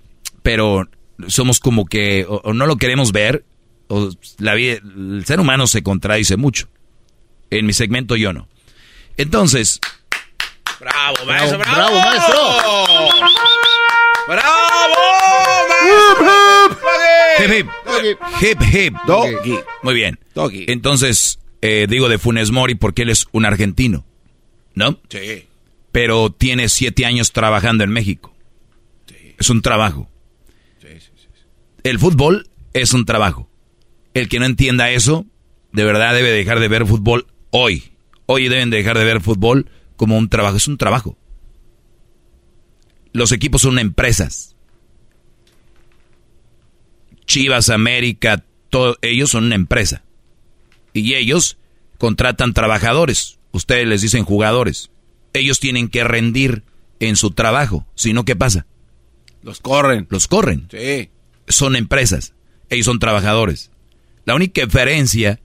pero somos como que o, no lo queremos ver, o la vida, el ser humano se contradice mucho. En mi segmento yo no. Entonces... Bravo, maestro, bravo. Bravo, maestro. Bravo, Hip, hip. Hip, hip. Doggy. Muy bien. Doggy. Entonces, eh, digo de Funes Mori porque él es un argentino, ¿no? Sí. Pero tiene siete años trabajando en México. Es un trabajo. El fútbol es un trabajo. El que no entienda eso, de verdad debe dejar de ver fútbol hoy. Hoy deben dejar de ver fútbol como un trabajo. Es un trabajo. Los equipos son empresas. Chivas, América, todos ellos son una empresa. Y ellos contratan trabajadores. Ustedes les dicen jugadores. Ellos tienen que rendir en su trabajo. Si no, ¿qué pasa? Los corren. Los corren. Sí. Son empresas. Ellos son trabajadores. La única diferencia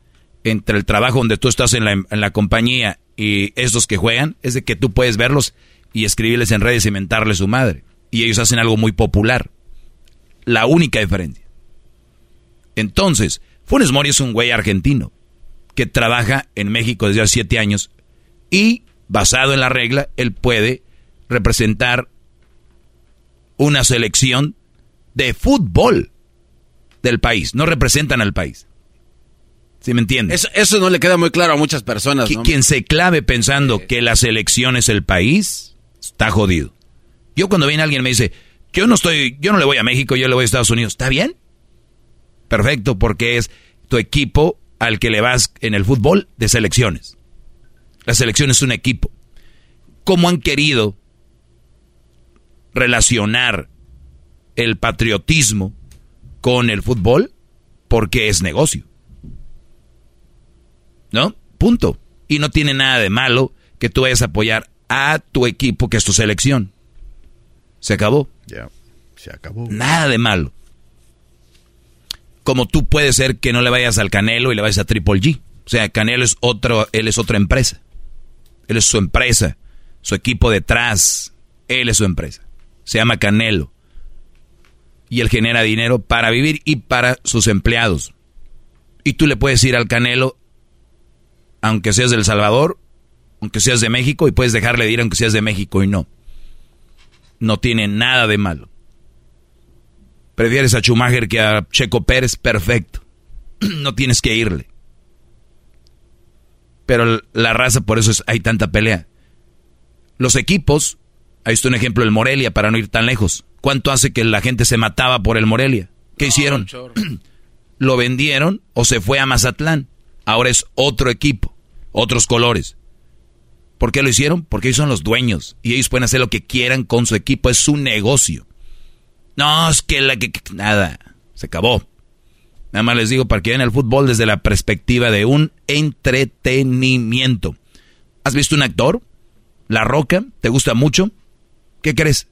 entre el trabajo donde tú estás en la, en la compañía y estos que juegan es de que tú puedes verlos y escribirles en redes y mentarles su madre. Y ellos hacen algo muy popular. La única diferencia. Entonces, Funes Mori es un güey argentino que trabaja en México desde hace siete años y, basado en la regla, él puede representar una selección de fútbol del país. No representan al país. ¿Sí me entiendes? Eso, eso no le queda muy claro a muchas personas, ¿no? Quien se clave pensando que la selección es el país, está jodido. Yo cuando viene alguien me dice, yo no estoy, yo no le voy a México, yo le voy a Estados Unidos. ¿Está bien? Perfecto, porque es tu equipo al que le vas en el fútbol de selecciones. La selección es un equipo. ¿Cómo han querido relacionar el patriotismo con el fútbol? Porque es negocio. ¿No? Punto. Y no tiene nada de malo que tú vayas a apoyar a tu equipo, que es tu selección. Se acabó. Ya, se acabó. Nada de malo. Como tú puedes ser que no le vayas al Canelo y le vayas a Triple G. O sea, Canelo es otro, él es otra empresa. Él es su empresa, su equipo detrás. Él es su empresa. Se llama Canelo. Y él genera dinero para vivir y para sus empleados. Y tú le puedes ir al Canelo, aunque seas del Salvador, aunque seas de México, y puedes dejarle de ir aunque seas de México y no. No tiene nada de malo. Prefieres a Schumacher que a Checo Pérez, perfecto. no tienes que irle. Pero la raza, por eso es, hay tanta pelea. Los equipos, ahí está un ejemplo, el Morelia, para no ir tan lejos. ¿Cuánto hace que la gente se mataba por el Morelia? ¿Qué hicieron? Lo vendieron o se fue a Mazatlán. Ahora es otro equipo, otros colores. ¿Por qué lo hicieron? Porque ellos son los dueños y ellos pueden hacer lo que quieran con su equipo, es su negocio. No, es que la que... Nada, se acabó. Nada más les digo para que vean el fútbol desde la perspectiva de un entretenimiento. ¿Has visto un actor? La Roca, ¿te gusta mucho? ¿Qué crees?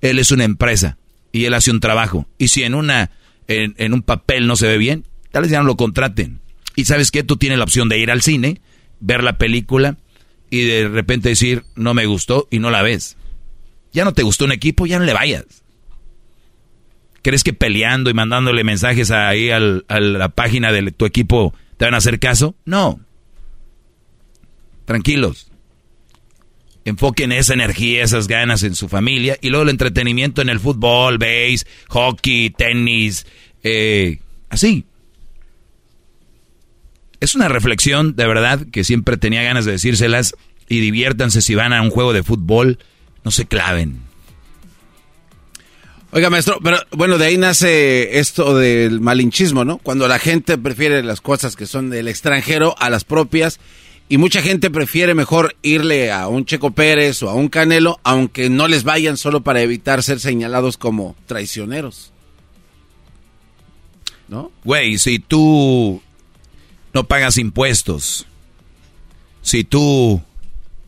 Él es una empresa y él hace un trabajo. Y si en una en, un papel no se ve bien, tal vez ya no lo contraten. Y sabes qué, tú tienes la opción de ir al cine, ver la película y de repente decir, no me gustó y no la ves. Ya no te gustó un equipo, ya no le vayas. ¿Crees que peleando y mandándole mensajes ahí al, a la página de tu equipo te van a hacer caso? No. Tranquilos. Enfoquen esa energía, esas ganas en su familia y luego el entretenimiento en el fútbol, base, hockey, tenis, eh, así. Es una reflexión de verdad que siempre tenía ganas de decírselas y diviértanse si van a un juego de fútbol, no se claven. Oiga, maestro, pero bueno, de ahí nace esto del malinchismo, ¿no? Cuando la gente prefiere las cosas que son del extranjero a las propias y mucha gente prefiere mejor irle a un Checo Pérez o a un Canelo, aunque no les vayan solo para evitar ser señalados como traicioneros. ¿No? Güey, si tú no pagas impuestos, si tú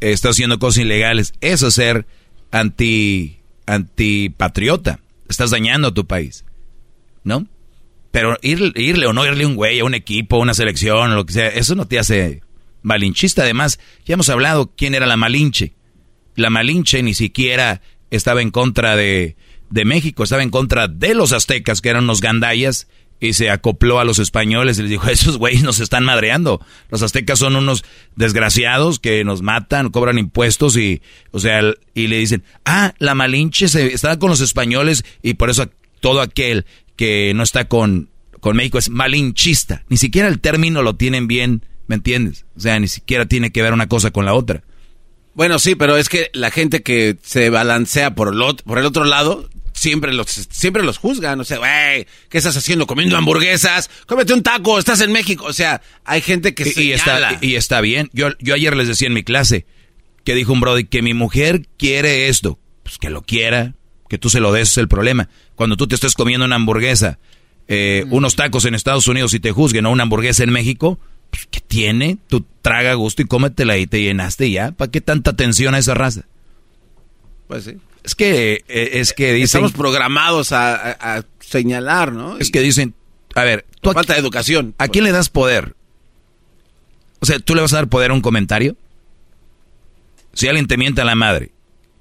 estás haciendo cosas ilegales, eso es ser anti antipatriota estás dañando a tu país, ¿no? Pero irle o no irle un güey a un equipo, a una selección, lo que sea, eso no te hace malinchista. Además, ya hemos hablado quién era la Malinche. La Malinche ni siquiera estaba en contra de, de México, estaba en contra de los aztecas, que eran unos gandayas, y se acopló a los españoles y les dijo, esos güeyes nos están madreando. Los aztecas son unos desgraciados que nos matan, cobran impuestos y, o sea, y le dicen, ah, la Malinche se, está con los españoles y por eso todo aquel que no está con, con México es malinchista. Ni siquiera el término lo tienen bien, ¿me entiendes? O sea, ni siquiera tiene que ver una cosa con la otra. Bueno, sí, pero es que la gente que se balancea por el, por el otro lado siempre los, siempre los juzgan. O sea, güey, ¿qué estás haciendo? Comiendo hamburguesas, cómete un taco, estás en México. O sea, hay gente que y, y está Y está bien. Yo, yo ayer les decía en mi clase que dijo un brody que mi mujer quiere esto. Pues que lo quiera, que tú se lo des, es el problema. Cuando tú te estés comiendo una hamburguesa, eh, mm. unos tacos en Estados Unidos y te juzguen o una hamburguesa en México, pues ¿qué tiene? Tú traga gusto y cómetela y te llenaste ya. ¿Para qué tanta atención a esa raza? Pues sí. Es que, eh, es que dicen... Estamos programados a, señalar, ¿no? Es que dicen, a ver... Tú falta de educación. ¿A quién le das poder? O sea, ¿tú le vas a dar poder a un comentario? Si alguien te miente a la madre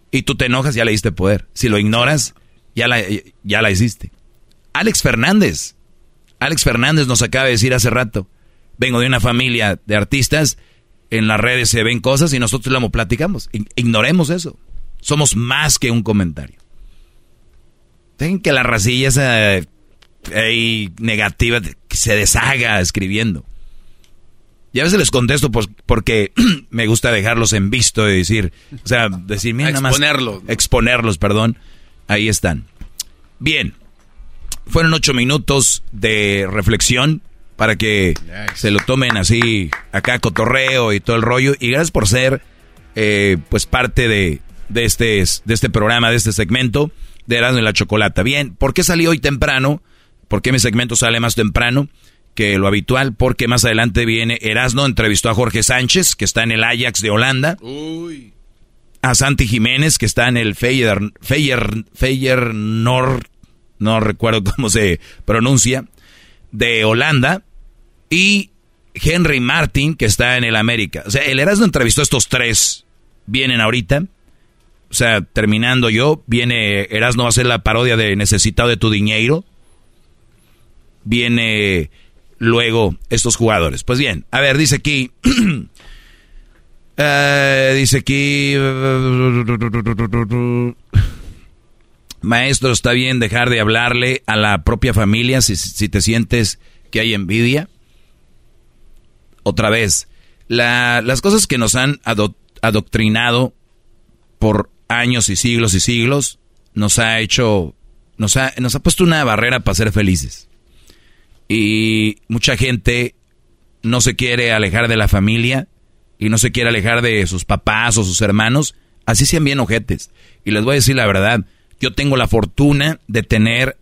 y tú te enojas, ya le diste poder. Si lo ignoras, ya la, ya la hiciste. Alex Fernández. Alex Fernández nos acaba de decir hace rato. Vengo de una familia de artistas. En las redes se ven cosas y nosotros lo platicamos. Ignoremos eso. Somos más que un comentario. Dejen que la racilla esa negativa que se deshaga escribiendo. Y a veces les contesto pues, porque me gusta dejarlos en visto y decir, o sea, decir, mira, nada más. Exponerlos. Exponerlos, perdón. Ahí están. Bien. Fueron ocho minutos de reflexión para que se lo tomen así, acá cotorreo y todo el rollo. Y gracias por ser, eh, pues, parte de, de este, de este programa, de este segmento de Erasmo y la Chocolata. Bien, ¿por qué salí hoy temprano? ¿Por qué mi segmento sale más temprano que lo habitual? Porque más adelante viene Erasmo, entrevistó a Jorge Sánchez, que está en el Ajax de Holanda. A Santi Jiménez, que está en el Feyer, Feyer, Feyer Nord, no recuerdo cómo se pronuncia, de Holanda. Y Henry Martin, que está en el América. O sea, el Erasmo entrevistó a estos tres. Vienen ahorita o sea, terminando yo, viene Erasmo va a hacer la parodia de Necesitado de tu dinero. Viene luego estos jugadores. Pues bien, a ver, dice aquí. Eh, dice aquí. Maestro, está bien dejar de hablarle a la propia familia si, si te sientes que hay envidia. Otra vez, las cosas que nos han adoctrinado por años y siglos y siglos, nos ha hecho, nos ha, nos ha puesto una barrera para ser felices. Y mucha gente no se quiere alejar de la familia y no se quiere alejar de sus papás o sus hermanos, así sean bien ojetes. Y les voy a decir la verdad, yo tengo la fortuna de tener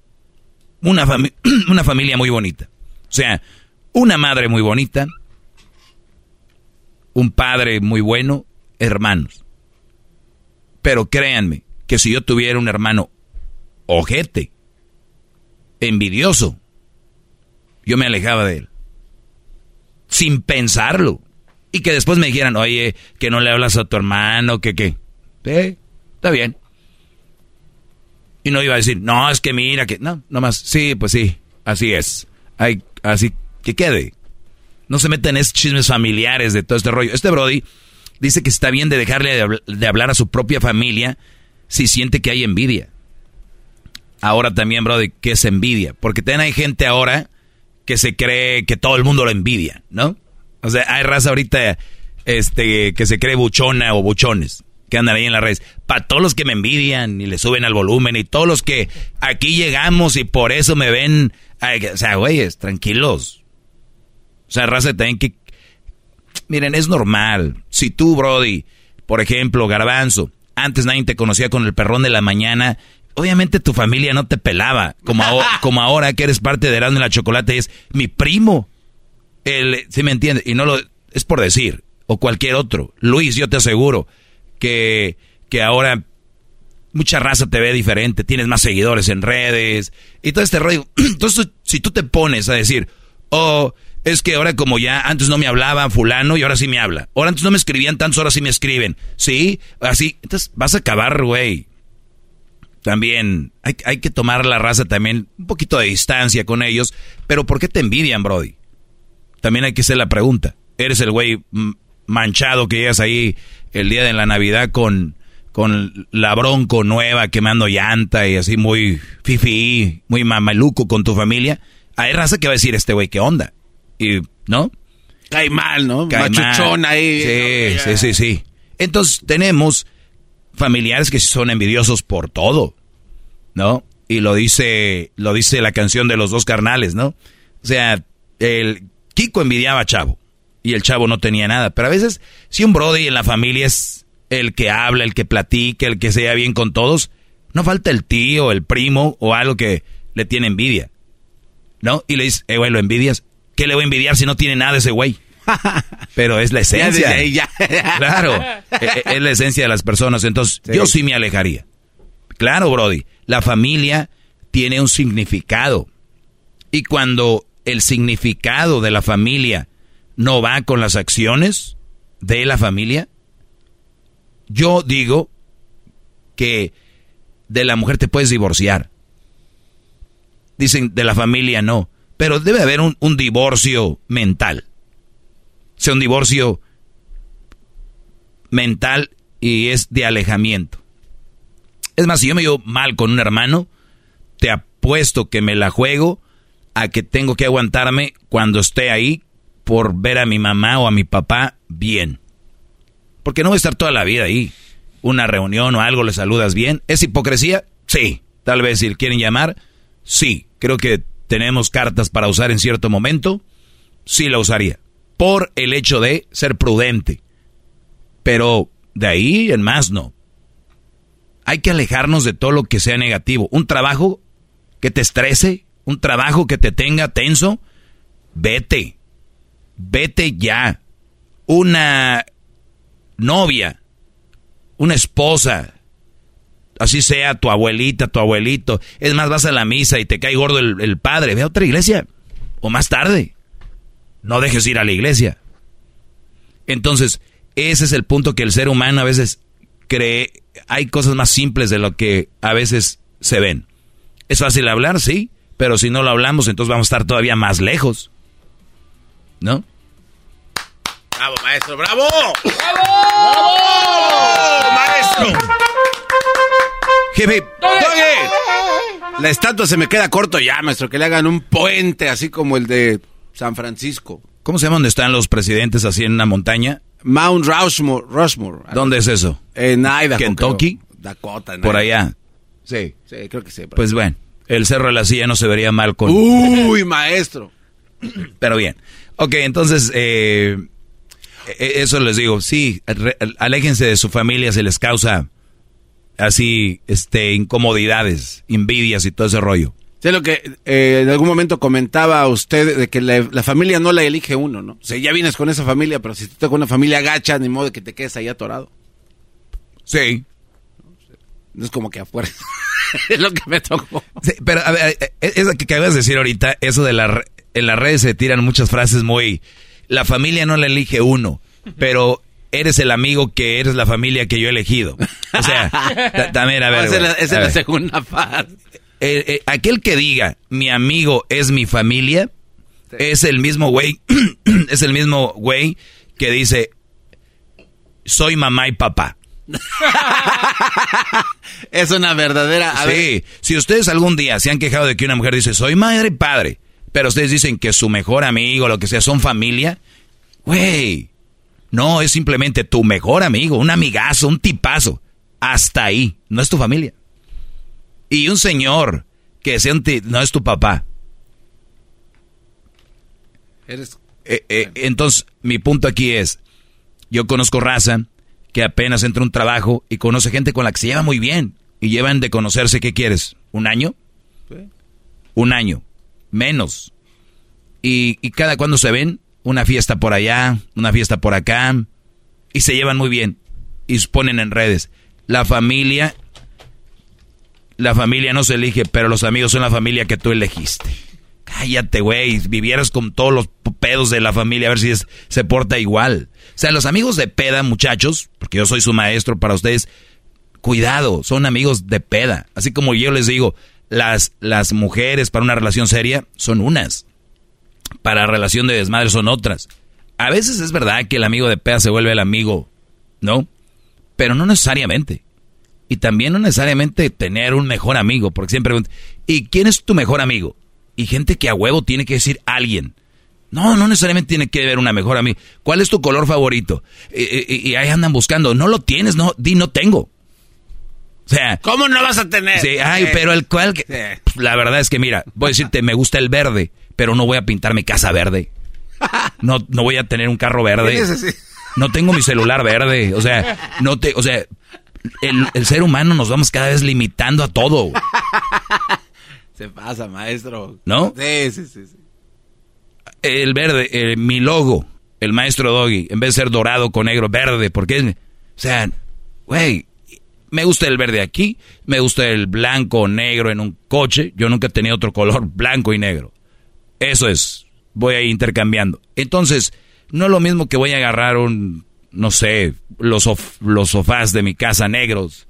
una, una familia muy bonita. O sea, una madre muy bonita, un padre muy bueno, hermanos. Pero créanme que si yo tuviera un hermano ojete, envidioso, yo me alejaba de él. Sin pensarlo. Y que después me dijeran, oye, que no le hablas a tu hermano, que qué. está bien. Y no iba a decir, no, es que mira que... No, nomás, sí, pues sí, así es. Hay, así que quede. No se meten en esos chismes familiares de todo este rollo. Este Brody dice que está bien de dejarle de, hablar a su propia familia si siente que hay envidia. Ahora también, Brody, que es envidia. Porque también hay gente ahora que se cree que todo el mundo lo envidia, ¿no? O sea, hay raza ahorita este, que se cree buchona o buchones que andan ahí en las redes. Para todos los que me envidian y le suben al volumen y todos los que aquí llegamos y por eso me ven. o sea, güeyes, tranquilos. O sea, raza también que... Miren, es normal. Si tú, Brody, por ejemplo, Garbanzo, antes nadie te conocía con el perrón de la mañana, obviamente tu familia no te pelaba. Como, ahora, como ahora que eres parte de Erasmo y la Chocolate, es mi primo. El, ¿Sí me entiendes? Y no lo... Es por decir. O cualquier otro. Luis, yo te aseguro que, que ahora mucha raza te ve diferente, tienes más seguidores en redes y todo este rollo. Entonces, si tú te pones a decir, oh, es que ahora como ya antes no me hablaban fulano y ahora sí me habla. Ahora antes no me escribían tantos, ahora sí me escriben. Sí, así. Entonces vas a acabar, güey. También hay, hay, que tomar la raza también un poquito de distancia con ellos. Pero ¿por qué te envidian, Brody? También hay que hacer la pregunta. Eres el güey manchado que llegas ahí el día de la Navidad con, con la bronco nueva quemando llanta y así muy fifi, muy mamaluco con tu familia, hay raza que va a decir este güey, ¿qué onda? Y, ¿no? Cae mal, ¿no? Cae Machuchón ahí. Sí, sí, sí, sí. Entonces tenemos familiares que son envidiosos por todo, ¿no? Y lo dice, lo dice la canción de los dos carnales, ¿no? O sea, el Kiko envidiaba a Chavo y el chavo no tenía nada. Pero a veces, si un Brody en la familia es el que habla, el que platica, el que sea bien con todos, no falta el tío, el primo o algo que le tiene envidia. ¿No? Y le dice, eh, güey, ¿lo envidias? ¿Qué le voy a envidiar si no tiene nada ese güey? Pero es la esencia. claro, e, e, es, la esencia de las personas. Entonces, yo sí me alejaría. Claro, Brody, la familia tiene un significado. Y cuando el significado de la familia no va con las acciones de la familia? Yo digo que de la mujer te puedes divorciar. Dicen de la familia no, pero debe haber un, divorcio mental. Sea, un divorcio mental y es de alejamiento. Es más, si yo me llevo mal con un hermano, te apuesto que me la juego a que tengo que aguantarme cuando esté ahí por ver a mi mamá o a mi papá bien. Porque no voy a estar toda la vida ahí. Una reunión o algo, le saludas bien. ¿Es hipocresía? Sí. Tal vez si quieren llamar, sí. Creo que tenemos cartas para usar en cierto momento. Sí la usaría. Por el hecho de ser prudente. Pero de ahí en más no. Hay que alejarnos de todo lo que sea negativo. Un trabajo que te estrese, un trabajo que te tenga tenso, vete vete ya. Una novia, una esposa, así sea tu abuelita, tu abuelito. Es más, vas a la misa y te cae gordo el, padre, ve a otra iglesia. O más tarde. No dejes ir a la iglesia. Entonces, ese es el punto que el ser humano a veces cree. Hay cosas más simples de lo que a veces se ven. Es fácil hablar, sí, pero si no lo hablamos, entonces vamos a estar todavía más lejos. ¿No? Bravo, maestro, bravo. ¡Bravo! ¡Bravo! Maestro. Jefe, La estatua se me queda corto ya, maestro, que le hagan un puente así como el de San Francisco. ¿Cómo se llama donde están los presidentes así en una montaña? Mount Rushmore. Rushmore. ¿Dónde es eso? En Idaho. ¿Kentucky? Dakota. Por allá. Sí, sí, creo que sí. Pues bueno, el Cerro de la Silla no se vería mal con... Uy, maestro. Pero bien. Ok, entonces, eh, e, eso les digo, sí, aléjense de su familia, se les causa así, este, incomodidades, envidias y todo ese rollo. Sé lo que eh, en algún momento comentaba usted de que la, familia no la elige uno, ¿no? O sea, ya vienes con esa familia, pero si tú estás con una familia gacha, ni modo de que te quedes ahí atorado. Sí. No es como que afuera. es lo que me tocó. pero, a ver, eh, eso que acabas de decir ahorita, eso de la... En las redes se tiran muchas frases muy la familia no la elige uno, pero eres el amigo que eres la familia que yo he elegido. O sea, también, a ver. Esa es la, esa es segunda parte. Eh, eh, aquel que diga, mi amigo es mi familia, es el mismo güey, es el mismo güey que dice, soy mamá y papá. Es una verdadera... a sí, ver, si ustedes algún día se han quejado de que una mujer dice, soy madre y padre, pero ustedes dicen que su mejor amigo, lo que sea, son familia, güey, no, es simplemente tu mejor amigo, un amigazo, un tipazo. Hasta ahí, no es tu familia. Y un señor que sea un no es tu papá. eres... Eh, eh, entonces, mi punto aquí es, yo conozco raza que apenas entra a un trabajo y conoce gente con la que se lleva muy bien. Y llevan de conocerse, ¿qué quieres? ¿Un año? Un año. Menos. Y, y cada cuando se ven, una fiesta por allá, una fiesta por acá. Y se llevan muy bien. Y ponen en redes. La familia, la familia no se elige, pero los amigos son la familia que tú elegiste. Cállate, güey. Vivieras con todos los pedos de la familia a ver si se porta igual. O sea, los amigos de peda, muchachos, porque yo soy su maestro para ustedes, cuidado, son amigos de peda. Así como yo les digo, las, las mujeres para una relación seria son unas. Para relación de desmadre son otras. A veces es verdad que el amigo de peda se vuelve el amigo, ¿no? Pero no necesariamente. Y también no necesariamente tener un mejor amigo, porque siempre preguntan, ¿y quién es tu mejor amigo? Y gente que a huevo tiene que decir alguien. No, no necesariamente tiene que ver una mejor amiga. ¿Cuál es tu color favorito? Y, ahí andan buscando. No lo tienes, no, di no tengo. O sea, ¿Cómo no vas a tener? sí, ay, Eh, pero el cual, la verdad es que mira, voy a decirte, me gusta el verde, pero no voy a pintar mi casa verde. No, no voy a tener un carro verde. No tengo mi celular verde. O sea, no te, o sea, el, el ser humano nos vamos cada vez limitando a todo. Se pasa, maestro. ¿No? Sí, sí, sí. sí. El verde, eh, mi logo, el maestro Doggy, en vez de ser dorado con negro, verde, porque es, o sea, güey, me gusta el verde aquí, me gusta el blanco o negro en un coche, yo nunca he tenido otro color, blanco y negro. Eso es, voy a ir intercambiando. Entonces, no es lo mismo que voy a agarrar un, no sé, los, sof- los sofás de mi casa negros,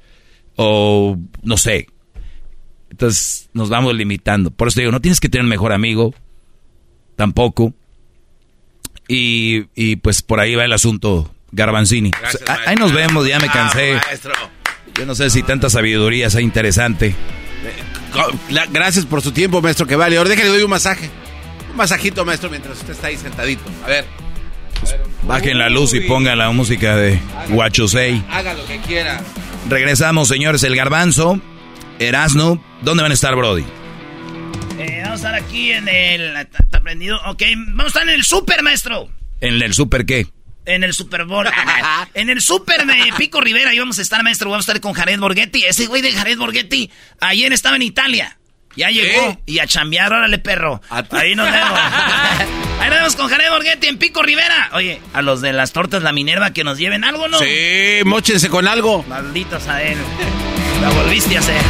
o no sé. Entonces, nos vamos limitando. Por eso te digo, no tienes que tener un mejor amigo, tampoco. Y, y pues por ahí va el asunto, Garbanzini. Gracias, Ah, ahí nos vemos, ya me Ah, cansé. maestro. Yo no sé si tanta sabiduría sea interesante. La- Gracias por su tiempo, maestro, que vale. Ahora déjale doy un masaje. Masajito, maestro, mientras usted está ahí sentadito. A ver. Bajen la luz y pongan la música de Huachusei. Haga lo que quiera. Regresamos, señores. El Garbanzo, Erasno. ¿Dónde van a estar, Brody? Eh, vamos a estar aquí en el... ¿Está está prendido? Ok, vamos a estar en el super, maestro. ¿En el Super qué? En el Super Bowl. en el Super de Pico Rivera íbamos a estar, maestro. Vamos a estar con Jared Borghetti. Ese güey de Jared Borghetti ayer estaba en Italia. Ya llegó. Y a chambear, órale, perro. Ahí nos vemos. Ahí nos vemos con Jared Borghetti en Pico Rivera. Oye, a los de las tortas La Minerva que nos lleven algo, ¿no? Sí, móchense con algo. Malditos a él. La volviste a hacer.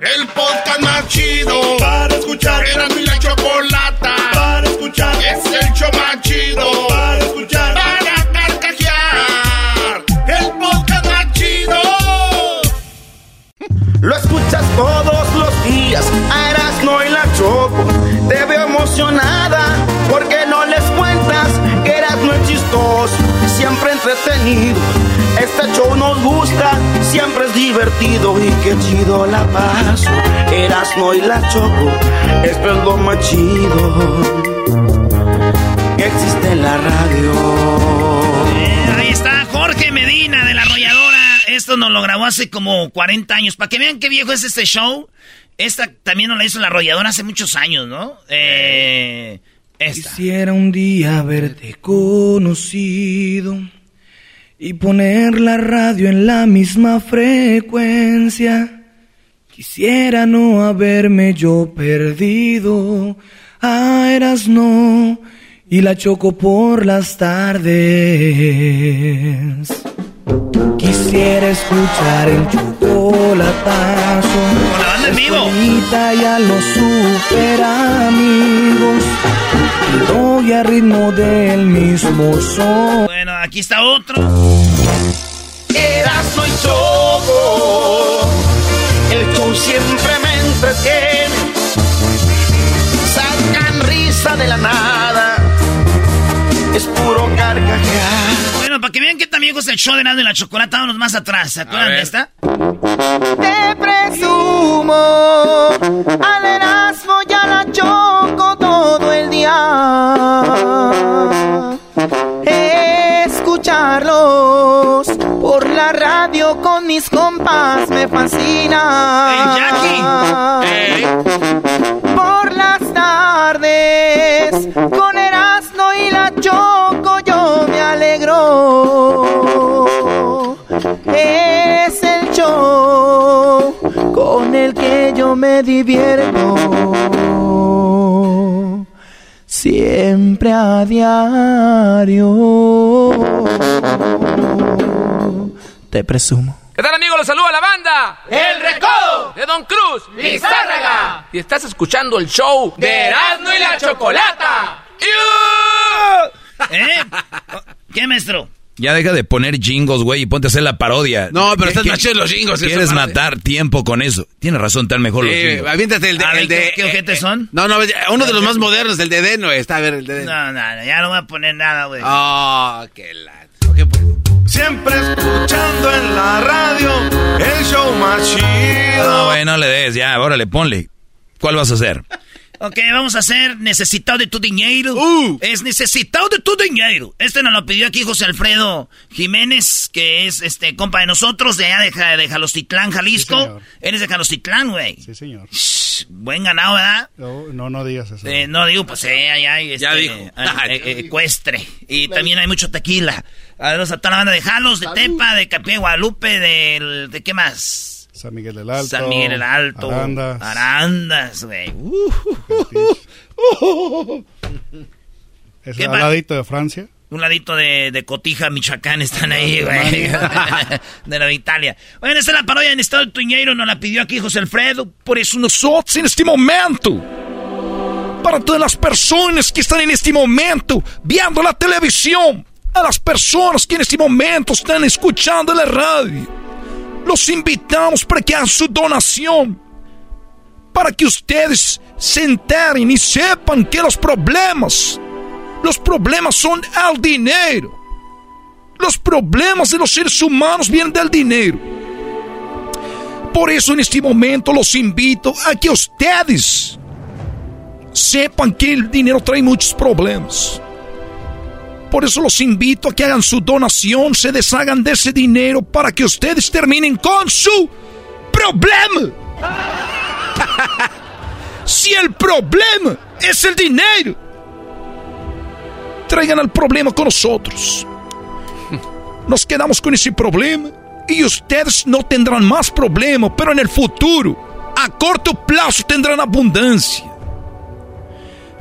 El podcast más chido para escuchar. Era mi la chocolata para escuchar. Es el show más chido para escuchar. Escuchas todos los días, a Erasmo y la Choco. Te veo emocionada porque no les cuentas que Erasmo es chistoso, siempre entretenido. Este show nos gusta, siempre es divertido y qué chido la paso. Erasmo y la Choco, esto es lo más chido que existe en la radio. Ahí está Jorge Medina de la. Esto nos lo grabó hace como 40 años. Para que vean qué viejo es este show. Esta también nos la hizo la arrolladora hace muchos años, ¿no? Eh. Quisiera un día haberte conocido y poner la radio en la misma frecuencia. Quisiera no haberme yo perdido. Ah, eras no y la choco por las tardes. Quisiera escuchar el chocolatazo. Con la banda en vivo. y a los super amigos. Y voy a ritmo del mismo son. Bueno, aquí está otro. Erasmo y Choco, el show siempre me entretiene. Sacan risa de la nada, es puro carcajear. Bueno, para que vean que también gusta el show de Nando y la Chocolata, vámonos más atrás. ¿Se acuerdan de esta? Te presumo al Erasmo y a la Choco todo el día. Escucharlos por la radio con mis compas me fascina. Por las tardes con Erasmo Es el show con el que yo me divierto. Siempre a diario. Te presumo. ¿Qué tal amigos? Los saluda la banda El Recodo de Don Cruz Lizárraga. Y estás escuchando el show De Erasmo y la Chocolata. ¿Eh? ¿Qué, maestro? Ya deja de poner jingos, güey, y ponte a hacer la parodia. No, pero ¿Qué- estás chido los jingles, esa Quieres matar tiempo con eso. Tienes razón, tan mejor los Sí, jingles. aviéntate el de... Ver, el de ¿qué- qué ojetes son? No, no, uno de los más modernos, el de Deno, está, a ver, el de Deno. No, no, no, ya no voy a poner nada, güey. Ah, qué la... Siempre escuchando en la radio el show más chido. No, güey, no le des, ya, órale, ponle. ¿Cuál vas a hacer? Ok, vamos a hacer necesitado de tu dinero. Es necesitado de tu dinero. Este nos lo pidió aquí José Alfredo Jiménez, que es este compa de nosotros, de allá de, Ja- de Jalostitlán, Jalisco. Eres de Jalostitlán, güey. Sí, señor. Shh, Buen ganado, ¿verdad? No, no, no digas eso. Eh, no digo, pues eh, allá hay este, Ya dijo. eh, eh, eh, ecuestre. Y también hay mucho tequila. A ver, a toda la banda de Jalos, de Tepa, de Capilla de Guadalupe, del, ¿de qué más? San Miguel del Alto. San Miguel el Alto. Arandas. Arandas, güey. Es ¿Qué al pa- ladito de Francia. Un ladito de, de Cotija, Michoacán, están ahí, güey. de la Italia. Bueno, esta es la parodia en estado de Tuñeiro, nos la pidió aquí José Alfredo. Por eso nosotros en este momento, para todas las personas que están en este momento viendo la televisión, a las personas que en este momento están escuchando la radio, los invitamos para que hagan su donación, para que ustedes se enteren y sepan que los problemas, los problemas son el dinero. Los problemas de los seres humanos vienen del dinero. Por eso en este momento los invito a que ustedes sepan que el dinero trae muchos problemas. Por eso los invito a que hagan su donación, se deshagan de ese dinero para que ustedes terminen con su problema. si el problema es el dinero, traigan el problema con nosotros. Nos quedamos con ese problema y ustedes no tendrán más problema, pero en el futuro, a corto plazo, tendrán abundancia.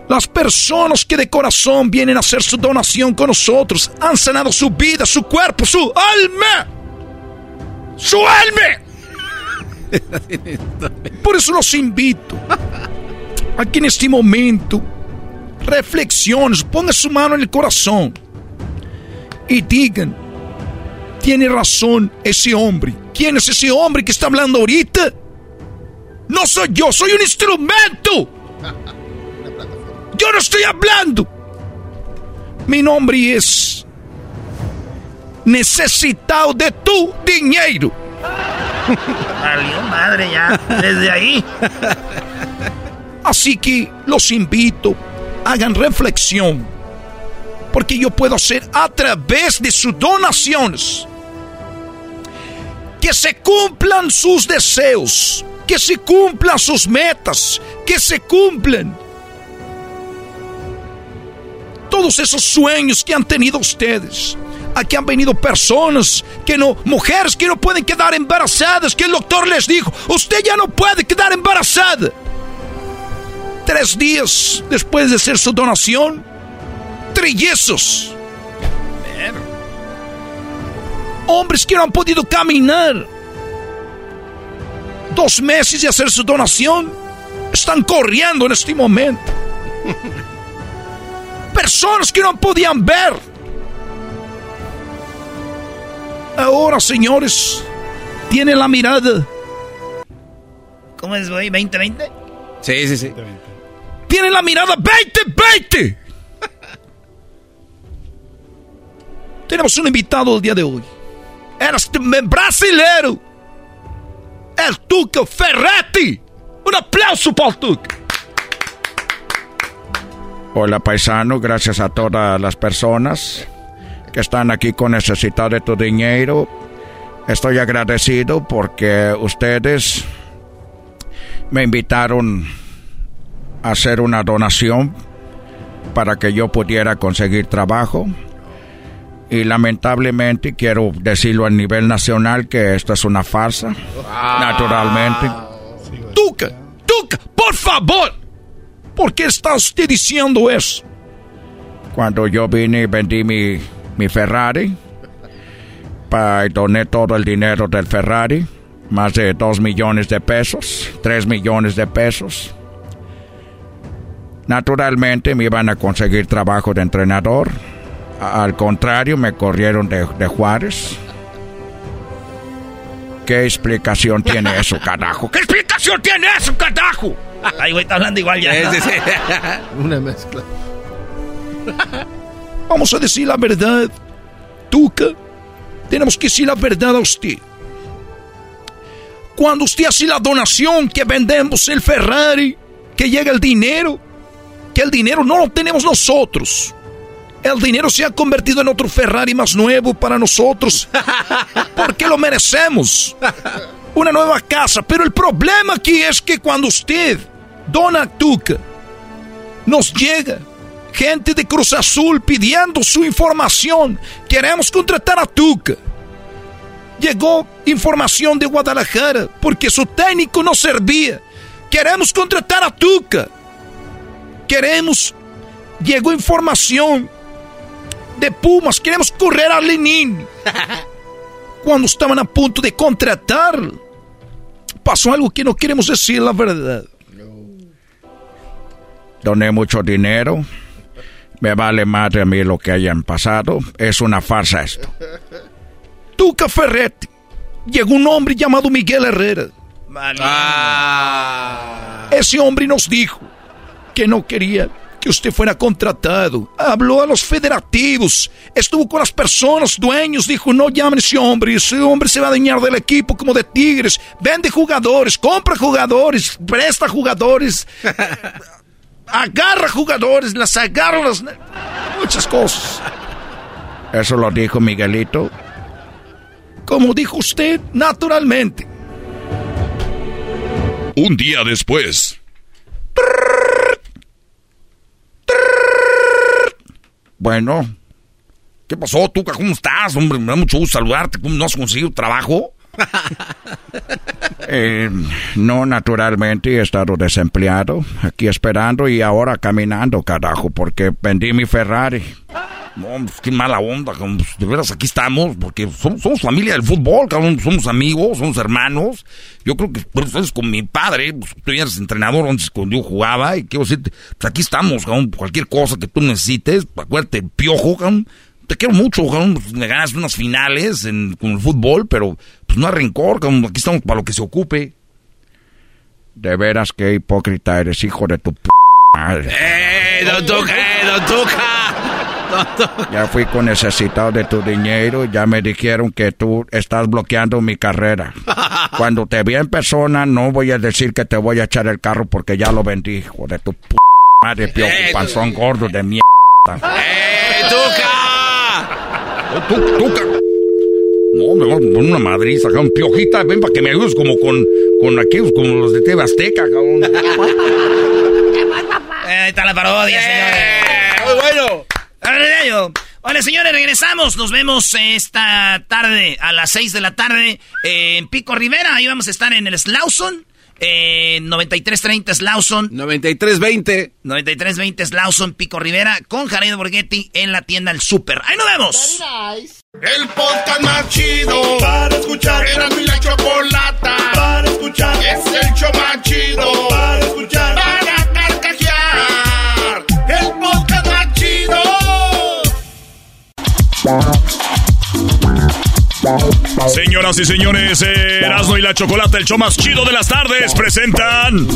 Las personas que de corazón vienen a hacer su donación con nosotros han sanado su vida, su cuerpo, su alma. ¡Su alma! Por eso los invito a que en este momento reflexiones, ponga su mano en el corazón y digan, tiene razón ese hombre. ¿Quién es ese hombre que está hablando ahorita? No soy yo, soy un instrumento. Yo no estoy hablando. Mi nombre es necesitado de tu dinero. Valió madre ya, desde ahí. Así que los invito, hagan reflexión, porque yo puedo hacer a través de sus donaciones que se cumplan sus deseos, que se cumplan sus metas, que se cumplan todos esos sueños que han tenido ustedes. Aquí han venido personas que no, mujeres que no pueden quedar embarazadas, que el doctor les dijo, usted ya no puede quedar embarazada. Tres días después de hacer su donación, trillizos. Hombres que no han podido caminar. Dos meses de hacer su donación. Están corriendo en este momento. Personas que no podían ver. Ahora, señores, tienen la mirada. ¿Cómo es, güey? ¿2020? Sí, sí, sí. Tienen la mirada 2020. Tenemos un invitado el día de hoy. Eres brasileiro. El Tuca Ferretti. Un aplauso para el Tuca. Hola paisano, gracias a todas las personas que están aquí con necesidad de tu dinero. Estoy agradecido porque ustedes me invitaron a hacer una donación para que yo pudiera conseguir trabajo. Y lamentablemente quiero decirlo a nivel nacional que esto es una farsa. Naturalmente. Tuca, Tuca, por favor. ¿Por qué está usted diciendo eso? Cuando yo vine y vendí mi, mi Ferrari, y doné todo el dinero del Ferrari, más de 2 millones de pesos, 3 millones de pesos. Naturalmente me iban a conseguir trabajo de entrenador. Al contrario, me corrieron de, de Juárez. ¿Qué explicación tiene eso, carajo? ¿Qué explicación tiene eso, carajo? Ay, güey, está hablando igual ya. Una mezcla. Vamos a decir la verdad. Tuca, tenemos que decir la verdad a usted. Cuando usted hace la donación, que vendemos el Ferrari, que llega el dinero, que el dinero no lo tenemos nosotros. El dinero se ha convertido en otro Ferrari más nuevo para nosotros. Porque lo merecemos. Una nueva casa. Pero el problema aquí es que cuando usted dona Tuca, nos llega gente de Cruz Azul pidiendo su información. Queremos contratar a Tuca. Llegó información de Guadalajara porque su técnico no servía. Queremos contratar a Tuca. Queremos. Llegó información de Pumas. Queremos correr a Lenin. Cuando estaban a punto de contratar, pasó algo que no queremos decir la verdad. Doné mucho dinero. Me vale madre a mí lo que hayan pasado. Es una farsa esto. Tuca Ferretti. Llegó un hombre llamado Miguel Herrera. Ese hombre nos dijo que no quería que usted fuera contratado. Habló a los federativos. Estuvo con las personas, dueños. Dijo, no llamen a ese hombre. Ese hombre se va a dañar del equipo como de Tigres. Vende jugadores, compra jugadores, presta jugadores. agarra jugadores, las agarra las... Muchas cosas. Eso lo dijo Miguelito. Como dijo usted, naturalmente. Un día después. Bueno, ¿qué pasó, Tuca? ¿Cómo estás? Hombre, me da mucho gusto saludarte. ¿Cómo no has conseguido trabajo? Eh, no, naturalmente he estado desempleado, aquí esperando y ahora caminando, carajo, porque vendí mi Ferrari. No, pues, qué mala onda, cabrón, pues, de veras aquí estamos, porque somos, somos familia del fútbol, cabrón, somos amigos, somos hermanos. Yo creo que por eso es con mi padre, pues, tú eres entrenador antes cuando yo jugaba, y quiero decirte, pues aquí estamos, cabrón, cualquier cosa que tú necesites, acuérdate, el piojo, cabrón, te quiero mucho, cabrón, pues, me ganas unas finales en, con el fútbol, pero pues no hay rencor, cabrón, aquí estamos para lo que se ocupe. De veras que hipócrita eres, hijo de tu p madre. ¡Eh, don Tuca, eh, don Tuca! Ya fui con necesitado de tu dinero y ya me dijeron que tú estás bloqueando mi carrera. Cuando te vea en persona no voy a decir que te voy a echar el carro porque ya lo vendí, hijo de tu p madre, piojo, Eh, panzón gordo de mierda. ¡Eh, Tuca! Tú, Tuca. No, me voy a poner una madriza, cabrón. Piojita, ven para que me ayudes como con, con aquellos, como los de TV Azteca, cabrón. Eh, ahí está la parodia, señores. Muy bueno. Hola, Hola, señores, regresamos. Nos vemos esta tarde a las 6 de la tarde en Pico Rivera. Ahí vamos a estar en el Slauson. Eh, 9330 Slauson. 9320. 9320 Slauson, Pico Rivera, con Jared Borghetti en la tienda El Super. ¡Ahí nos vemos! El podcast más chido para escuchar. Era mi la chocolata para escuchar. Es el show más chido para escuchar. Para carcajear. Chido. Señoras y señores, Erasmo y la Chocolata, el show más chido de las tardes, presentan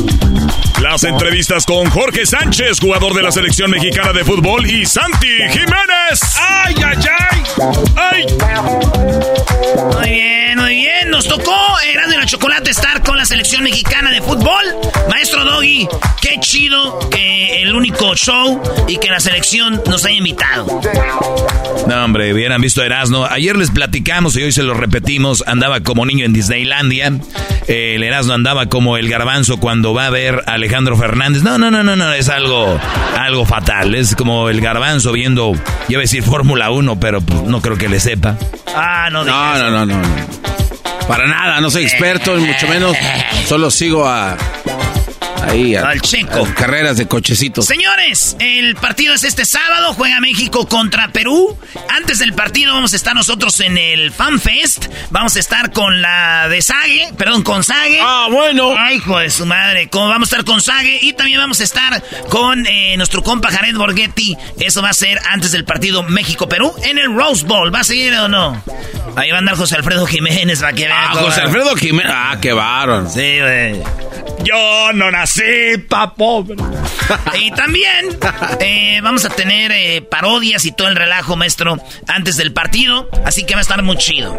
las entrevistas con Jorge Sánchez, jugador de la selección mexicana de fútbol, y Santi Jiménez. ¡Ay, ay, ay! ¡Ay! Muy bien, muy bien. Nos tocó Erasmo y la Chocolata estar con la selección mexicana de fútbol. Maestro Doggy, qué chido que el único show y que la selección nos haya invitado. No, hombre, hubieran visto a Erasmo. Ayer les platicamos y hoy se lo repetimos. Andaba como niño en Disneylandia. Eh, el Erasmo andaba como el garbanzo cuando va a ver a Alejandro Fernández. No, no, no, no, no. Es algo, algo fatal. Es como el garbanzo viendo, yo iba a decir Fórmula 1, pero pues, no creo que le sepa. Ah, no, No, no, no, no, no. Para nada, no soy experto, y mucho menos. Solo sigo a. Ahí, a, Al chico. a carreras de cochecitos. Señores, el partido es este sábado, juega México contra Perú. Antes del partido vamos a estar nosotros en el Fan Fest. Vamos a estar con la de Sage, perdón, con Sage. Ah, bueno. Ay, hijo de su madre. Como vamos a estar con Sage y también vamos a estar con eh, nuestro compa Jared Borghetti. Eso va a ser antes del partido México-Perú en el Rose Bowl. ¿Va a seguir o no? Ahí va a andar José Alfredo Jiménez para que vean. Ah, José Alfredo Jiménez. Ah, qué bárbaro. Sí, güey. Yo no nací pa' pobre. Y también eh, vamos a tener eh, parodias y todo el relajo, maestro, antes del partido. Así que va a estar muy chido.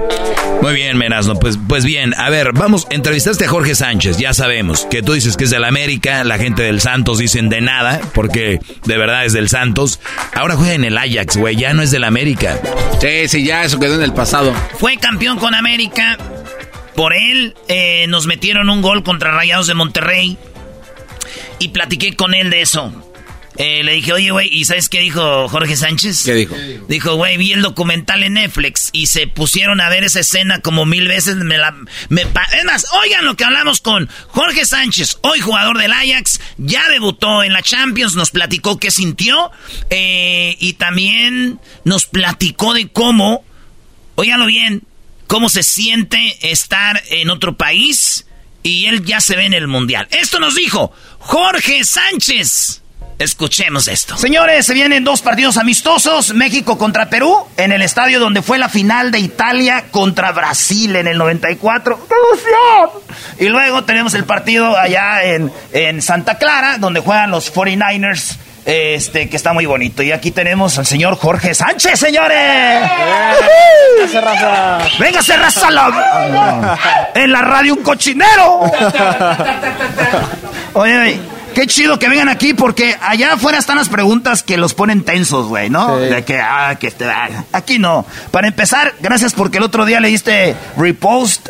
Muy bien, Menasno. Pues, pues bien, a ver, vamos, entrevistaste a Jorge Sánchez, ya sabemos que tú dices que es del América, la gente del Santos dicen de nada, porque de verdad es del Santos. Ahora juega en el Ajax, güey, ya no es del América. Sí, sí, ya eso quedó en el pasado. Fue campeón con América. Por él eh, nos metieron un gol contra Rayados de Monterrey. Y platiqué con él de eso. Eh, le dije, oye, güey, ¿y sabes qué dijo Jorge Sánchez? ¿Qué dijo? Dijo, güey, vi el documental en Netflix y se pusieron a ver esa escena como mil veces. Me la, me pa- es más, oigan lo que hablamos con Jorge Sánchez, hoy jugador del Ajax, ya debutó en la Champions, nos platicó qué sintió eh, y también nos platicó de cómo, óiganlo bien, cómo se siente estar en otro país y él ya se ve en el Mundial. Esto nos dijo Jorge Sánchez. Escuchemos esto. Señores, se vienen dos partidos amistosos. México contra Perú en el estadio donde fue la final de Italia contra Brasil en el 94. ¡Qué! Y luego tenemos el partido allá en, en Santa Clara donde juegan los 49ers. Este, que está muy bonito. Y aquí tenemos al señor Jorge Sánchez, señores. Véngase, raza. Véngase, raza. la- En la radio un cochinero. Oye, oye, qué chido que vengan aquí porque allá afuera están las preguntas que los ponen tensos, güey, ¿no? Sí. De que, ah, que este, ah, aquí no. Para empezar, gracias porque el otro día le diste repost,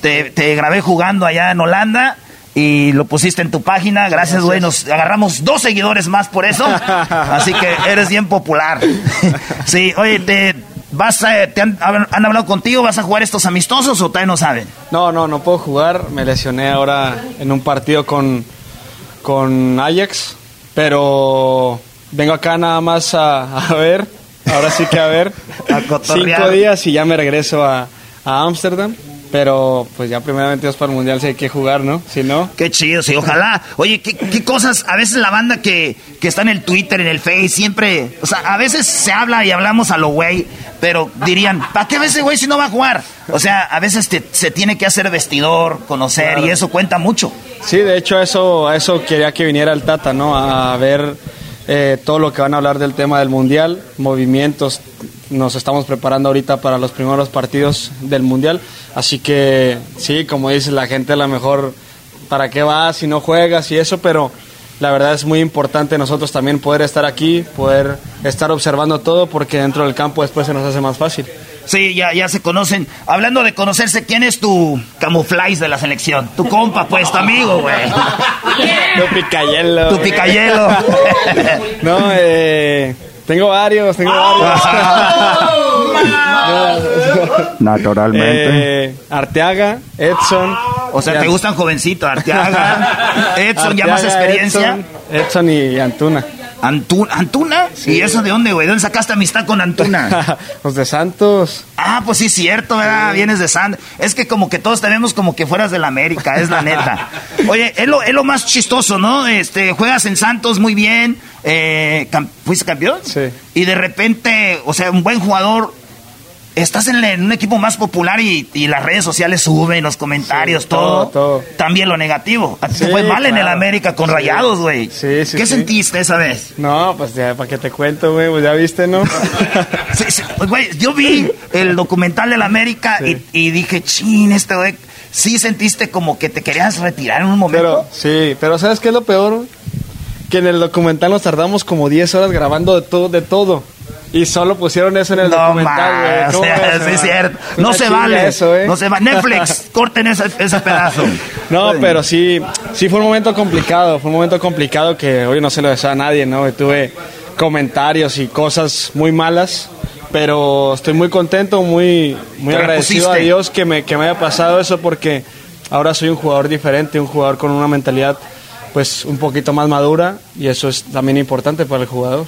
te, te grabé jugando allá en Holanda. Y lo pusiste en tu página, gracias, güey. Nos agarramos dos seguidores más por eso. Así que eres bien popular. sí, oye, te, vas a- te han, han hablado contigo? ¿Vas a jugar estos amistosos o todavía no saben? No, no, no puedo jugar. Me lesioné ahora en un partido con, con Ajax, pero vengo acá nada más a, a ver. Ahora sí que a ver. cotorrear. Cinco días y ya me regreso a a Ámsterdam. Pero pues ya primeramente Dios para el Mundial si hay que jugar, ¿no? Si no... Qué chido, sí, ojalá. Oye, ¿qué, qué cosas? A veces la banda que, que está en el Twitter, en el Face, siempre. O sea, a veces se habla y hablamos a lo güey, pero dirían, ¿para qué ese güey si no va a jugar? O sea, a veces te- se tiene que hacer vestidor, conocer, Claro. y eso cuenta mucho. Sí, de hecho eso, a eso quería que viniera el Tata, ¿no? A ver eh, todo lo que van a hablar del tema del Mundial, movimientos. Nos estamos preparando ahorita para los primeros partidos del Mundial. Así que sí, como dice la gente, a lo mejor, ¿para qué vas si no juegas y eso? Pero la verdad es muy importante nosotros también poder estar aquí, poder estar observando todo, porque dentro del campo después se nos hace más fácil. Sí, ya, ya se conocen. Hablando de conocerse, ¿quién es tu camuflaje de la selección? Tu compa, pues, tu amigo, güey. Tu picayelo. Tu picayelo. no, eh, tengo varios, tengo varios. Naturalmente. Eh, Arteaga, Edson. O sea, ¿te gustan jovencito? Arteaga, Edson, ya más experiencia. Edson, Edson y Antuna. Antu- ¿Antuna? ¿Y eso de dónde, güey? ¿De dónde sacaste amistad con Antuna? Los de Santos. Ah, pues sí, cierto, ¿verdad? Vienes de Santos. Es que como que todos te vemos como que fueras de la América, es la neta. Oye, es lo, es lo más chistoso, ¿no? Este, juegas en Santos muy bien, eh, ¿fuiste campeón? Sí. Y de repente, o sea, un buen jugador, estás en, en un equipo más popular y, y las redes sociales suben, los comentarios, Sí, todo, todo, todo. También lo negativo. A ti te fue mal en el. América con Sí. rayados, güey. Sí, sí, ¿Qué sentiste esa vez? No, pues ya, para que te cuento, güey, pues ya viste, ¿no? Sí, sí, güey, yo vi el documental del América y, y dije, chin, este güey, sí sentiste como que te querías retirar en un momento. Pero, sí, pero ¿sabes qué es lo peor? Que en el documental nos tardamos como 10 horas grabando de todo, de todo. Y solo pusieron eso en el no documental, güey. sí es cierto. No se vale. eso, ¿eh? No se va. Netflix, corten ese, ese pedazo. No, pero sí, sí fue un momento complicado, fue un momento complicado que hoy no se lo deseo a nadie, ¿no? Tuve comentarios y cosas muy malas, pero estoy muy contento, muy, muy Te agradecido a. Dios que me, que me haya pasado eso porque ahora soy un jugador diferente, un jugador con una mentalidad pues un poquito más madura y eso es también importante para el jugador.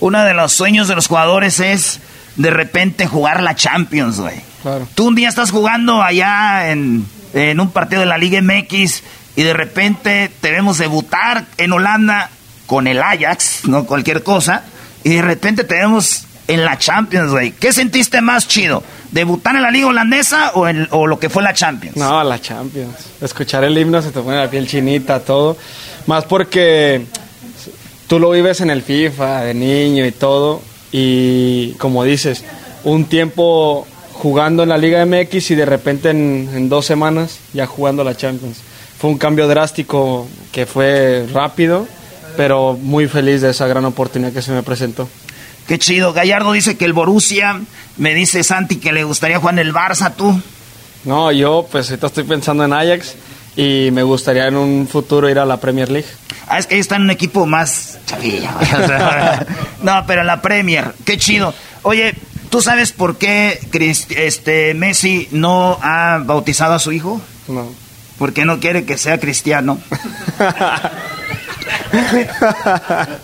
Uno de los sueños de los jugadores es de repente jugar la Champions, güey. Claro. Tú un día estás jugando allá en, en un partido de la Liga MX y de repente te vemos debutar en Holanda con el Ajax, no cualquier cosa, y de repente te vemos en la Champions, güey. ¿Qué sentiste más chido? ¿Debutar en la Liga Holandesa o, en- o lo que fue la Champions? No, la Champions. Escuchar el himno se te pone la piel chinita, todo. Más porque tú lo vives en el FIFA, de niño y todo. Y como dices, un tiempo jugando en la Liga MX y de repente en, en dos semanas ya jugando la Champions. Fue un cambio drástico que fue rápido, pero muy feliz de esa gran oportunidad que se me presentó. Qué chido. Gallardo dice que el Borussia, me dice Santi que le gustaría jugar en el Barça, tú. No, yo pues ahorita estoy pensando en Ajax y me gustaría en un futuro ir a la Premier League. Ah, es que ellos están en un equipo más chavilla. o sea, no, pero en la Premier. Qué chido. Oye, ¿tú sabes por qué este, Messi no ha bautizado a su hijo? No. Porque no quiere que sea cristiano.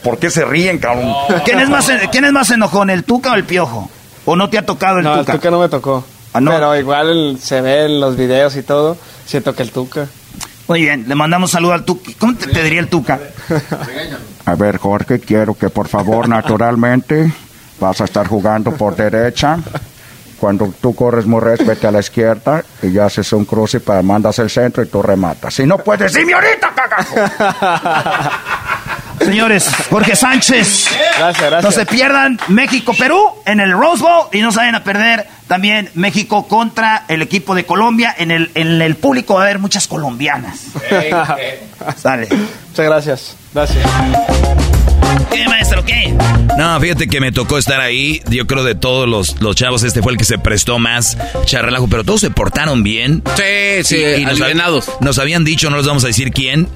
¿Por qué se ríen, cabrón? ¿Quién es, más, ¿Quién es más enojón, el Tuca o el Piojo? ¿O no te ha tocado el no, Tuca? el Tuca no me tocó. Ah, no. Pero igual se ve en los videos y todo. Siento que el Tuca. Muy bien, le mandamos saludo al Tuca. ¿Cómo te, te diría el Tuca? A ver, Jorge, quiero que por favor, naturalmente, vas a estar jugando por derecha. Cuando tú corres Morres, vete a la izquierda y ya haces un cruce para mandas el centro y tú rematas. Si no puedes, dime ahorita, cagajo. Señores, Jorge Sánchez. Gracias, gracias. No se pierdan México-Perú en el Rose Bowl y no se vayan a perder también México contra el equipo de Colombia. En el, en el público va a haber muchas colombianas. Sale. Muchas gracias. Gracias. ¿Qué, maestro? ¿Qué? No, fíjate que me tocó estar ahí. Yo creo de todos los, los chavos, este fue el que se prestó más charrelajo, pero todos se portaron bien. Sí, sí, nos, hab- alivianados. nos habían dicho, no les vamos a decir quién,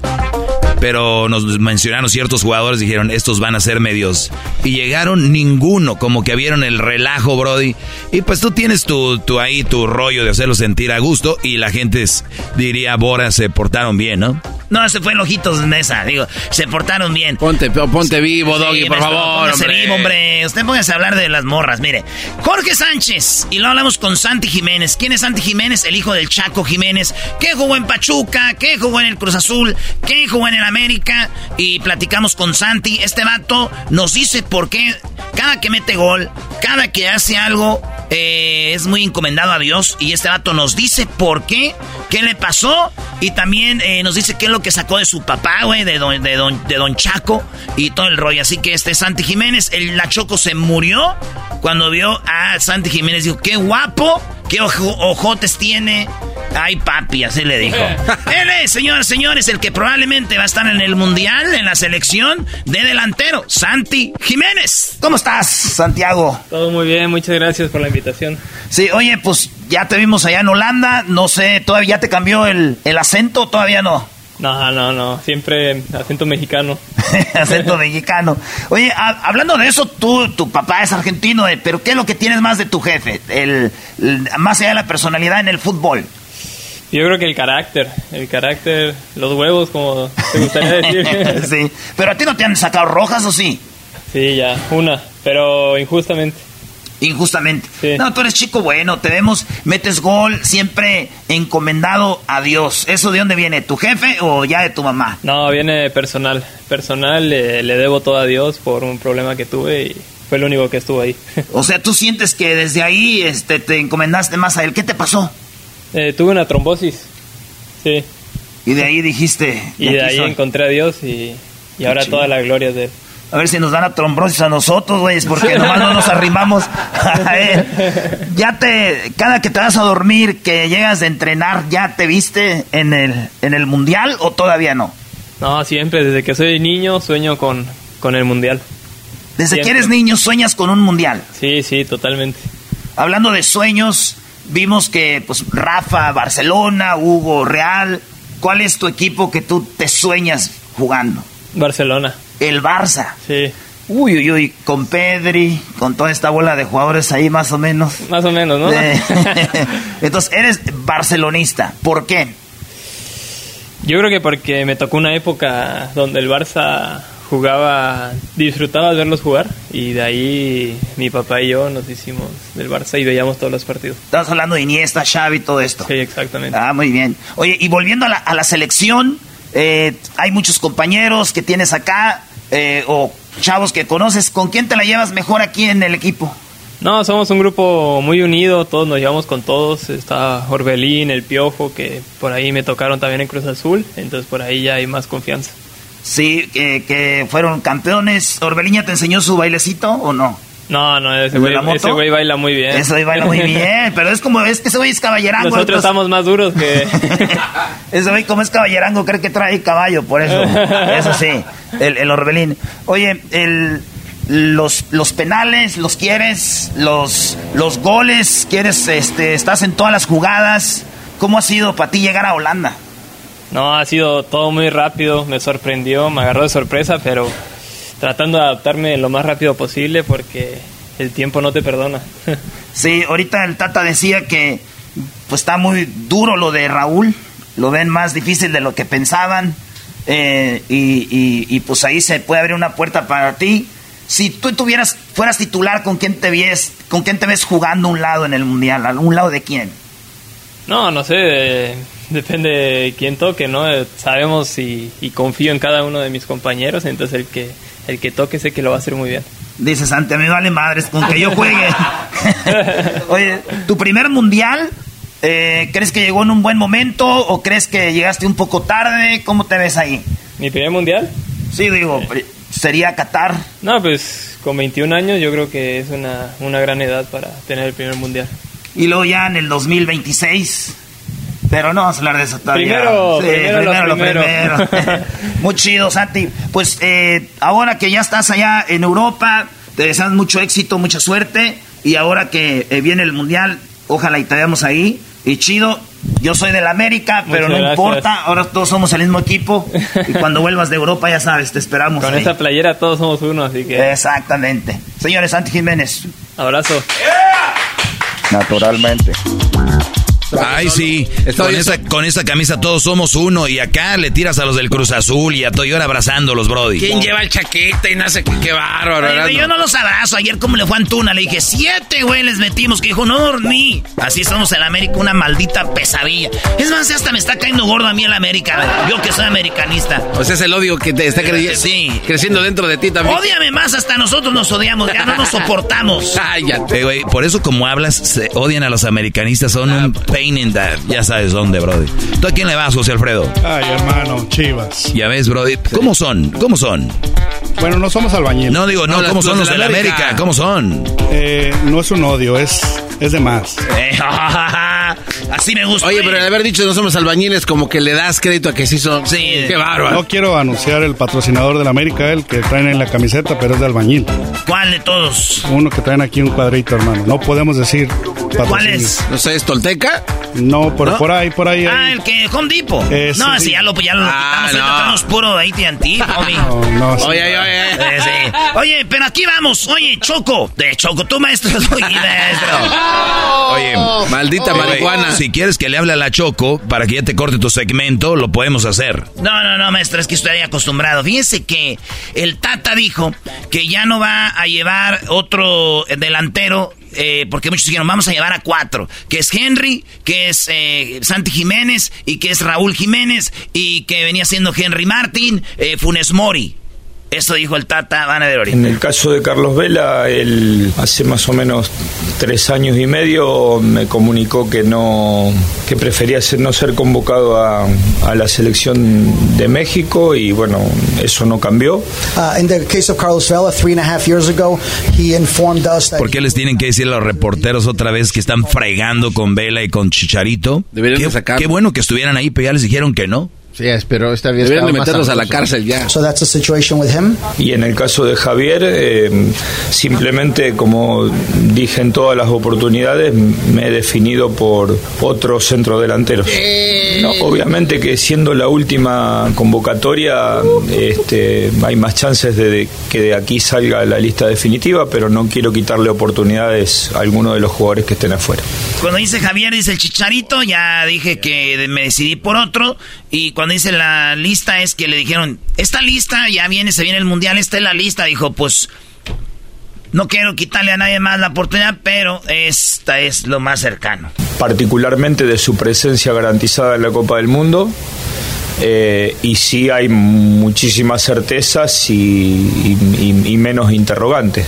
pero nos mencionaron ciertos jugadores, dijeron, estos van a ser medios. Y llegaron ninguno, como que vieron el relajo, Brody. Y pues tú tienes tu, tu ahí, tu rollo de hacerlo sentir a gusto, y la gente es- diría, Bora, se portaron bien, ¿no? No, ese fue en Ojitos de Mesa. Digo, se portaron bien. Ponte, ponte vivo, Doggy, Sí, por maestro, favor, póngase hombre. vivo, hombre. Usted póngase a hablar de las morras. Mire, Jorge Sánchez. Y luego hablamos con Santi Jiménez. ¿Quién es Santi Jiménez? El hijo del Chaco Jiménez. Que jugó en Pachuca, que jugó en el Cruz Azul, que jugó en el América. Y platicamos con Santi. Este vato nos dice por qué cada que mete gol, cada que hace algo, eh, es muy encomendado a Dios. Y este vato nos dice por qué, qué le pasó. Y también eh, nos dice qué es lo que sacó de su papá, güey, de don, de, don, de don Chaco y todo el rollo. Así que este Santi Jiménez, el La Choco se murió cuando vio a Santi Jiménez. Dijo, qué guapo, qué ojo- ojotes tiene. Ay, papi, así le dijo. Él es, señores, señores, el que probablemente va a estar en el Mundial, en la selección de delantero, Santi Jiménez. ¿Cómo estás, Santiago? Todo muy bien, muchas gracias por la invitación. Sí, oye, pues ya te vimos allá en Holanda, no sé, ¿todavía te cambió el, el acento? ¿Todavía no? No, no, no, siempre acento mexicano. acento mexicano. Oye, ha- hablando de eso, tú, tu papá es argentino, eh, pero ¿qué es lo que tienes más de tu jefe? El, el- más allá de la personalidad en el fútbol. Yo creo que el carácter, el carácter, los huevos, como te gustaría decir. sí, pero a ti no te han sacado rojas, ¿o sí? Sí, ya, una, pero injustamente. Injustamente. No, tú eres chico bueno, te vemos, metes gol, siempre encomendado a Dios. ¿Eso de dónde viene? ¿Tu jefe o ya de tu mamá? No, viene personal. Personal, eh, le debo todo a Dios por un problema que tuve y fue el único que estuvo ahí. O sea, tú sientes que desde ahí este, te encomendaste más a él. ¿Qué te pasó? Eh, tuve una trombosis. Sí. Y de ahí dijiste. Y de ahí encontré a Dios y, y ahora toda la gloria es de él. A ver si nos dan a trombosis a nosotros, güey, porque nomás no nos arrimamos a él. Ya te, cada que te vas a dormir, que llegas de entrenar, ¿ya te viste en el, en el mundial o todavía no? No, siempre, desde que soy niño sueño con, con el mundial. Desde que eres niño sueñas con un mundial. Sí, sí, totalmente. Hablando de sueños, vimos que pues Rafa, Barcelona, Hugo, Real. ¿Cuál es tu equipo que tú te sueñas jugando? Barcelona. El Barça. Sí. Uy, uy, uy, con Pedri, con toda esta bola de jugadores ahí más o menos. Más o menos, ¿no? Entonces, eres barcelonista. ¿Por qué? Yo creo que porque me tocó una época donde el Barça jugaba, disfrutaba verlos jugar y de ahí mi papá y yo nos hicimos del Barça y veíamos todos los partidos. Estás hablando de Iniesta, Xavi, todo esto. Sí, exactamente. Ah, muy bien. Oye, y volviendo a la, a la selección, eh, hay muchos compañeros que tienes acá eh, o chavos que conoces. ¿Con quién te la llevas mejor aquí en el equipo? No, somos un grupo muy unido, todos nos llevamos con todos. Está Orbelín, el Piojo, que por ahí me tocaron también en Cruz Azul, entonces por ahí ya hay más confianza. Sí, que, que fueron campeones. ¿Orbelín ya te enseñó su bailecito o no? No, no, ese güey, ese güey baila muy bien. Ese güey baila muy bien, pero es como, es que ese güey es caballerango. Nosotros entonces- estamos más duros que... Ese güey como es caballerango cree que trae caballo, por eso. Eso sí, el, el Orbelín. Oye, el, los, los penales, ¿los quieres? Los, los goles, ¿quieres? Este, ¿Estás en todas las jugadas? ¿Cómo ha sido para ti llegar a Holanda? No, ha sido todo muy rápido, me sorprendió, me agarró de sorpresa, pero tratando de adaptarme lo más rápido posible porque el tiempo no te perdona. Sí, ahorita el Tata decía que pues está muy duro lo de Raúl, lo ven más difícil de lo que pensaban eh, y, y- y, pues ahí se puede abrir una puerta para ti. Si tú tuvieras, fueras titular, ¿con quién te ves, con quién te ves jugando un lado en el mundial? ¿A un lado de quién? No, no sé, de- depende de quién toque, ¿no? Eh, Sabemos y, y confío en cada uno de mis compañeros, entonces el que, el que toque sé que lo va a hacer muy bien. Dice Santi, a mí vale madres con que yo juegue. Oye, tu primer mundial, eh, ¿crees que llegó en un buen momento o crees que llegaste un poco tarde? ¿Cómo te ves ahí? ¿Mi primer mundial? Sí, digo, pri- sería Qatar. No, pues con 21 años yo creo que es una, una gran edad para tener el primer mundial. Y luego ya en el 2026. Pero no vamos a hablar de eso todavía. Primero, Sí, primero lo lo primero. primero. Muy chido, Santi. Pues eh, ahora que ya estás allá en Europa, te deseamos mucho éxito, mucha suerte. Y ahora que eh, viene el Mundial, ojalá y te veamos ahí. Y chido, yo soy del América, pero Muchas no gracias. importa. Ahora todos somos el mismo equipo. Y cuando vuelvas de Europa, ya sabes, te esperamos. Con ahí. esta playera todos somos uno, así que... Exactamente. Señores, Santi Jiménez. Abrazo. Naturalmente. Ay, sí. Con esa, con esa camisa todos somos uno. Y acá le tiras a los del Cruz Azul y a Toyota abrazándolos, Brody. ¿Quién lleva el chaqueta y no sé qué, qué bárbaro? Erasmo. yo no los abrazo. Ayer, como le fue a Antuna, le dije, siete, güey, les metimos. Que dijo, no dormí. Así somos en América, una maldita pesadilla. Es más, hasta me está cayendo gordo a mí el América. güey. Yo que soy americanista. O sea, es el odio que te está cre- Sí. creciendo dentro de ti también. Ódiame más, hasta nosotros nos odiamos. Ya no nos soportamos. Ay, ya. Eh, güey, por eso como hablas, se odian a los americanistas, son un pain in the... Ya sabes dónde, Brody. ¿Tú a quién le vas, José Alfredo? Ay, hermano, chivas. Ya ves, Brody. ¿Cómo son? ¿Cómo son? Bueno, no somos albañiles. No digo, no, No, ¿cómo son los de de la América. América? ¿Cómo son? Eh, no es un odio, es, es de más. Eh, Así me gusta. Oye, pero el haber dicho no somos albañiles, como que le das crédito a que sí son. Sí. Qué bárbaro. No quiero anunciar el patrocinador del América, el que traen en la camiseta, pero es de albañil. ¿Cuál de todos? Uno que traen aquí un cuadrito, hermano. No podemos decir. ¿Cuál es? No sé, ¿es Tolteca? No, ¿No? por ahí, por ahí. Ah, el que Home Depot. Ese no, sí. si ya lo, ya lo Ah, quitamos. no. Puro de AT&T, homie. No, no, sí. Oye, oye, oye. Eh, sí. Oye, pero aquí vamos. Oye, Choco. De Choco, tú maestro. Oye, maestro. Oye, Maldita marihuana. Si quieres que le hable a la Choco para que ya te corte tu segmento, lo podemos hacer. No, no, no, maestro, es que estoy acostumbrado. Fíjese que el Tata dijo que ya no va a llevar otro delantero, eh, porque muchos dijeron, vamos a llevar a cuatro, que es Henry, que es eh, Santi Jiménez y que es Raúl Jiménez y que venía siendo Henry Martin, eh, Funes Mori. Eso dijo el Tata, van a ver ahorita. En el caso de Carlos Vela, él hace más o menos tres años y medio me comunicó que no que prefería ser- no ser convocado a, a la selección de México y bueno, eso no cambió. In the case of Carlos Vela, three and a half years ago, he informed us that ¿Por qué les tienen que decir a los reporteros otra vez que están fregando con Vela y con Chicharito? Deberían qué, de sacarlo. qué bueno que estuvieran ahí, pero ya les dijeron que no. Sí, pero esta vez Deberían de estaba más meterlos a la cárcel ya. So that's the situation with him. Y en el caso de Javier, eh, simplemente, como dije en todas las oportunidades, me he definido por otros centrodelanteros. No, obviamente que siendo la última convocatoria, este, hay más chances de, de que de aquí salga la lista definitiva, pero no quiero quitarle oportunidades a alguno de los jugadores que estén afuera. Cuando dice Javier, dice el Chicharito, ya dije que me decidí por otro. Y cuando dice la lista es que le dijeron, esta lista ya viene, se viene el mundial, esta es la lista. Dijo, pues no quiero quitarle a nadie más la oportunidad, pero esta es lo más cercano. particularmente de su presencia garantizada en la Copa del Mundo. eh, y sí hay muchísimas certezas y, y- y- y menos interrogantes.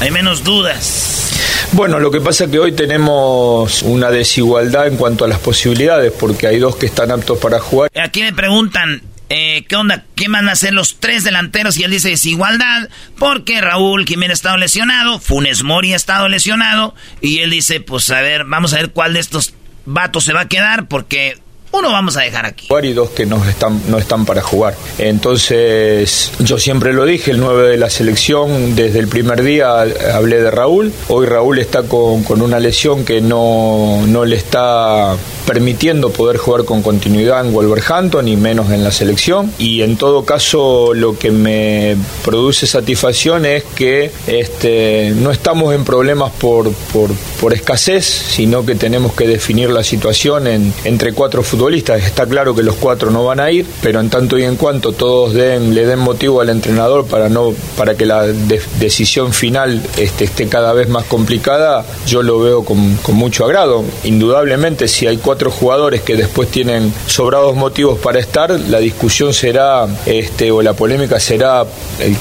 Hay menos dudas. Bueno, lo que pasa es que hoy tenemos una desigualdad en cuanto a las posibilidades, porque hay dos que están aptos para jugar. Aquí le preguntan, eh, ¿qué onda? ¿Qué van a hacer los tres delanteros? Y él dice desigualdad, porque Raúl Jiménez ha estado lesionado, Funes Mori ha estado lesionado, y él dice, pues a ver, vamos a ver cuál de estos vatos se va a quedar, porque uno vamos a dejar aquí. y dos que no están, no están para jugar. Entonces, yo siempre lo dije, el 9 de la selección, desde el primer día hablé de Raúl. Hoy Raúl está con, con una lesión que no, no le está permitiendo poder jugar con continuidad en Wolverhampton y menos en la selección. Y en todo caso, lo que me produce satisfacción es que este, no estamos en problemas por, por, por escasez, sino que tenemos que definir la situación en, entre cuatro futbolistas. Está claro que los cuatro no van a ir, pero en tanto y en cuanto todos den, le den motivo al entrenador para, no, para que la de- decisión final este, esté cada vez más complicada, yo lo veo con, mucho agrado. Indudablemente, si hay cuatro jugadores que después tienen sobrados motivos para estar, la discusión será, este, o la polémica será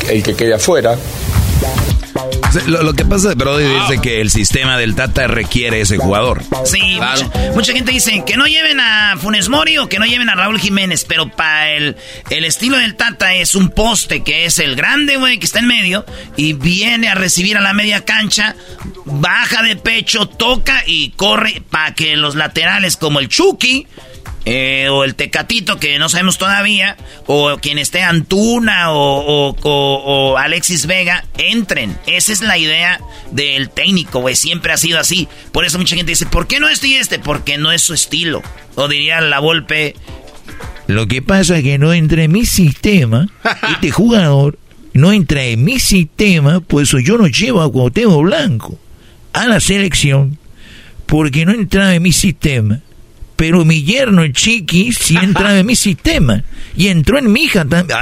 el que quede afuera. Lo, lo que pasa, Brody, es de que el sistema del Tata requiere ese jugador. Sí, mucha, mucha gente dice que no lleven a Funes Mori o que no lleven a Raúl Jiménez, pero para el, el estilo del Tata es un poste que es el grande, güey, que está en medio y viene a recibir a la media cancha, baja de pecho, toca y corre para que los laterales como el Chucky eh, o el Tecatito, que no sabemos todavía, o quien esté Antuna o, o- o- o Alexis Vega, entren. Esa es la idea del técnico, güey. Siempre ha sido así. Por eso mucha gente dice, ¿por qué no este y este? Porque no es su estilo. O diría la Volpe, Lo que pasa es que no entra en mi sistema, este jugador no entra en mi sistema, por eso yo no llevo a Cuauhtémoc Blanco a la selección, porque no entraba en mi sistema. Pero mi yerno, el Chiqui, sí entraba en mi sistema. Y entró en mi hija también.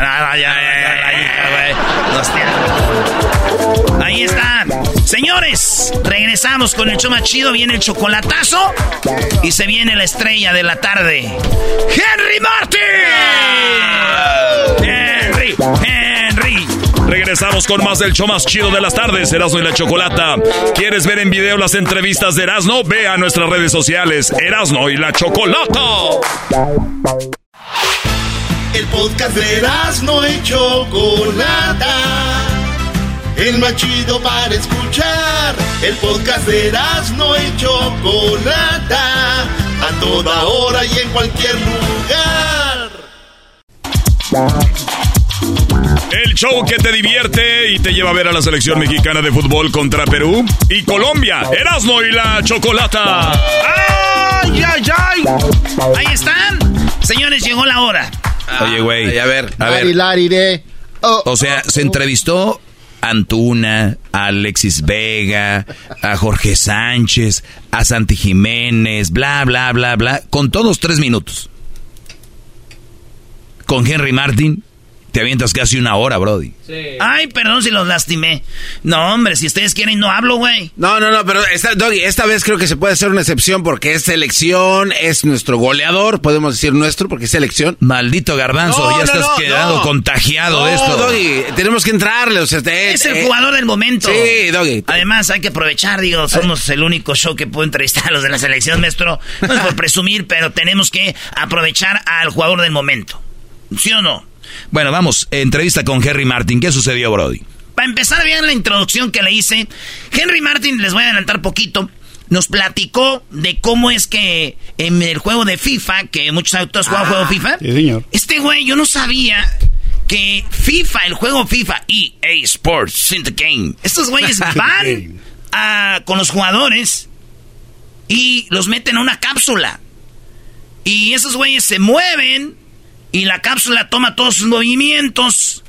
Ahí está. Señores, regresamos con el show más chido. Viene el chocolatazo. Y se viene la estrella de la tarde. ¡Henry Martin! ¡Henry! ¡Henry! Regresamos con más del show más chido de las tardes, Erasmo y la Chocolata. ¿Quieres ver en video las entrevistas de Erasmo? Ve a nuestras redes sociales, Erasmo y la Chocolata. El podcast de no y Chocolata. El más chido para escuchar. El podcast de no y Chocolata. A toda hora y en cualquier lugar. El show que te divierte y te lleva a ver a la selección mexicana de fútbol contra Perú y Colombia. Erasmo y la Chocolata. ¡Ay, ay, ay! Ahí están. Señores, llegó la hora. Oye, güey. a ver. A ver. Lari, lari, de. Oh, O sea, se entrevistó Antuna, a Alexis Vega, a Jorge Sánchez, a Santi Jiménez, bla, bla, bla, bla, con todos tres minutos. Con Henry Martin, te avientas casi una hora, Brody. Ay, perdón si los lastimé. No, hombre, si ustedes quieren no hablo, güey. No, no, no, pero esta, Doggy, esta vez creo que se puede hacer una excepción porque es selección, es nuestro goleador, podemos decir nuestro porque es selección. Maldito garbanzo, No, ya no, estás no, quedando no. contagiado de No, esto. Doggy, tenemos que entrarle, o sea, este, Es el eh, jugador del momento. Sí, Doggy. Además, hay que aprovechar, digo, somos el único show que puede entrevistar a los de la selección, maestro. No es por presumir, pero tenemos que aprovechar al jugador del momento. ¿Sí o no? Bueno, vamos, entrevista con Henry Martin. ¿Qué sucedió, Brody? Para empezar bien la introducción que le hice, Henry Martin, les voy a adelantar poquito, nos platicó de cómo es que en el juego de FIFA, que muchos autores juegan juego FIFA, Sí, señor. este güey yo no sabía que FIFA, el juego FIFA, EA Sports, in the game, estos güeyes van a- con los jugadores y los meten a una cápsula. Y esos güeyes se mueven y la cápsula toma todos sus movimientos.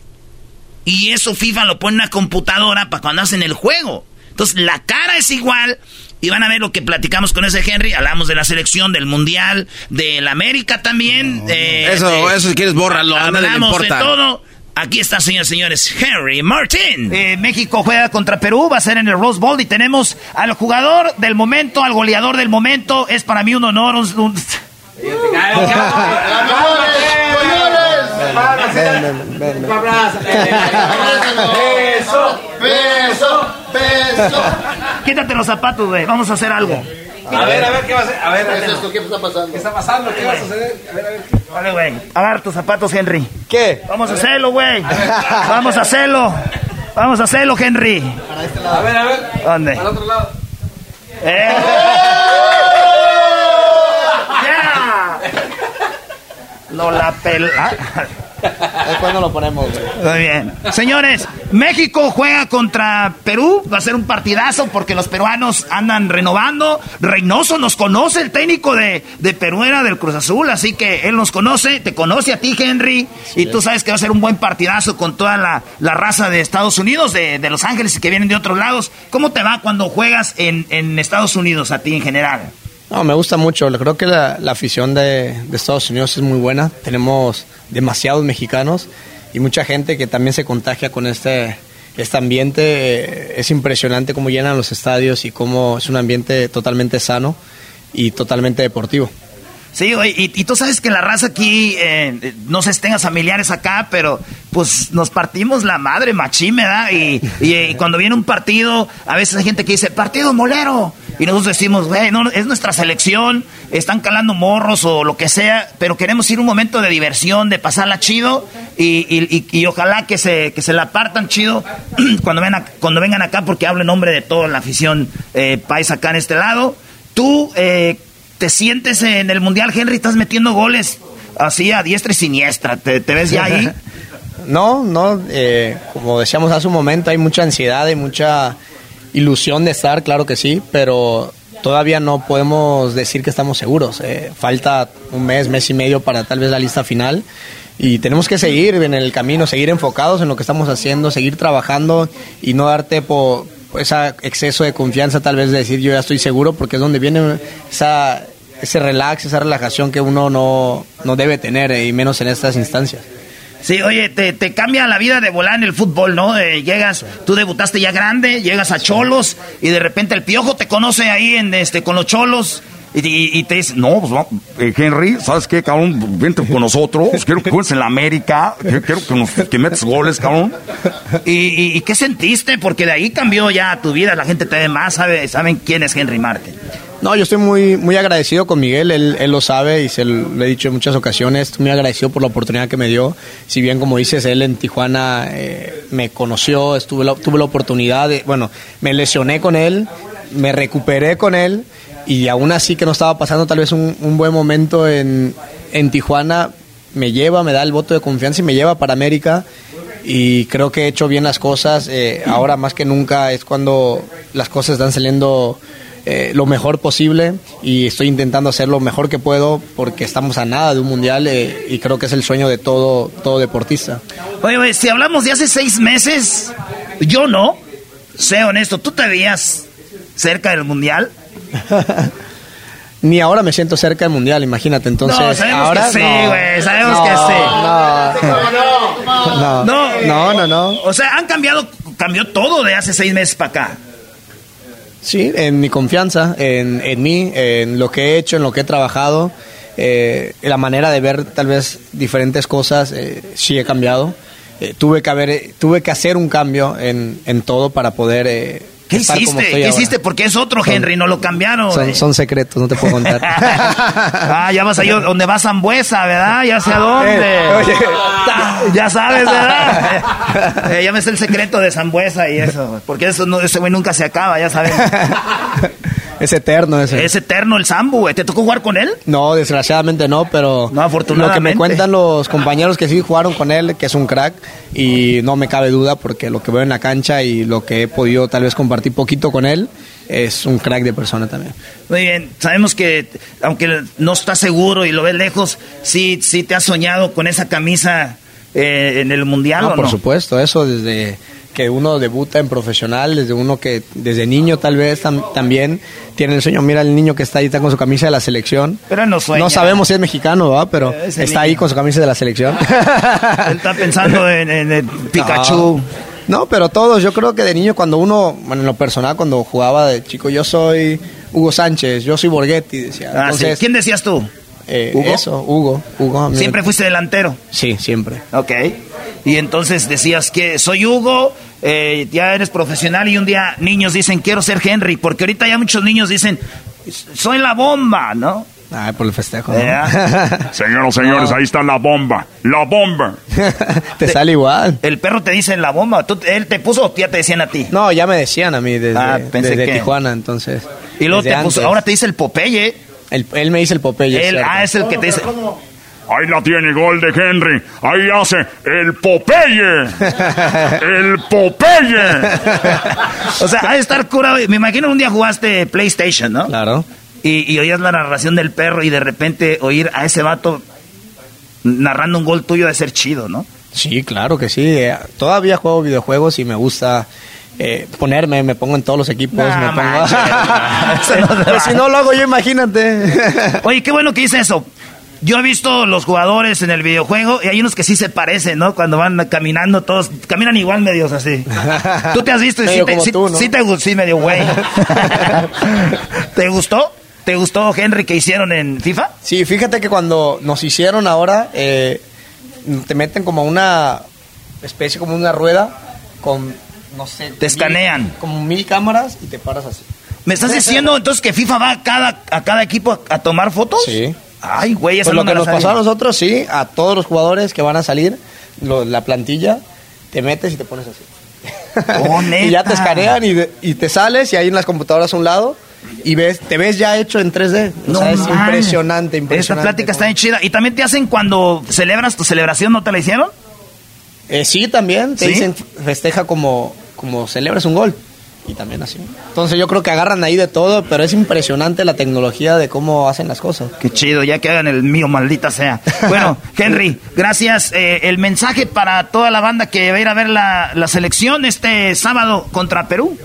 Y eso FIFA lo pone en una computadora para cuando hacen el juego. Entonces la cara es igual. Y van a ver lo que platicamos con ese Henry. Hablamos de la selección, del mundial, del América también. eh, Eso, de- eso si quieres bórralo, Hablamos de todo. Aquí está, señores señores, Henry Martin. Eh, México juega contra Perú, va a ser en el Rose Bowl y tenemos al jugador del momento, al goleador del momento. Es para mí un honor. un- un- Peso, peso, peso. Quítate los zapatos, güey. Vamos a hacer algo. A ver, a ver, ¿qué va a hacer? A ver, ¿Qué es esto? ¿Qué está pasando? ¿Qué está pasando? ¿Qué va a suceder? A ver, a ver. Vale, güey. Agarra tus zapatos, Henry. ¿Qué? Vamos a hacerlo, güey. Vamos a hacerlo. Vamos a hacerlo, Henry. A ver, a ver. ¿Dónde? Al otro lado. ¡Eh! ¡Ya! No la pela. Después no lo ponemos, güey. Muy bien. Señores, México juega contra Perú. Va a ser un partidazo porque los peruanos andan renovando. Reynoso nos conoce, el técnico de, de Perú era del Cruz Azul, así que él nos conoce, te conoce a ti, Henry. y tú sabes que va a ser un buen partidazo con toda la, la raza de Estados Unidos, de, de Los Ángeles y que vienen de otros lados. ¿Cómo te va cuando juegas en, en Estados Unidos a ti en general? No, me gusta mucho. Creo que la, la afición de, de Estados Unidos es muy buena. Tenemos demasiados mexicanos y mucha gente que también se contagia con este, este ambiente. Es impresionante cómo llenan los estadios y cómo es un ambiente totalmente sano y totalmente deportivo. Sí, güey, y, y tú sabes que la raza aquí, eh, no sé si tengas familiares acá, pero pues nos partimos la madre machín, ¿verdad? Y, y, eh, cuando viene un partido, a veces hay gente que dice, partido molero. Y nosotros decimos, güey, no, es nuestra selección, están calando morros o lo que sea, pero queremos ir un momento de diversión, de pasarla chido y, y- y- y ojalá que se, que se la partan chido cuando, ven a- cuando vengan acá, porque hablo en nombre de toda la afición eh, paisa acá en este lado. Tú, eh, te sientes en el Mundial, Henry, estás metiendo goles así a diestra y siniestra. ¿Te, ves ya ahí? No, no, eh, como decíamos hace un momento, hay mucha ansiedad, hay mucha ilusión de estar, claro que sí, pero todavía no podemos decir que estamos seguros. eh, falta un mes, mes y medio para tal vez la lista final y tenemos que seguir en el camino, seguir enfocados en lo que estamos haciendo, seguir trabajando y no darte por ese exceso de confianza tal vez de decir yo ya estoy seguro porque es donde viene esa, ese relax, esa relajación que uno no, no debe tener eh, y menos en estas instancias. Sí, oye, te, te cambia la vida de volar en el fútbol, ¿no? Eh, llegas, tú debutaste ya grande, llegas a Cholos y de repente el piojo te conoce ahí en este con los Cholos y, te dice, no, pues. Eh, Henry, ¿sabes qué, cabrón? Vente con nosotros. Quiero que juegues en la América. Quiero que, nos, metas goles, cabrón. ¿Y, y, y qué sentiste? Porque de ahí cambió ya tu vida, la gente te ve más, sabe, saben quién es Henry Martin. No, yo estoy muy, muy agradecido con Miguel, él, él lo sabe y se lo he dicho en muchas ocasiones, estoy muy agradecido por la oportunidad que me dio. Si bien, como dices, él en Tijuana eh, me conoció, estuve la- tuve la oportunidad, de, bueno, me lesioné con él, me recuperé con él y aún así que no estaba pasando tal vez un, buen momento en, en Tijuana, me lleva, me da el voto de confianza y me lleva para América y creo que he hecho bien las cosas. eh, ahora más que nunca es cuando las cosas están saliendo eh, lo mejor posible y estoy intentando hacer lo mejor que puedo porque estamos a nada de un mundial eh, y creo que es el sueño de todo, todo deportista. Oye, oye, si hablamos de hace seis meses, Yo no. Sé honesto, ¿tú te veías cerca del mundial? Ni ahora me siento cerca del mundial, imagínate. Entonces, no, sabemos ahora que sí, no. güey. Sabemos No, que sí. No, no, no, no, no. O sea, han cambiado, cambió todo de hace seis meses para acá. Sí, en mi confianza, en, en mí, en lo que he hecho, en lo que he trabajado, eh, la manera de ver tal vez diferentes cosas, eh, sí he cambiado. Eh, tuve que haber, tuve que hacer un cambio en, en todo para poder eh, ¿Qué hiciste? ¿Qué ahora. hiciste? Porque es otro Son- Henry, no lo cambiaron. Son, güey. son secretos, no te puedo contar. Ah, ya vas ahí donde va Zambuesa, ¿verdad? Ya sé a dónde. Eh, oye. ya sabes, ¿verdad? Eh, ya me sé el secreto de Zambuesa y eso. Porque eso no, ese güey nunca se acaba, ya sabes. Es eterno ese. Es eterno el Zambu, güey. ¿Te tocó jugar con él? No, desgraciadamente no, pero lo que afortunadamente. me cuentan los compañeros que sí jugaron con él, que es un crack, y no me cabe duda porque lo que veo en la cancha y lo que he podido tal vez compartir poquito con él, es un crack de persona también. Muy bien, sabemos que aunque no estás seguro y lo ves lejos, sí, sí te has soñado con esa camisa eh, en el mundial No, o por no? supuesto, eso desde que uno debuta en profesional, desde uno que desde niño tal vez tam- también tiene el sueño. Mira el niño que está ahí está con su camisa de la selección. Pero no sueña. No sabemos si es mexicano, ¿verdad? Pero Ese está niño. ahí con su camisa de la selección. Él está pensando en, en el Pikachu. No, no, pero todos, yo creo que de niño cuando uno, bueno, en lo personal, cuando jugaba de chico, yo soy Hugo Sánchez, yo soy Borghetti, decía. Ah, sí. ¿Quién decías tú? Eh, ¿Hugo? Eso, Hugo. Hugo ¿Siempre fuiste delantero? Sí, siempre. Ok. Y entonces decías que soy Hugo, eh, ya eres profesional y un día niños dicen quiero ser Henry, porque ahorita ya muchos niños dicen soy la bomba, ¿no? Ay, por el festejo. ¿no? Señoras, señores, ahí está la bomba. La bomba. te sale igual. El perro te dice la bomba. ¿Tú, ¿Él te puso o ya te decían a ti? No, ya me decían a mí desde, Ah, pensé desde que- Tijuana, entonces. Y luego te puso, ahora te dice el Popeye. El- él me dice el Popeye. Él, ah, es el que te dice. Ahí la tiene, gol de Henry. Ahí hace el Popeye. El Popeye. O sea, ha de estar curado. Me imagino un día jugaste PlayStation, ¿no? Claro. Y, y oías la narración del perro y de repente oír a ese vato narrando un gol tuyo de ser chido, ¿no? Sí, claro que sí. Eh, Todavía juego videojuegos y me gusta eh, ponerme, me pongo en todos los equipos. Me pongo... manches. Pues si no lo hago yo, imagínate. Oye, qué bueno que dice eso. Yo he visto los jugadores en el videojuego y hay unos que sí se parecen, ¿no? Cuando van caminando todos, caminan igual medios así. Tú te has visto y sí te, sí- tú, ¿no? sí te gustó, sí medio güey. ¿Te gustó? ¿Te gustó Henry que hicieron en FIFA? Sí, fíjate que cuando nos hicieron ahora, eh, te meten como una especie, como una rueda con, no sé... Te escanean. como mil cámaras y te paras así. ¿Me estás diciendo entonces que FIFA va a cada, a cada equipo a, a tomar fotos? Sí. Ay, güey, eso Pues no lo que nos pasó a nosotros, sí, a todos los jugadores que van a salir, lo- la plantilla, te metes y te pones así. Oh, y ya te escanean y, de- y te sales y ahí en las computadoras a un lado y ves, te ves ya hecho en 3D. O No sea, es impresionante, Esta impresionante. plática está bien chida. ¿Y también te hacen cuando celebras tu celebración, no te la hicieron? Eh, sí, también te ¿Sí? dicen festeja como, como celebras un gol. Y también así. Entonces yo creo que agarran ahí de todo, pero es impresionante la tecnología de cómo hacen las cosas. Qué chido, ya que hagan el mío, maldita sea. Bueno, Henry, gracias. Eh, el mensaje para toda la banda que va a ir a ver la, la selección este sábado contra Perú.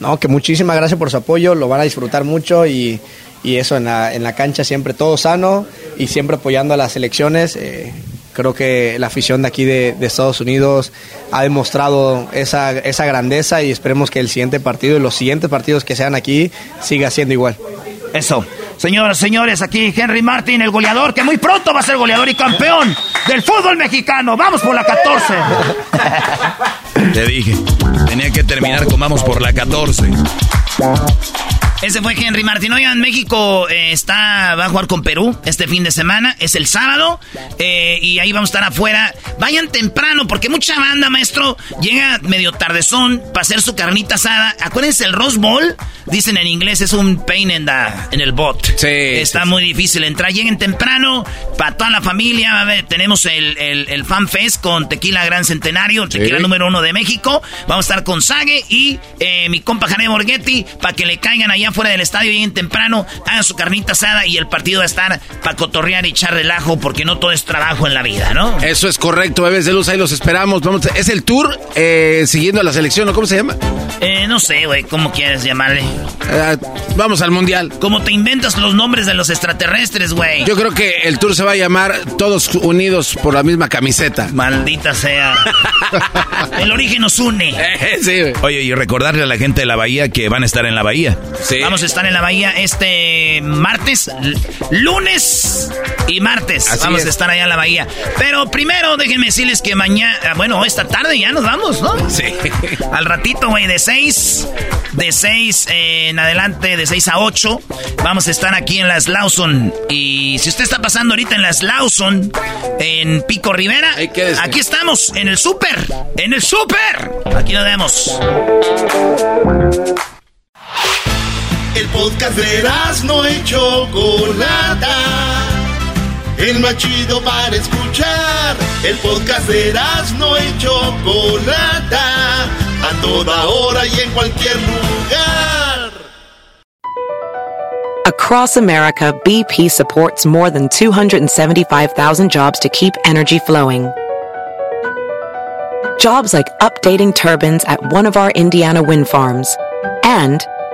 No, que muchísimas gracias por su apoyo, lo van a disfrutar mucho y, y eso en la, en la cancha siempre todo sano y siempre apoyando a las selecciones. eh, creo que la afición de aquí de, de Estados Unidos ha demostrado esa, esa grandeza y esperemos que el siguiente partido y los siguientes partidos que sean aquí siga siendo igual. Eso. Señoras, señores, aquí Henry Martin, el goleador, que muy pronto va a ser goleador y campeón del fútbol mexicano. Vamos por la 14. Te dije, tenía que terminar con vamos por la 14. Ese fue Henry Martin. Oigan, México eh, está, va a jugar con Perú este fin de semana. Es el sábado. eh, y ahí vamos a estar afuera. Vayan temprano, porque mucha banda, maestro, llega medio tardezón para hacer su carnita asada. Acuérdense, el Rose Bowl, dicen en inglés, es un pain en, the- en el bot. Sí. Está muy difícil entrar. Lleguen temprano para toda la familia. A ver, tenemos el, el, el Fan Fest con Tequila Gran Centenario, Tequila número uno de México. Vamos a estar con Sage y eh, mi compa Jané Borghetti para que le caigan allá allá fuera del estadio, lleguen temprano, hagan su carnita asada y el partido va a estar para cotorrear y echar relajo porque no todo es trabajo en la vida, ¿no? Eso es correcto, bebés de luz, ahí los esperamos. Vamos, es el tour eh, siguiendo a la selección, ¿no? ¿Cómo se llama? Eh, no sé, güey, ¿cómo quieres llamarle? Eh, vamos al mundial. ¿Cómo te inventas los nombres de los extraterrestres, güey? Yo creo que el tour se va a llamar Todos Unidos por la misma camiseta. Maldita sea. el origen nos une. sí, güey. Oye, y recordarle a la gente de la bahía que van a estar en la bahía. Sí. Vamos a estar en la bahía este martes, lunes y martes. Así vamos es. a estar allá en la bahía. Pero primero déjenme decirles que mañana, bueno, esta tarde ya nos vamos, ¿no? Sí. Al ratito, güey, de 6, de 6 en adelante, de 6 a 8, vamos a estar aquí en las Lawson. Y si usted está pasando ahorita en las Lawson, en Pico Rivera, aquí estamos, en el súper, en el súper. Aquí nos vemos. El podcast de no y Chocolata. El más chido para escuchar. El podcast de no y Chocolata. A toda hora y en cualquier lugar. Across America, BP supports more than 275,000 jobs to keep energy flowing. Jobs like updating turbines at one of our Indiana wind farms and